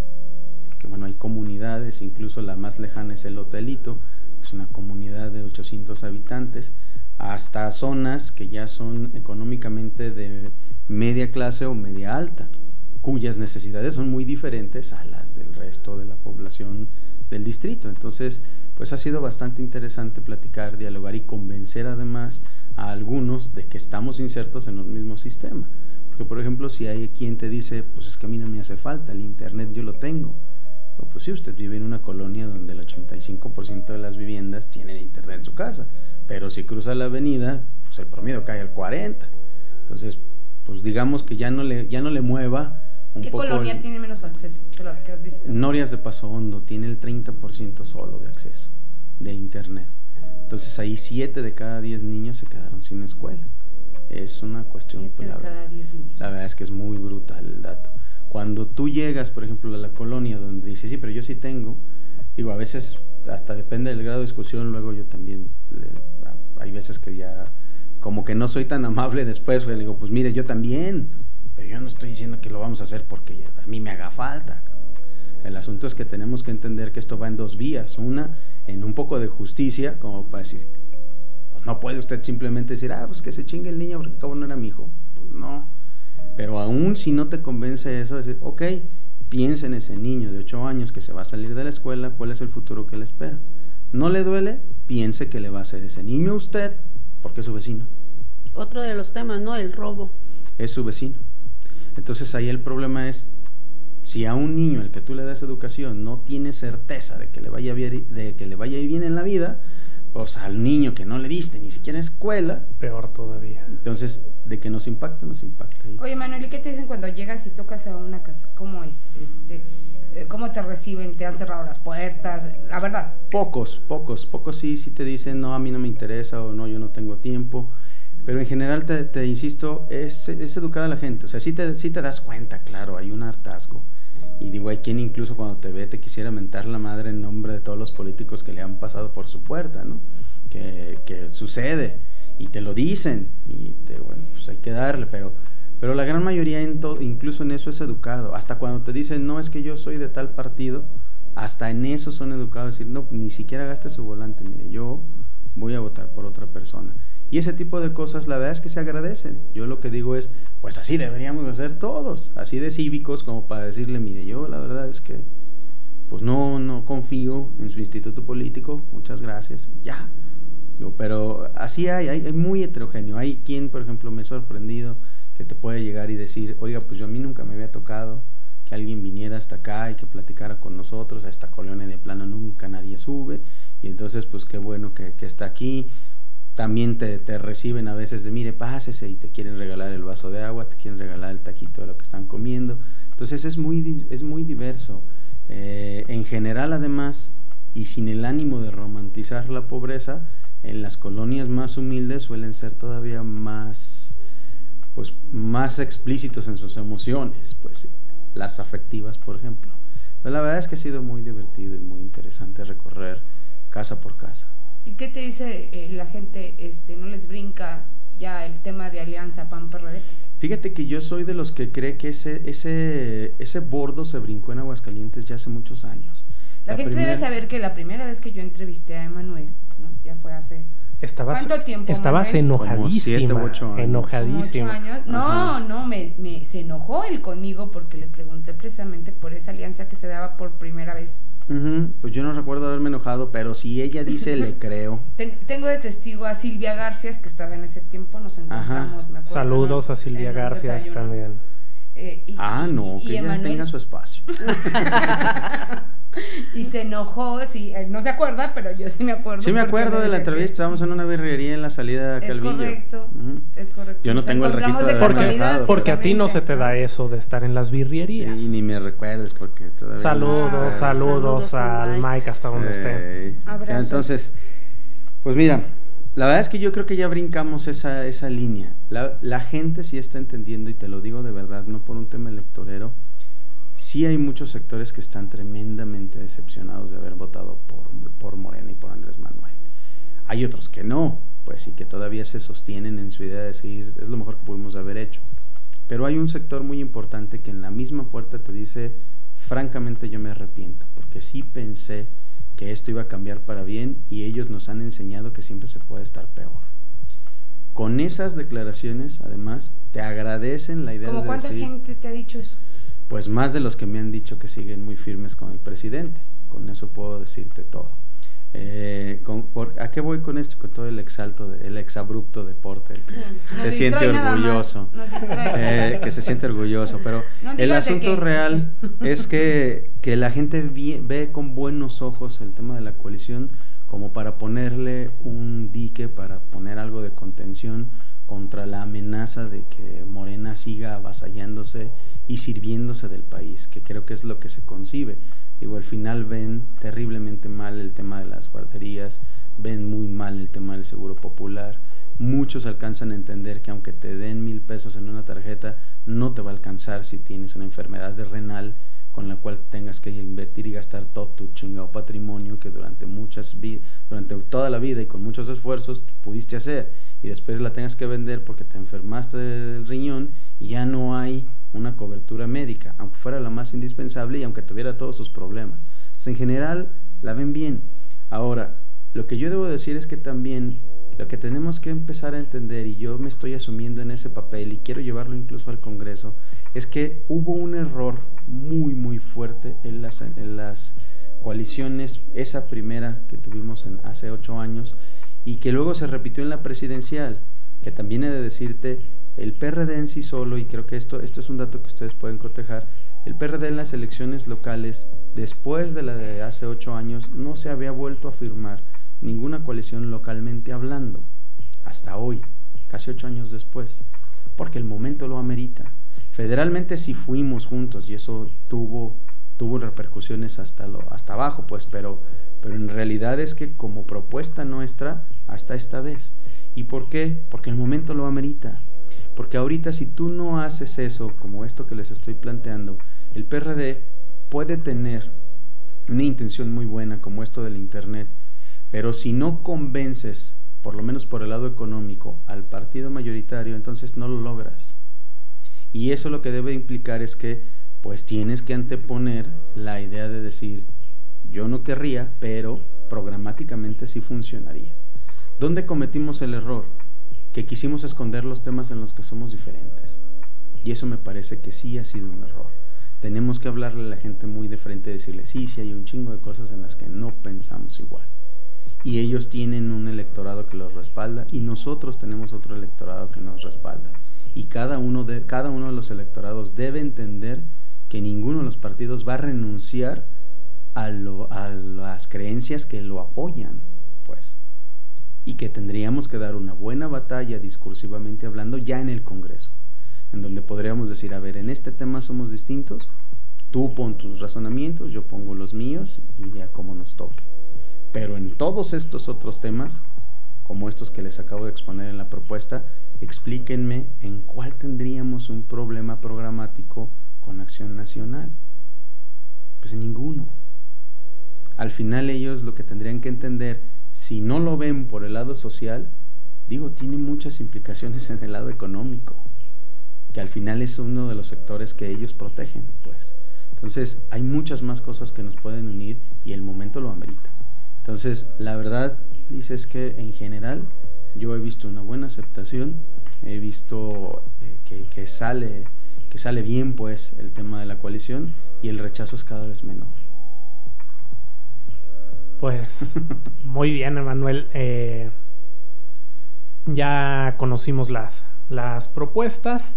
porque bueno, hay comunidades, incluso la más lejana es el Hotelito, es una comunidad de 800 habitantes, hasta zonas que ya son económicamente de media clase o media alta, cuyas necesidades son muy diferentes a las del resto de la población del distrito. Entonces, pues ha sido bastante interesante platicar, dialogar y convencer además a algunos de que estamos insertos en un mismo sistema. Porque, por ejemplo, si hay quien te dice, pues es que a mí no me hace falta, el Internet yo lo tengo. Pues sí, usted vive en una colonia donde el 85% de las viviendas tienen Internet en su casa. Pero si cruza la avenida, pues el promedio cae al 40%. Entonces, pues digamos que ya no le, ya no le mueva un ¿Qué colonia tiene menos acceso que las que has visto? Norias de Paso Hondo tiene el 30% solo de acceso de Internet. Entonces ahí 7 de cada 10 niños se quedaron sin escuela. Es una cuestión... Siete de cada 10 niños. La verdad es que es muy brutal el dato. Cuando tú llegas, por ejemplo, a la colonia donde dices, sí, pero yo sí tengo, digo, a veces hasta depende del grado de discusión, luego yo también, hay veces que ya, como que no soy tan amable después, le digo, pues mire, yo también, pero yo no estoy diciendo que lo vamos a hacer porque a mí me haga falta. El asunto es que tenemos que entender que esto va en dos vías. Una, en un poco de justicia, como para decir, pues no puede usted simplemente decir, ah, pues que se chingue el niño porque acabo no era mi hijo. Pues no. Pero aún si no te convence eso, decir, ok, piensa en ese niño de 8 años que se va a salir de la escuela, cuál es el futuro que le espera. No le duele, piense que le va a hacer ese niño a usted porque es su vecino. Otro de los temas, ¿no? El robo. Es su vecino. Entonces ahí el problema es, si a un niño al que tú le das educación no tiene certeza de que le vaya bien, de que le vaya bien en la vida, pues al niño que no le diste ni siquiera escuela, peor todavía. Entonces, de que nos impacta, nos impacta. Oye, Manuel, ¿y qué te dicen cuando llegas y tocas a una casa? ¿Cómo es? Este, eh, ¿Cómo te reciben? ¿Te han cerrado las puertas? La verdad. Pocos, pocos, pocos sí, sí te dicen, no, a mí no me interesa o no, yo no tengo tiempo. Pero en general, te, te insisto, es, es, educada la gente. O sea, sí te, sí te das cuenta, claro, hay un hartazgo. Y digo, hay quien incluso cuando te ve te quisiera mentar la madre en nombre de todos los políticos que le han pasado por su puerta, ¿no? Que, que sucede y te lo dicen y te, bueno, pues hay que darle, pero, pero la gran mayoría en incluso en eso es educado. Hasta cuando te dicen, no, es que yo soy de tal partido, hasta en eso son educados, decir, no, ni siquiera gaste su volante, mire, yo voy a votar por otra persona. Y ese tipo de cosas, la verdad es que se agradecen. Yo lo que digo es, pues así deberíamos hacer todos, así de cívicos como para decirle, mire, yo la verdad es que, pues no, no confío en su instituto político, muchas gracias, ya. Pero así hay, hay, muy heterogéneo. Hay quien, por ejemplo, me ha sorprendido que te puede llegar y decir, oiga, pues yo a mí nunca me había tocado que alguien viniera hasta acá y que platicara con nosotros, a esta colonia de plano nunca nadie sube, y entonces pues qué bueno que, que está aquí también te, te, reciben a veces de, mire, pásese y te quieren regalar el vaso de agua, te quieren regalar el taquito de lo que están comiendo. Entonces es muy, es muy diverso. Eh, en general, además, y sin el ánimo de romantizar la pobreza, en las colonias más humildes suelen ser todavía más, pues, más explícitos en sus emociones, pues las afectivas, por ejemplo. Pero la verdad es que ha sido muy divertido y muy interesante recorrer casa por casa. ¿Y qué te dice eh, la gente? Este, ¿No les brinca ya el tema de alianza PAN-PRD? Fíjate que yo soy de los que cree que ese, ese, ese bordo se brincó en Aguascalientes ya hace muchos años. La, la gente primera... debe saber que la primera vez que yo entrevisté a Emanuel, ¿no? ya fue hace Estabas, ¿Cuánto tiempo? Estabas Manuel? enojadísima. Como siete, ocho años. Enojadísima. ¿Ocho años? No, Ajá. no, me, me, se enojó él conmigo porque le pregunté precisamente por esa alianza que se daba por primera vez. Uh -huh. Pues yo no recuerdo haberme enojado, pero si ella dice, le creo. Ten, tengo de testigo a Silvia Garfias, que estaba en ese tiempo, nos encontramos, me acuerdo. Saludos ¿no? a Silvia Garfias desayuno. también. Eh, y, ah, no, que ella Emanuel... tenga su espacio. y se enojó, sí, él no se acuerda, pero yo sí me acuerdo. Sí me acuerdo de la entrevista, que... estábamos en una birrería en la salida de Calvillo. Es correcto, uh -huh. es correcto. Yo no tengo el registro de, de porque, porque a ti no se te da eso de estar en las birrerías. Y ni me recuerdes porque todavía Saludos, no saludos, saludos al Mike. Mike hasta donde eh, esté. Entonces, pues mira, La verdad es que yo creo que ya brincamos esa, esa línea. La, la, gente sí está entendiendo, y te lo digo de verdad, no por un tema electorero, sí hay muchos sectores que están tremendamente decepcionados de haber votado por, por Morena y por Andrés Manuel. Hay otros que no, pues sí que todavía se sostienen en su idea de decir, es lo mejor que pudimos haber hecho. Pero hay un sector muy importante que en la misma puerta te dice, francamente yo me arrepiento, porque sí pensé que esto iba a cambiar para bien y ellos nos han enseñado que siempre se puede estar peor. Con esas declaraciones, además, te agradecen la idea ¿Cómo de cuánta decir, gente te ha dicho eso? pues más de los que me han dicho que siguen muy firmes con el presidente. Con eso puedo decirte todo. Eh, con, por, ¿A qué voy con esto? Con todo el exalto, de, el exabrupto deporte. Que Nos se siente orgulloso. Eh, que se siente orgulloso. Pero No el asunto real es que, que la gente ve con buenos ojos el tema de la coalición como para ponerle un dique, para poner algo de contención contra la amenaza de que Morena siga avasallándose y sirviéndose del país, que creo que es lo que se concibe. Digo, al final ven terriblemente mal el tema de las guarderías, ven muy mal el tema del seguro popular. Muchos alcanzan a entender que aunque te den mil pesos en una tarjeta, no te va a alcanzar si tienes una enfermedad de renal con la cual tengas que invertir y gastar todo tu chingado patrimonio que durante muchas durante toda la vida y con muchos esfuerzos pudiste hacer y después la tengas que vender porque te enfermaste del riñón y ya no hay una cobertura médica, aunque fuera la más indispensable y aunque tuviera todos sus problemas. Entonces, en general la ven bien. Ahora, lo que yo debo decir es que también lo que tenemos que empezar a entender, y yo me estoy asumiendo en ese papel y quiero llevarlo incluso al Congreso, es que hubo un error muy, muy fuerte en las, en las coaliciones, esa primera que tuvimos hace ocho años, y que luego se repitió en la presidencial, que también he de decirte, el PRD en sí solo, y creo que esto, esto es un dato que ustedes pueden cotejar, el PRD en las elecciones locales, después de la de hace ocho años, no se había vuelto a firmar ninguna coalición localmente hablando, hasta hoy, casi ocho años después, porque el momento lo amerita. Federalmente sí fuimos juntos y eso tuvo, tuvo repercusiones hasta, lo, hasta abajo, pues, pero, pero en realidad es que como propuesta nuestra, hasta esta vez. ¿Y por qué? Porque el momento lo amerita. Porque ahorita si tú no haces eso, como esto que les estoy planteando, el PRD puede tener una intención muy buena como esto del Internet, pero si no convences, por lo menos por el lado económico, al partido mayoritario, entonces no lo logras. Y eso lo que debe implicar es que pues tienes que anteponer la idea de decir, yo no querría, pero programáticamente sí funcionaría. ¿Dónde cometimos el error? Que quisimos esconder los temas en los que somos diferentes. Y eso me parece que sí ha sido un error. Tenemos que hablarle a la gente muy de frente decirle, sí, sí hay un chingo de cosas en las que no pensamos igual. Y ellos tienen un electorado que los respalda y nosotros tenemos otro electorado que nos respalda. Y cada uno de, cada uno de los electorados debe entender que ninguno de los partidos va a renunciar a, lo, a las creencias que lo apoyan. Y que tendríamos que dar una buena batalla discursivamente hablando ya en el Congreso, en donde podríamos decir, a ver, en este tema somos distintos, tú pon tus razonamientos, yo pongo los míos y de a cómo nos toque. Pero en todos estos otros temas, como estos que les acabo de exponer en la propuesta, explíquenme en cuál tendríamos un problema programático con acción nacional. Pues en ninguno. Al final ellos lo que tendrían que entender, si no lo ven por el lado social, digo, tiene muchas implicaciones en el lado económico, que al final es uno de los sectores que ellos protegen, pues. Entonces, hay muchas más cosas que nos pueden unir y el momento lo amerita. Entonces, la verdad, dice es que en general yo he visto una buena aceptación, he visto eh, que, que, sale, que sale bien pues el tema de la coalición y el rechazo es cada vez menor. Pues muy bien, Emanuel. Eh, ya conocimos las, las propuestas,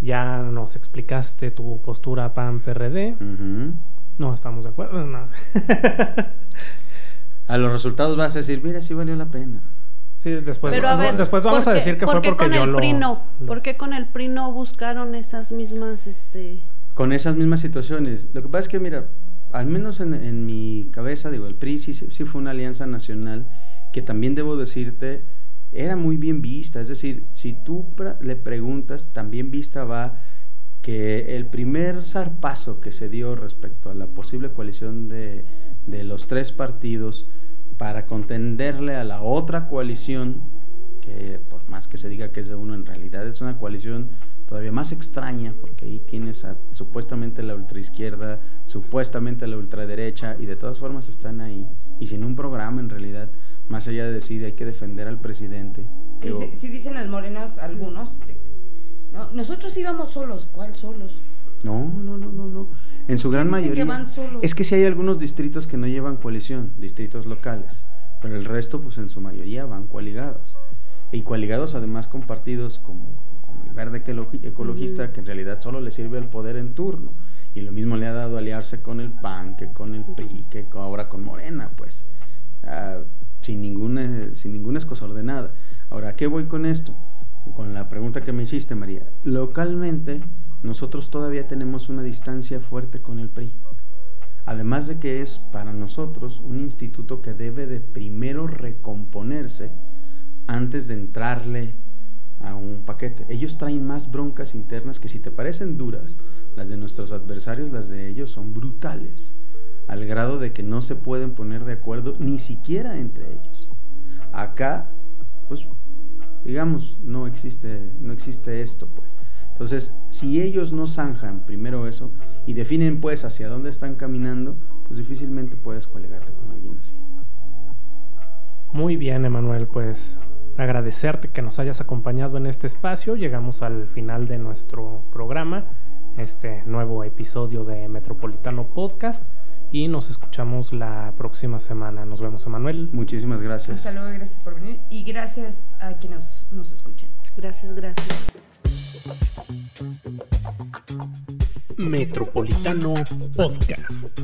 ya nos explicaste tu postura PAN-PRD. Uh -huh. No estamos de acuerdo, no. a los resultados vas a decir, mira, sí valió la pena. Sí, después, Pero a ver, después vamos qué, a decir que ¿por fue qué porque con yo el lo, PRI no? lo- ¿Por qué con el PRI no buscaron esas mismas, este... Con esas mismas situaciones. Lo que pasa es que, mira, al menos en, mi cabeza, digo, el PRI sí, sí fue una alianza nacional que también debo decirte, era muy bien vista. Es decir, si tú le preguntas, también vista va que el primer zarpazo que se dio respecto a la posible coalición de, de los tres partidos para contenderle a la otra coalición, que por más que se diga que es de uno, en realidad es una coalición todavía más extraña, porque ahí tienes a, supuestamente la ultraizquierda, supuestamente la ultraderecha, y de todas formas están ahí, y sin un programa en realidad, más allá de decir hay que defender al presidente. Si, dicen los morenos algunos, no, nosotros íbamos solos, ¿cuál solos? No, no, no, no, no. En su gran mayoría. van solos? Es que si hay algunos distritos que no llevan coalición, distritos locales, pero el resto, pues en su mayoría van coaligados. Y coaligados además con partidos como verde ecologista que en realidad solo le sirve al poder en turno. Y lo mismo le ha dado aliarse con el PAN, que con el PRI, que ahora con Morena, pues, ah, sin, ninguna, sin ninguna escosordenada. Ahora, qué voy con esto? Con la pregunta que me hiciste, María. Localmente, nosotros todavía tenemos una distancia fuerte con el PRI. Además de que es para nosotros un instituto que debe de primero recomponerse antes de entrarle a un paquete. Ellos traen más broncas internas que si te parecen duras, las de nuestros adversarios, las de ellos son brutales, al grado de que no se pueden poner de acuerdo ni siquiera entre ellos. Acá, pues, digamos, no existe, no existe esto, pues. Entonces, si ellos no zanjan primero eso y definen pues hacia dónde están caminando, pues difícilmente puedes colegarte con alguien así. Muy bien, Emanuel, pues agradecerte que nos hayas acompañado en este espacio. Llegamos al final de nuestro programa, este nuevo episodio de Metropolitano Podcast. Y nos escuchamos la próxima semana. Nos vemos, Emanuel. Muchísimas gracias. Hasta luego, gracias por venir. Y gracias a quienes nos, nos escuchen. Gracias, gracias. Metropolitano Podcast.